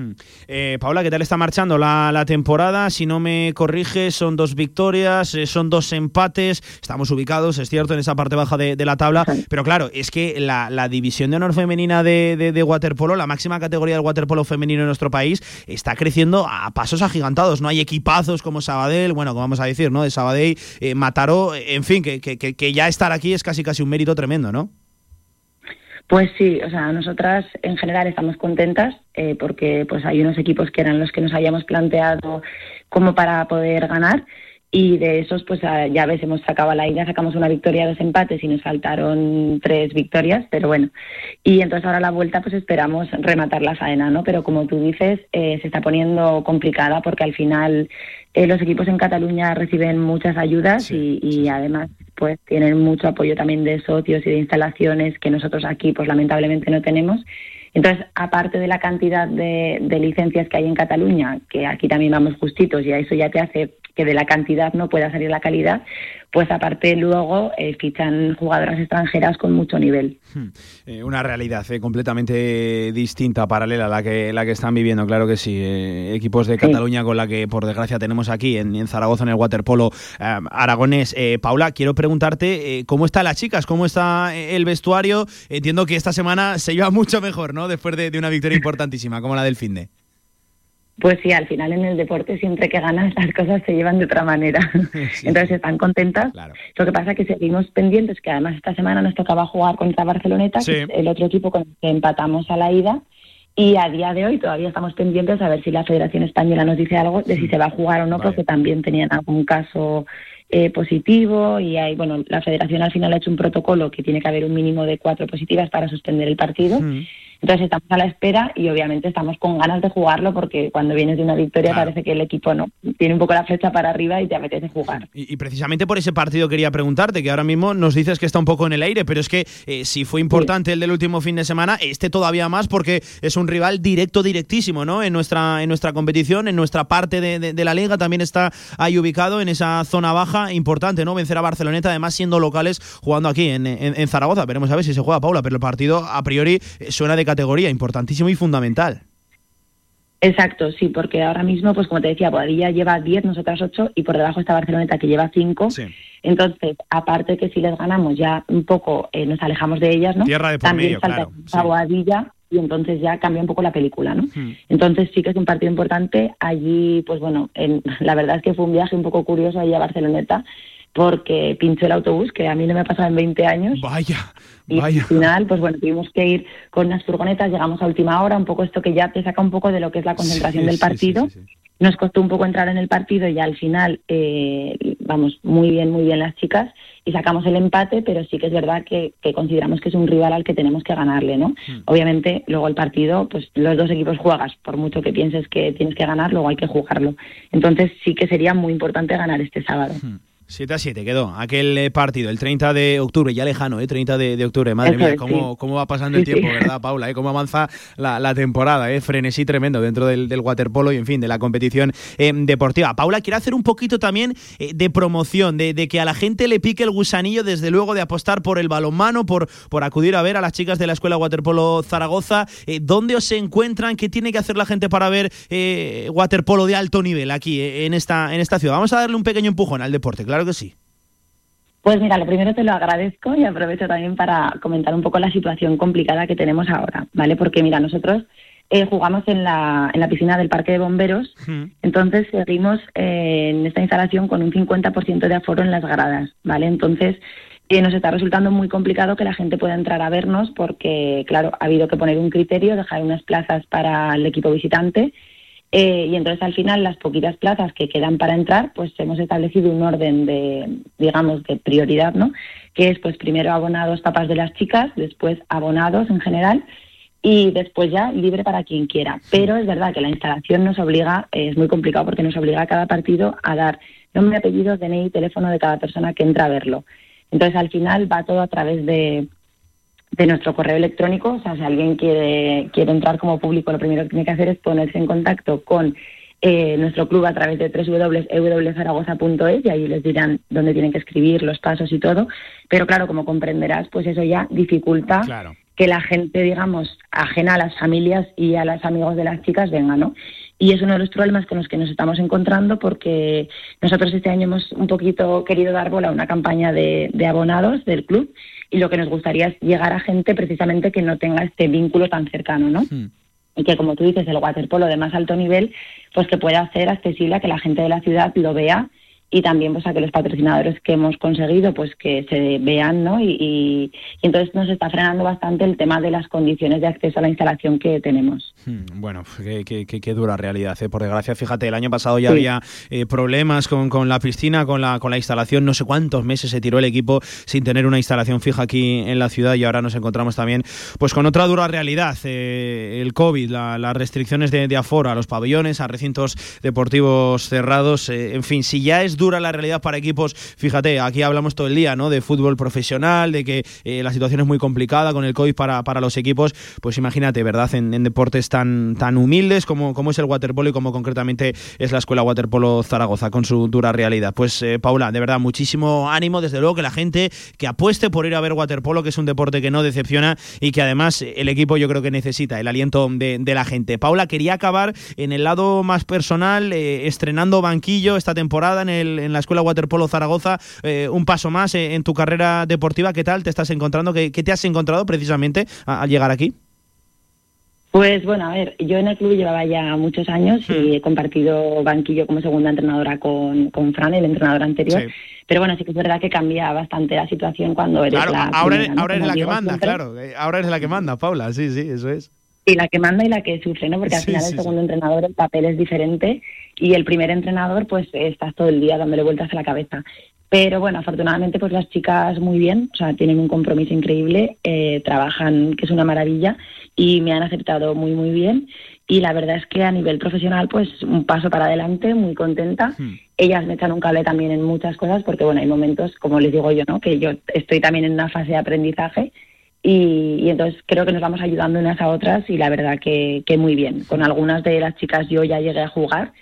Eh, Paula, ¿qué tal está marchando la, temporada? Si no me corriges, son dos victorias, eh, son dos empates, estamos ubicados, es cierto, en esa parte baja de, la tabla, pero claro, es que la, división de honor femenina de, de, waterpolo, la máxima categoría del waterpolo femenino en nuestro país, está creciendo a pasos agigantados, no hay equipazos como Sabadell, bueno, como vamos a decir, ¿no? De Sabadell, eh, Mataró, en fin, que, que, que ya estar aquí es casi casi un mérito tremendo, ¿no? Pues sí, o sea, nosotras en general estamos contentas eh, porque pues hay unos equipos que eran los que nos habíamos planteado como para poder ganar y de esos pues ya ves hemos sacado a la ida sacamos una victoria dos empates y nos faltaron tres victorias pero bueno. Y entonces ahora la vuelta pues esperamos rematar la faena no pero como tú dices eh, se está poniendo complicada porque al final eh, los equipos en Cataluña reciben muchas ayudas y, además pues tienen mucho apoyo también de socios y de instalaciones que nosotros aquí pues lamentablemente no tenemos. Entonces, aparte de la cantidad de, licencias que hay en Cataluña, que aquí también vamos justitos y a eso ya te hace que de la cantidad no pueda salir la calidad, pues aparte luego eh, fichan jugadoras extranjeras con mucho nivel. Hmm. Eh, una realidad eh, completamente distinta, paralela a la que, la que están viviendo, claro que sí. equipos de Cataluña con la que por desgracia tenemos aquí en, Zaragoza en el waterpolo aragonés. Paula, quiero preguntarte cómo están las chicas, cómo está el vestuario. Entiendo que esta semana se lleva [LAUGHS] mucho mejor, ¿no? Después de, de una victoria importantísima como la del fin de. Pues sí, al final en el deporte siempre que ganas [LAUGHS] las cosas se llevan de otra manera. [LAUGHS] Entonces están contentas. Lo que pasa es que seguimos pendientes, que además esta semana nos tocaba jugar contra Barceloneta, que es el otro equipo con el que empatamos a la ida. Y a día de hoy todavía estamos pendientes a ver si la Federación Española nos dice algo de si se va a jugar o no, porque también tenían algún caso eh, positivo y hay, bueno, la Federación al final ha hecho un protocolo que tiene que haber un mínimo de cuatro positivas para suspender el partido. Entonces estamos a la espera y obviamente estamos con ganas de jugarlo porque cuando vienes de una victoria parece que el equipo no tiene un poco la flecha para arriba y te apetece jugar. Y, precisamente por ese partido quería preguntarte, que ahora mismo nos dices que está un poco en el aire, pero es que eh, si fue importante el del último fin de semana, este todavía más porque es un rival directo, directísimo, ¿no? En nuestra, en nuestra competición, en nuestra parte de, la liga, también está ahí ubicado en esa zona baja, importante, ¿no? Vencer a Barceloneta, además siendo locales, jugando aquí en, en Zaragoza. Veremos a ver si se juega Paula, pero el partido a priori eh, suena de categoría, importantísimo y fundamental. Exacto, sí, porque ahora mismo, pues como te decía, Boadilla lleva 10, nosotras 8 y por debajo está Barceloneta que lleva 5. Entonces, aparte que si les ganamos ya un poco eh, nos alejamos de ellas, ¿no? Tierra de por También medio, claro. Boadilla y entonces ya cambia un poco la película, ¿no? Hmm. Entonces sí que es un partido importante. Allí, pues bueno, en, la verdad es que fue un viaje un poco curioso allí a Barceloneta porque pinchó el autobús, que a mí no me ha pasado en 20 años. Vaya, y al final, pues bueno, tuvimos que ir con unas furgonetas, llegamos a última hora, un poco esto que ya te saca un poco de lo que es la concentración del partido. Nos costó un poco entrar en el partido y al final, eh, vamos, muy bien, muy bien las chicas y sacamos el empate, pero sí que es verdad que, consideramos que es un rival al que tenemos que ganarle, ¿no? Hmm. Obviamente, luego el partido, pues los dos equipos juegas, por mucho que pienses que tienes que ganar, luego hay que jugarlo. Entonces sí que sería muy importante ganar este sábado. Hmm. 7 a 7 quedó aquel eh, partido, el 30 de octubre, ya lejano, ¿eh? 30 de, octubre. Madre mía, cómo, cómo va pasando el tiempo, ¿verdad, Paula? ¿eh? Cómo avanza la, temporada, ¿eh? Frenesí tremendo dentro del, waterpolo y, en fin, de la competición eh, deportiva. Paula, quiero hacer un poquito también eh, de promoción, de, que a la gente le pique el gusanillo, desde luego, de apostar por el balonmano, por, por acudir a ver a las chicas de la Escuela Waterpolo Zaragoza. ¿Dónde os encuentran? ¿Qué tiene que hacer la gente para ver waterpolo de alto nivel aquí, en, esta, en esta ciudad? Vamos a darle un pequeño empujón al deporte, claro que sí. Pues mira, lo primero te lo agradezco y aprovecho también para comentar un poco la situación complicada que tenemos ahora, ¿vale? Porque mira, nosotros eh, jugamos en la, en la piscina del Parque de Bomberos, entonces seguimos eh, en esta instalación con un 50% de aforo en las gradas, ¿vale? Entonces eh, nos está resultando muy complicado que la gente pueda entrar a vernos porque, claro, ha habido que poner un criterio, dejar unas plazas para el equipo visitante eh, y entonces al final las poquitas plazas que quedan para entrar, pues hemos establecido un orden de, digamos, de prioridad, ¿no? Que es pues primero abonados tapas de las chicas, después abonados en general y después ya libre para quien quiera. Pero es verdad que la instalación nos obliga, es muy complicado porque nos obliga a cada partido a dar nombre, apellido, DNI y teléfono de cada persona que entra a verlo. Entonces al final va todo a través de, de nuestro correo electrónico. O sea, si alguien quiere, quiere entrar como público, lo primero que tiene que hacer es ponerse en contacto con eh, nuestro club a través de www.zaragoza.es y ahí les dirán dónde tienen que escribir, los pasos y todo. Pero claro, como comprenderás, pues eso ya dificulta que la gente, digamos, ajena a las familias y a los amigos de las chicas venga, ¿no? Y es uno de los problemas con los que nos estamos encontrando porque nosotros este año hemos un poquito querido dar bola a una campaña de, de abonados del club y lo que nos gustaría es llegar a gente precisamente que no tenga este vínculo tan cercano, ¿no? Y que, como tú dices, el waterpolo de más alto nivel, pues que pueda ser accesible a que la gente de la ciudad lo vea y también pues a que los patrocinadores que hemos conseguido pues que se vean no y, entonces nos está frenando bastante el tema de las condiciones de acceso a la instalación que tenemos. Hmm, bueno qué, qué, dura realidad ¿eh? por desgracia fíjate el año pasado ya había eh, problemas con, con, la piscina con la con la instalación. No sé cuántos meses se tiró el equipo sin tener una instalación fija aquí en la ciudad y ahora nos encontramos también pues con otra dura realidad eh, el covid las restricciones de, de aforo a los pabellones a recintos deportivos cerrados en fin si ya es dura la realidad para equipos. Fíjate, aquí hablamos todo el día, ¿no? De fútbol profesional, de que eh, la situación es muy complicada con el COVID para, para los equipos. Pues imagínate, ¿verdad? En, deportes tan, tan humildes como, como es el waterpolo y como concretamente es la Escuela Waterpolo Zaragoza con su dura realidad. Pues eh, Paula, de verdad, muchísimo ánimo, desde luego que la gente que apueste por ir a ver waterpolo, que es un deporte que no decepciona y que además el equipo yo creo que necesita el aliento de, la gente. Paula, quería acabar en el lado más personal, eh, estrenando banquillo esta temporada en, el, en la Escuela Waterpolo Zaragoza, eh, un paso más eh, en tu carrera deportiva. ¿Qué tal te estás encontrando? ¿Qué, te has encontrado precisamente al llegar aquí? Pues bueno, a ver, yo en el club llevaba ya muchos años y hmm. he compartido banquillo como segunda entrenadora con, con Fran, el entrenador anterior. Pero bueno, sí que es verdad que cambia bastante la situación cuando eres la. Ahora, ahora eres la que manda, claro. Ahora eres la que manda, Paula, sí, sí, eso es. Y la que manda y la que sufre, ¿no? Porque al final el segundo entrenador el papel es diferente y el primer entrenador pues estás todo el día dándole vueltas a la cabeza. Pero bueno, afortunadamente pues las chicas muy bien, o sea, tienen un compromiso increíble, eh, trabajan, que es una maravilla, y me han aceptado muy, muy bien. Y la verdad es que a nivel profesional, pues un paso para adelante, muy contenta. Hmm. Ellas me echan un cable también en muchas cosas, porque bueno, hay momentos, como les digo yo, ¿no? Que yo estoy también en una fase de aprendizaje y, y, entonces creo que nos vamos ayudando unas a otras y la verdad que, que muy bien. Con algunas de las chicas yo ya llegué a jugar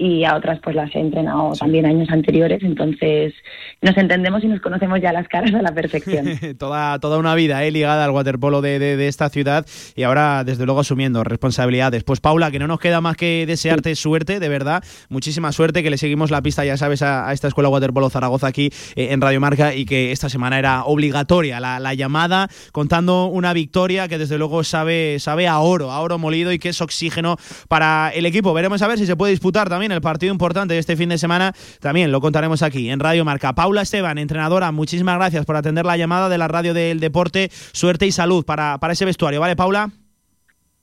y a otras pues las he entrenado también años anteriores, entonces nos entendemos y nos conocemos ya las caras a la perfección. [LAUGHS] toda, toda una vida ¿eh? ligada al waterpolo de, de, esta ciudad y ahora desde luego asumiendo responsabilidades. Pues Paula, que no nos queda más que desearte suerte, de verdad, muchísima suerte, que le seguimos la pista, ya sabes, a, esta Escuela Waterpolo Zaragoza aquí eh, en Radio Marca y que esta semana era obligatoria la, la, llamada contando una victoria que desde luego sabe, sabe a oro, a oro molido y que es oxígeno para el equipo. Veremos a ver si se puede disputar también el partido importante de este fin de semana, también lo contaremos aquí en Radio Marca. Paula Esteban, entrenadora, muchísimas gracias por atender la llamada de la radio del deporte. Suerte y salud para, para ese vestuario, ¿vale, Paula?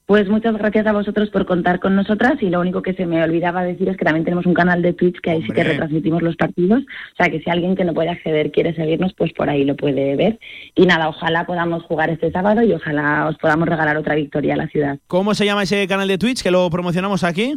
Pues muchas gracias a vosotros por contar con nosotras y lo único que se me olvidaba decir es que también tenemos un canal de Twitch que ahí sí que retransmitimos los partidos, o sea que si alguien que no puede acceder quiere seguirnos, pues por ahí lo puede ver. Y nada, ojalá podamos jugar este sábado y ojalá os podamos regalar otra victoria a la ciudad. ¿Cómo se llama ese canal de Twitch que lo promocionamos aquí?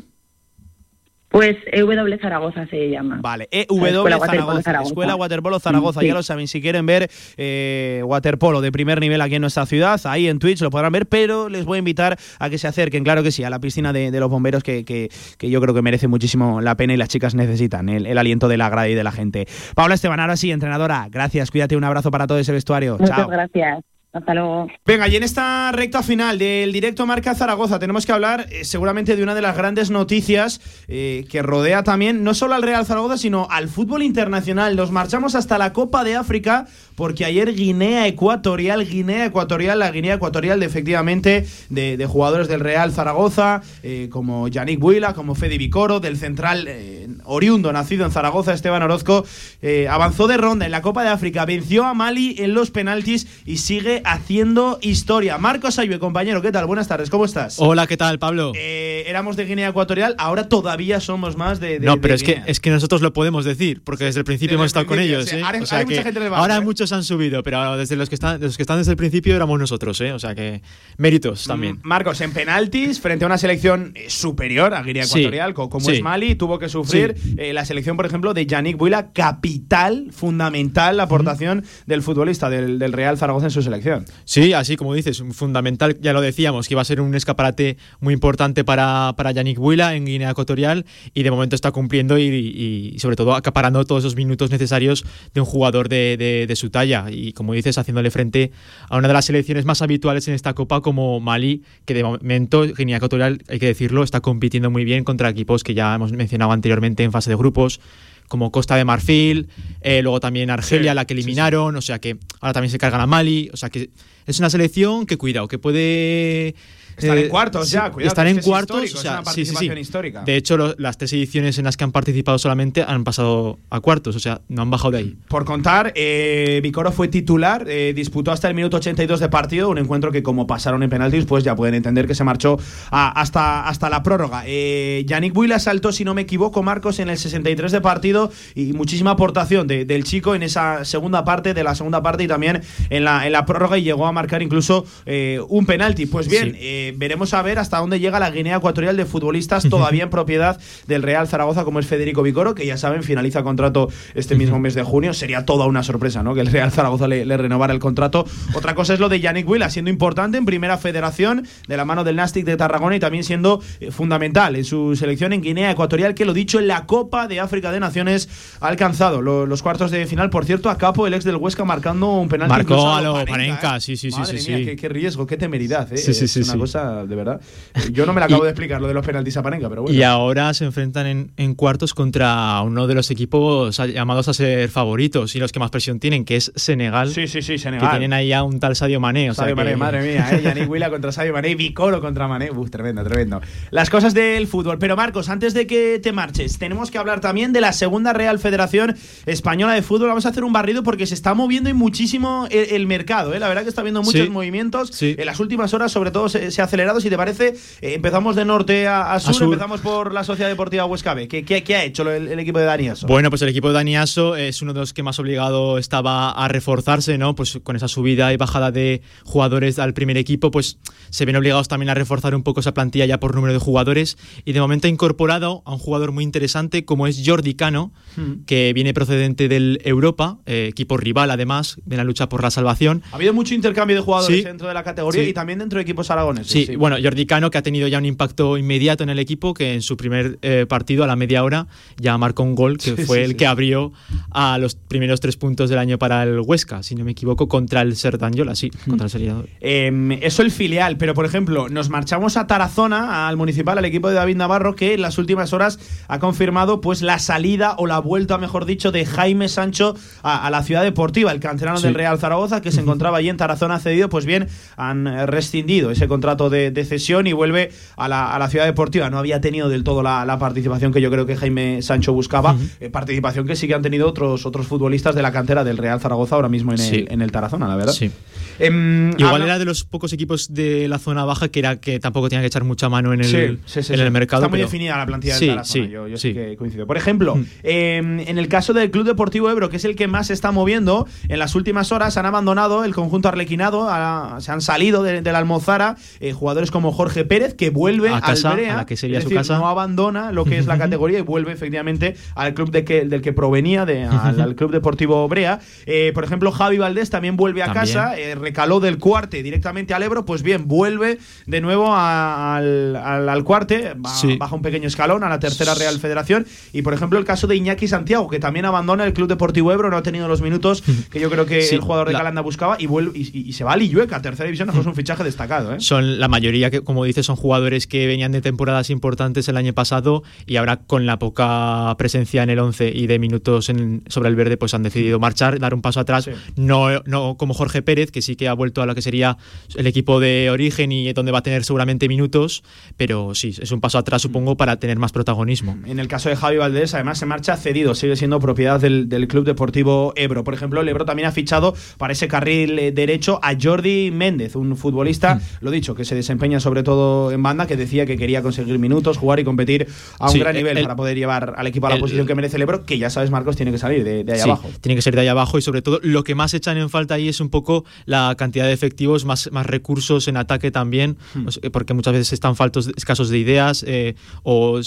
Pues EW Zaragoza se llama. Vale, EW Zaragoza, Escuela Waterpolo Zaragoza. Ya lo saben, si quieren ver eh, waterpolo de primer nivel aquí en nuestra ciudad, ahí en Twitch lo podrán ver, pero les voy a invitar a que se acerquen, claro que sí, a la piscina de, los bomberos que, que, yo creo que merece muchísimo la pena y las chicas necesitan el, aliento de la grada y de la gente. Paula Esteban, ahora sí, entrenadora, gracias, cuídate, un abrazo para todo ese vestuario. Muchas gracias. Hasta luego. Venga, y en esta recta final del directo Marca Zaragoza tenemos que hablar eh, seguramente de una de las grandes noticias eh, que rodea también no solo al Real Zaragoza, sino al fútbol internacional. Nos marchamos hasta la Copa de África porque ayer Guinea Ecuatorial, Guinea Ecuatorial, la Guinea Ecuatorial de efectivamente de, jugadores del Real Zaragoza, eh, como Yannick Buila, como Fede Vicoro, del central oriundo nacido en Zaragoza, Esteban Orozco, avanzó de ronda en la Copa de África, venció a Mali en los penaltis y sigue haciendo historia. Marcos Ayue, compañero, ¿qué tal? Buenas tardes, ¿cómo estás? Hola, ¿qué tal, Pablo? Eh, éramos de Guinea Ecuatorial, ahora todavía somos más de. no, pero es que, es que nosotros lo podemos decir, porque desde el principio hemos estado con ellos. ¿eh? Ahora, o sea que ahora ¿eh? muchos han subido, pero desde los que, están, los que están desde el principio éramos nosotros, ¿eh? o sea que méritos también. Mm, Marcos, en penaltis, frente a una selección superior a Guinea Ecuatorial, como es Mali, tuvo que sufrir la selección, por ejemplo, de Yannick Buila, capital, fundamental la aportación del futbolista del, del Real Zaragoza en su selección. Sí, así como dices, fundamental, ya lo decíamos, que iba a ser un escaparate muy importante para, para Yannick Buila en Guinea Ecuatorial y de momento está cumpliendo y, sobre todo acaparando todos esos minutos necesarios de un jugador de, de, su talla y como dices, haciéndole frente a una de las selecciones más habituales en esta Copa como Mali, que de momento Guinea Ecuatorial, hay que decirlo, está compitiendo muy bien contra equipos que ya hemos mencionado anteriormente en fase de grupos como Costa de Marfil, eh, luego también Argelia, la que eliminaron, o sea que ahora también se cargan a Mali, o sea que es una selección que cuidado, que puede están en eh, cuartos ya, cuidado. Están en cuartos. o sea, sí, sí, sí. histórica. De hecho, las tres ediciones en las que han participado solamente han pasado a cuartos, o sea, no han bajado de ahí. Por contar, eh, Vicoro fue titular, eh, disputó hasta el minuto 82 de partido, un encuentro que como pasaron en penaltis, pues ya pueden entender que se marchó hasta, hasta la prórroga. Eh, Yannick Buila saltó, si no me equivoco, Marcos, en el 63 de partido y muchísima aportación del chico en esa segunda parte, de la segunda parte y también en la, en la prórroga y llegó a marcar incluso eh, un penalti. Pues bien, eh, veremos a ver hasta dónde llega la Guinea Ecuatorial de futbolistas todavía en propiedad del Real Zaragoza, como es Federico Vicoro, que ya saben, finaliza contrato este mismo mes de junio. Sería toda una sorpresa, ¿no? Que el Real Zaragoza le, le renovara el contrato. Otra cosa es lo de Yannick Willa, siendo importante en primera federación de la mano del Nastic de Tarragona y también siendo eh, fundamental en su selección en Guinea Ecuatorial, que lo dicho en la Copa de África de Naciones ha alcanzado lo- los cuartos de final. Por cierto, a Capo, el ex del Huesca, marcando un penalti. Marcó a lo Panenka, ¿eh? sí, sí, sí, Madre sí, mía, sí. Qué, qué riesgo, qué temeridad. ¿eh? Sí, sí, es sí, una sí. cosa de verdad. Yo no me la acabo de explicar, lo de los penaltis a Panenka, pero bueno. Y ahora se enfrentan en, en cuartos contra uno de los equipos llamados a ser favoritos y los que más presión tienen, que es Senegal. Sí, sí, sí, Que Senegal. tienen ahí a un tal Sadio Mané. O sea Sadio Mané, que- madre mía, ¿eh? Yannick Willa contra Sadio Mané, Vicoro contra Mané. Uf, tremendo, tremendo. Las cosas del fútbol. Pero Marcos, antes de que te marches, tenemos que hablar también de la segunda Real Federación Española de Fútbol. Vamos a hacer un barrido porque se está moviendo y muchísimo el, el mercado. ¿eh? La verdad que está habiendo muchos Sí. movimientos. En las últimas horas, sobre todo, se, se acelerado. Si te parece, eh, empezamos de norte a, a sur, sur. Empezamos por la Sociedad Deportiva Huesca B. ¿Qué, qué- qué ha hecho el, el equipo de Dani Aso? Bueno, pues el equipo de Daniaso es uno de los que más obligado estaba a reforzarse, ¿no? Pues con esa subida y bajada de jugadores al primer equipo, pues se ven obligados también a reforzar un poco esa plantilla ya por número de jugadores. Y de momento ha incorporado a un jugador muy interesante como es Jordi Cano, Hmm. que viene procedente del Europa, eh, equipo rival además, viene a luchar por la salvación. Ha habido mucho intercambio de jugadores Sí. dentro de la categoría Sí. y también dentro de equipos aragoneses. Sí, bueno, Jordi Cano que ha tenido ya un impacto inmediato en el equipo, que en su primer eh, partido a la media hora ya marcó un gol que Sí, fue sí, el que abrió a los primeros tres puntos del año para el Huesca, si no me equivoco, contra el Serdanyola, sí, contra el Seriador. Eh, eso el filial, pero por ejemplo, nos marchamos a Tarazona, al municipal, al equipo de David Navarro, que en las últimas horas ha confirmado pues la salida o la vuelta, mejor dicho, de Jaime Sancho a, a la ciudad deportiva, el canterano del Real Zaragoza, que se encontraba allí en Tarazona cedido, pues bien, han rescindido ese contrato de, de cesión y vuelve a la, a la ciudad deportiva. No había tenido del todo la, la participación que yo creo que Jaime Sancho buscaba, eh, participación que sí que han tenido otros, otros futbolistas de la cantera del Real Zaragoza ahora mismo en el, en el Tarazona, la verdad. Sí. Em, Igual habla- era de los pocos equipos de la zona baja que era que tampoco tenían que echar mucha mano en el, Sí, sí, sí, en el mercado. Está muy pero- definida la plantilla Sí, del Tarazona. sí, yo yo sí. que coincido. Por ejemplo, eh, en el caso del Club Deportivo Ebro, que es el que más se está moviendo, en las últimas horas han abandonado el conjunto arlequinado, a- se han salido de, de la Almozara eh, jugadores como Jorge Pérez, que vuelve A casa, al Brea, a la que sería es su decir, casa. no abandona lo que es la [LAUGHS] categoría y vuelve efectivamente al club de que, del que provenía, de, al, al Club Deportivo Brea. Eh, por ejemplo, Javi Valdés también vuelve a También. casa, eh, recaló del cuarte directamente al Ebro, pues bien, vuelve de nuevo a- al, al, al cuarte, ba- Sí. baja un pequeño escalón a la tercera Real Federación. Y por ejemplo, el caso de Iñaki Santiago, que también abandona el Club Deportivo Ebro, no ha tenido los minutos que yo creo que [LAUGHS] Sí, el jugador de la- Calanda buscaba y, vuelve, y, y- y se va a Lillueca, tercera división, es un fichaje destacado. ¿eh? Son la mayoría, que como dices, son jugadores que venían de temporadas importantes el año pasado y ahora con la poca presencia en el 11 y de minutos en- sobre el verde, pues han decidido marchar, dar un paso atrás. No, no como Jorge Pérez, que sí que ha vuelto a lo que sería el equipo de origen y donde va a tener seguramente minutos, pero sí, es un paso atrás, supongo, para tener más protagonismo. En el caso de Javi Valdés, además se marcha cedido, sigue siendo propiedad del, del Club Deportivo Ebro. Por ejemplo, el Ebro también ha fichado para ese carril eh, derecho a Jordi Méndez, un futbolista, Mm. lo dicho, que se desempeña sobre todo en banda, que decía que quería conseguir minutos, jugar y competir a un Sí, gran nivel el- para poder llevar al equipo a la el- posición que merece el Ebro, que ya sabes, Marcos, tiene que salir de, de ahí Sí, abajo. Tiene que ser de ahí abajo y sobre todo lo que más echan en falta ahí es un poco la cantidad de efectivos, más, más recursos en ataque también, Hmm. porque muchas veces están faltos, escasos de ideas eh, o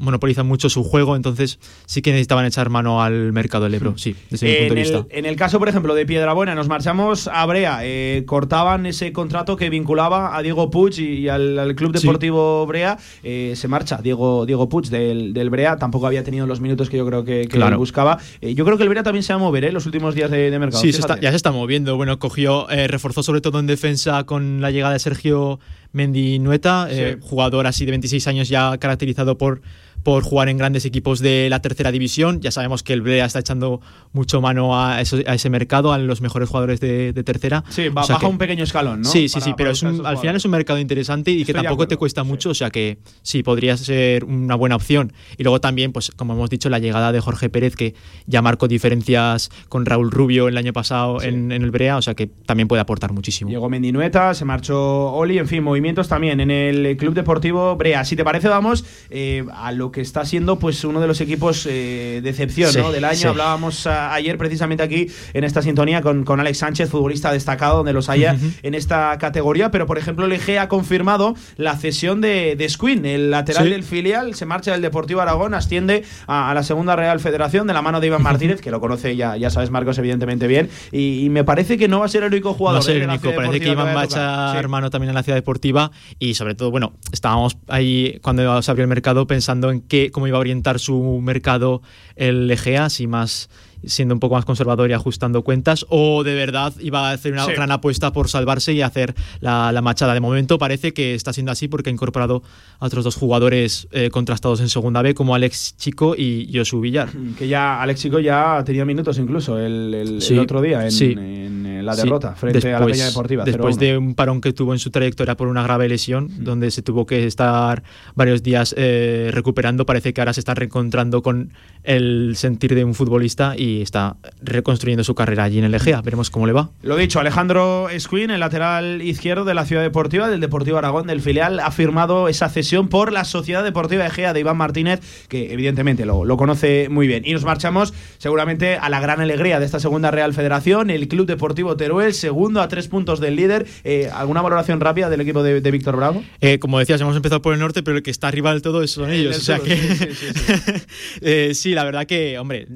monopolizan mucho su juego, entonces sí que necesitaban echar mano al mercado del Ebro, sí, desde mi En punto de el, vista. en el caso, por ejemplo, de Piedrabuena, nos marchamos a Brea. eh, cortaban ese contrato que vinculaba a Diego Puig y, y al, al Club Sí. Deportivo Brea. eh, se marcha Diego, Diego Puig del, del Brea. Tampoco había tenido los minutos que yo creo que, que Claro. buscaba. Eh, yo creo que el Brea también se va a mover ¿eh? los últimos días de, de mercado. Sí, se está- ya se está moviendo. Bueno, cogió, reforzó sobre todo en defensa con la llegada de Sergio Mendinueta, Sí. jugador así de 26 años ya caracterizado por, por jugar en grandes equipos de la tercera división. Ya sabemos que el Brea está echando mucho mano a, eso- a ese mercado, a los mejores jugadores de, de tercera. Sí, ba- O sea baja que- un pequeño escalón, ¿no? Sí, sí, Para- sí, pero es un- al final es un mercado interesante y que Estoy tampoco te cuesta mucho, o sea que sí, podría ser una buena opción. Y luego también, pues como hemos dicho, la llegada de Jorge Pérez, que ya marcó diferencias con Raúl Rubio el año pasado en, en el Brea, o sea que también puede aportar muchísimo. Llegó Mendinueta, se marchó Oli, en fin, movimientos también en el Club Deportivo Brea. Si te parece, vamos eh, a lo que está siendo pues uno de los equipos eh, de excepción Sí, ¿no? del año. sí. Hablábamos a- ayer precisamente aquí en esta sintonía con, con Alex Sánchez, futbolista destacado donde los haya en esta categoría, pero por ejemplo el EG ha confirmado la cesión de, de Squin, el lateral Sí. del filial, se marcha del Deportivo Aragón, asciende a, a la segunda Real Federación de la mano de Iván Martínez, que lo conoce ya, ya sabes Marcos evidentemente bien, y, y me parece que no va a ser el único No jugador. va a ser ¿eh? el único, parece que Iván va a vaya tocar. echar Sí. mano también en la ciudad deportiva y sobre todo, bueno, estábamos ahí cuando se abrió el mercado pensando en qué, cómo iba a orientar su mercado el EGA, si más siendo un poco más conservador y ajustando cuentas, o de verdad iba a hacer una Sí. gran apuesta por salvarse y hacer la, la machada. De momento parece que está siendo así porque ha incorporado a otros dos jugadores eh, contrastados en segunda B, como Alex Chico y Josu Villar. [CLEARS THROAT] Que ya Alex Chico ya ha tenido minutos incluso el, el- otro día en, sí. en, la derrota frente a la Peña Deportiva. Después 0-1. de un parón que tuvo en su trayectoria por una grave lesión, donde se tuvo que estar varios días eh, recuperando, parece que ahora se está reencontrando con el sentir de un futbolista y está reconstruyendo su carrera allí en el Egea. Veremos cómo le va. Lo dicho, Alejandro Escuin, el lateral izquierdo de la Ciudad Deportiva, del Deportivo Aragón, del filial, ha firmado esa cesión por la Sociedad Deportiva Egea de Iván Martínez, que evidentemente lo, lo conoce muy bien. Y nos marchamos seguramente a la gran alegría de esta segunda Real Federación, el Club Deportivo Teruel, segundo a tres puntos del líder. Eh, ¿Alguna valoración rápida del equipo de, de Víctor Bravo? Eh, como decías, hemos empezado por el norte, pero el que está arriba del todo son [LAUGHS] El ellos. O sea que sí, sí, sí, [LAUGHS] Eh, sí, la verdad que, hombre,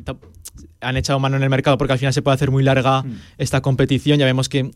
han echado mano en el mercado porque al final se puede hacer muy larga Mm. esta competición. Ya vemos que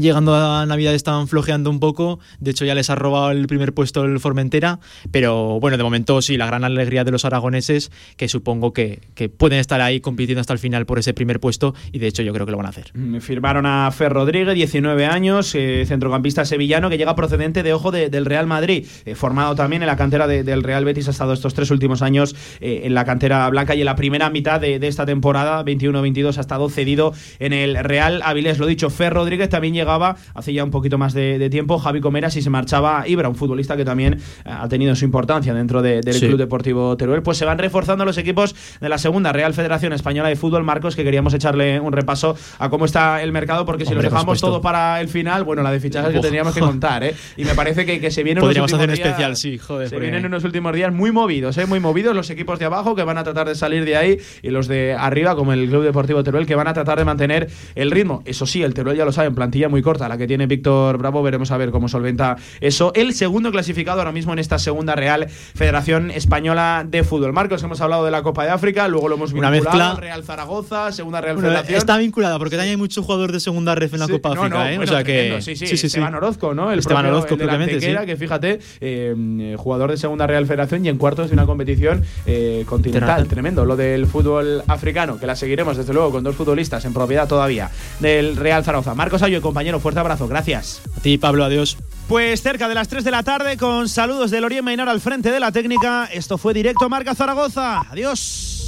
llegando a Navidad están flojeando un poco. De hecho, ya les ha robado el primer puesto el Formentera. Pero bueno, de momento sí, la gran alegría de los aragoneses, que supongo que, que pueden estar ahí compitiendo hasta el final por ese primer puesto. Y de hecho, yo creo que lo van a hacer. Mm, Firmaron a Fer Rodríguez, 19 años, eh, centrocampista sevillano que llega procedente de ojo de- del Real Madrid, eh, formado también en la cantera de- del Real Betis, ha estado estos tres últimos años eh, en la cantera blanca y en la primera mitad de, de esta temporada, 21-22, ha estado cedido en el Real Avilés. Lo dicho, Fer Rodríguez también llegaba hace ya un poquito más de, de tiempo, Javi Comeras y se marchaba Ibra, un futbolista que también eh, ha tenido su importancia dentro de- del Sí. Club Deportivo Teruel. Pues se van reforzando los equipos de la segunda Real Federación Española de Fútbol, Marcos, que queríamos echarle un repaso a cómo está el mercado, porque si lo dejamos todo para el final, bueno, la de fichajes que Uf. teníamos que contar, ¿eh? Y me parece que, que se vienen Podríamos unos hacer un últimos especial, días- sí, joder. Se porque- vienen unos últimos días muy movidos, ¿eh? Muy movidos los equipos de abajo que van a tratar de salir de ahí y los de arriba, como el Club Deportivo Teruel, que van a tratar de mantener el ritmo. Eso sí, el Teruel ya lo saben, plantilla muy corta, la que tiene Víctor Bravo, veremos a ver cómo solventa eso. El segundo clasificado ahora mismo en esta segunda Real Federación Española de Fútbol. Marcos, hemos hablado de la Copa de África, luego lo hemos Una vinculado, mezcla. Real Zaragoza, segunda Real Bueno, Federación. está vinculada porque también hay muchos jugadores de segunda ref en la Sí, Copa no, África, no, ¿eh? bueno, o sea que. tremendo, sí, sí, Esteban Orozco, ¿no? El Esteban propio- Orozco, el de la sí. Antequera, que fíjate, eh, jugador de segunda Real Federación y en cuartos de una competición eh, continental. Tremendo, lo del fútbol africano, que la seguiremos desde luego con dos futbolistas en propiedad todavía del Real Zaragoza. Marcos Ayo, compañero, fuerte abrazo, gracias. A ti, Pablo, adiós. Pues cerca de las 3 de la tarde, con saludos de Lorien Mainor al frente de la técnica, esto fue directo Marca Zaragoza. Adiós.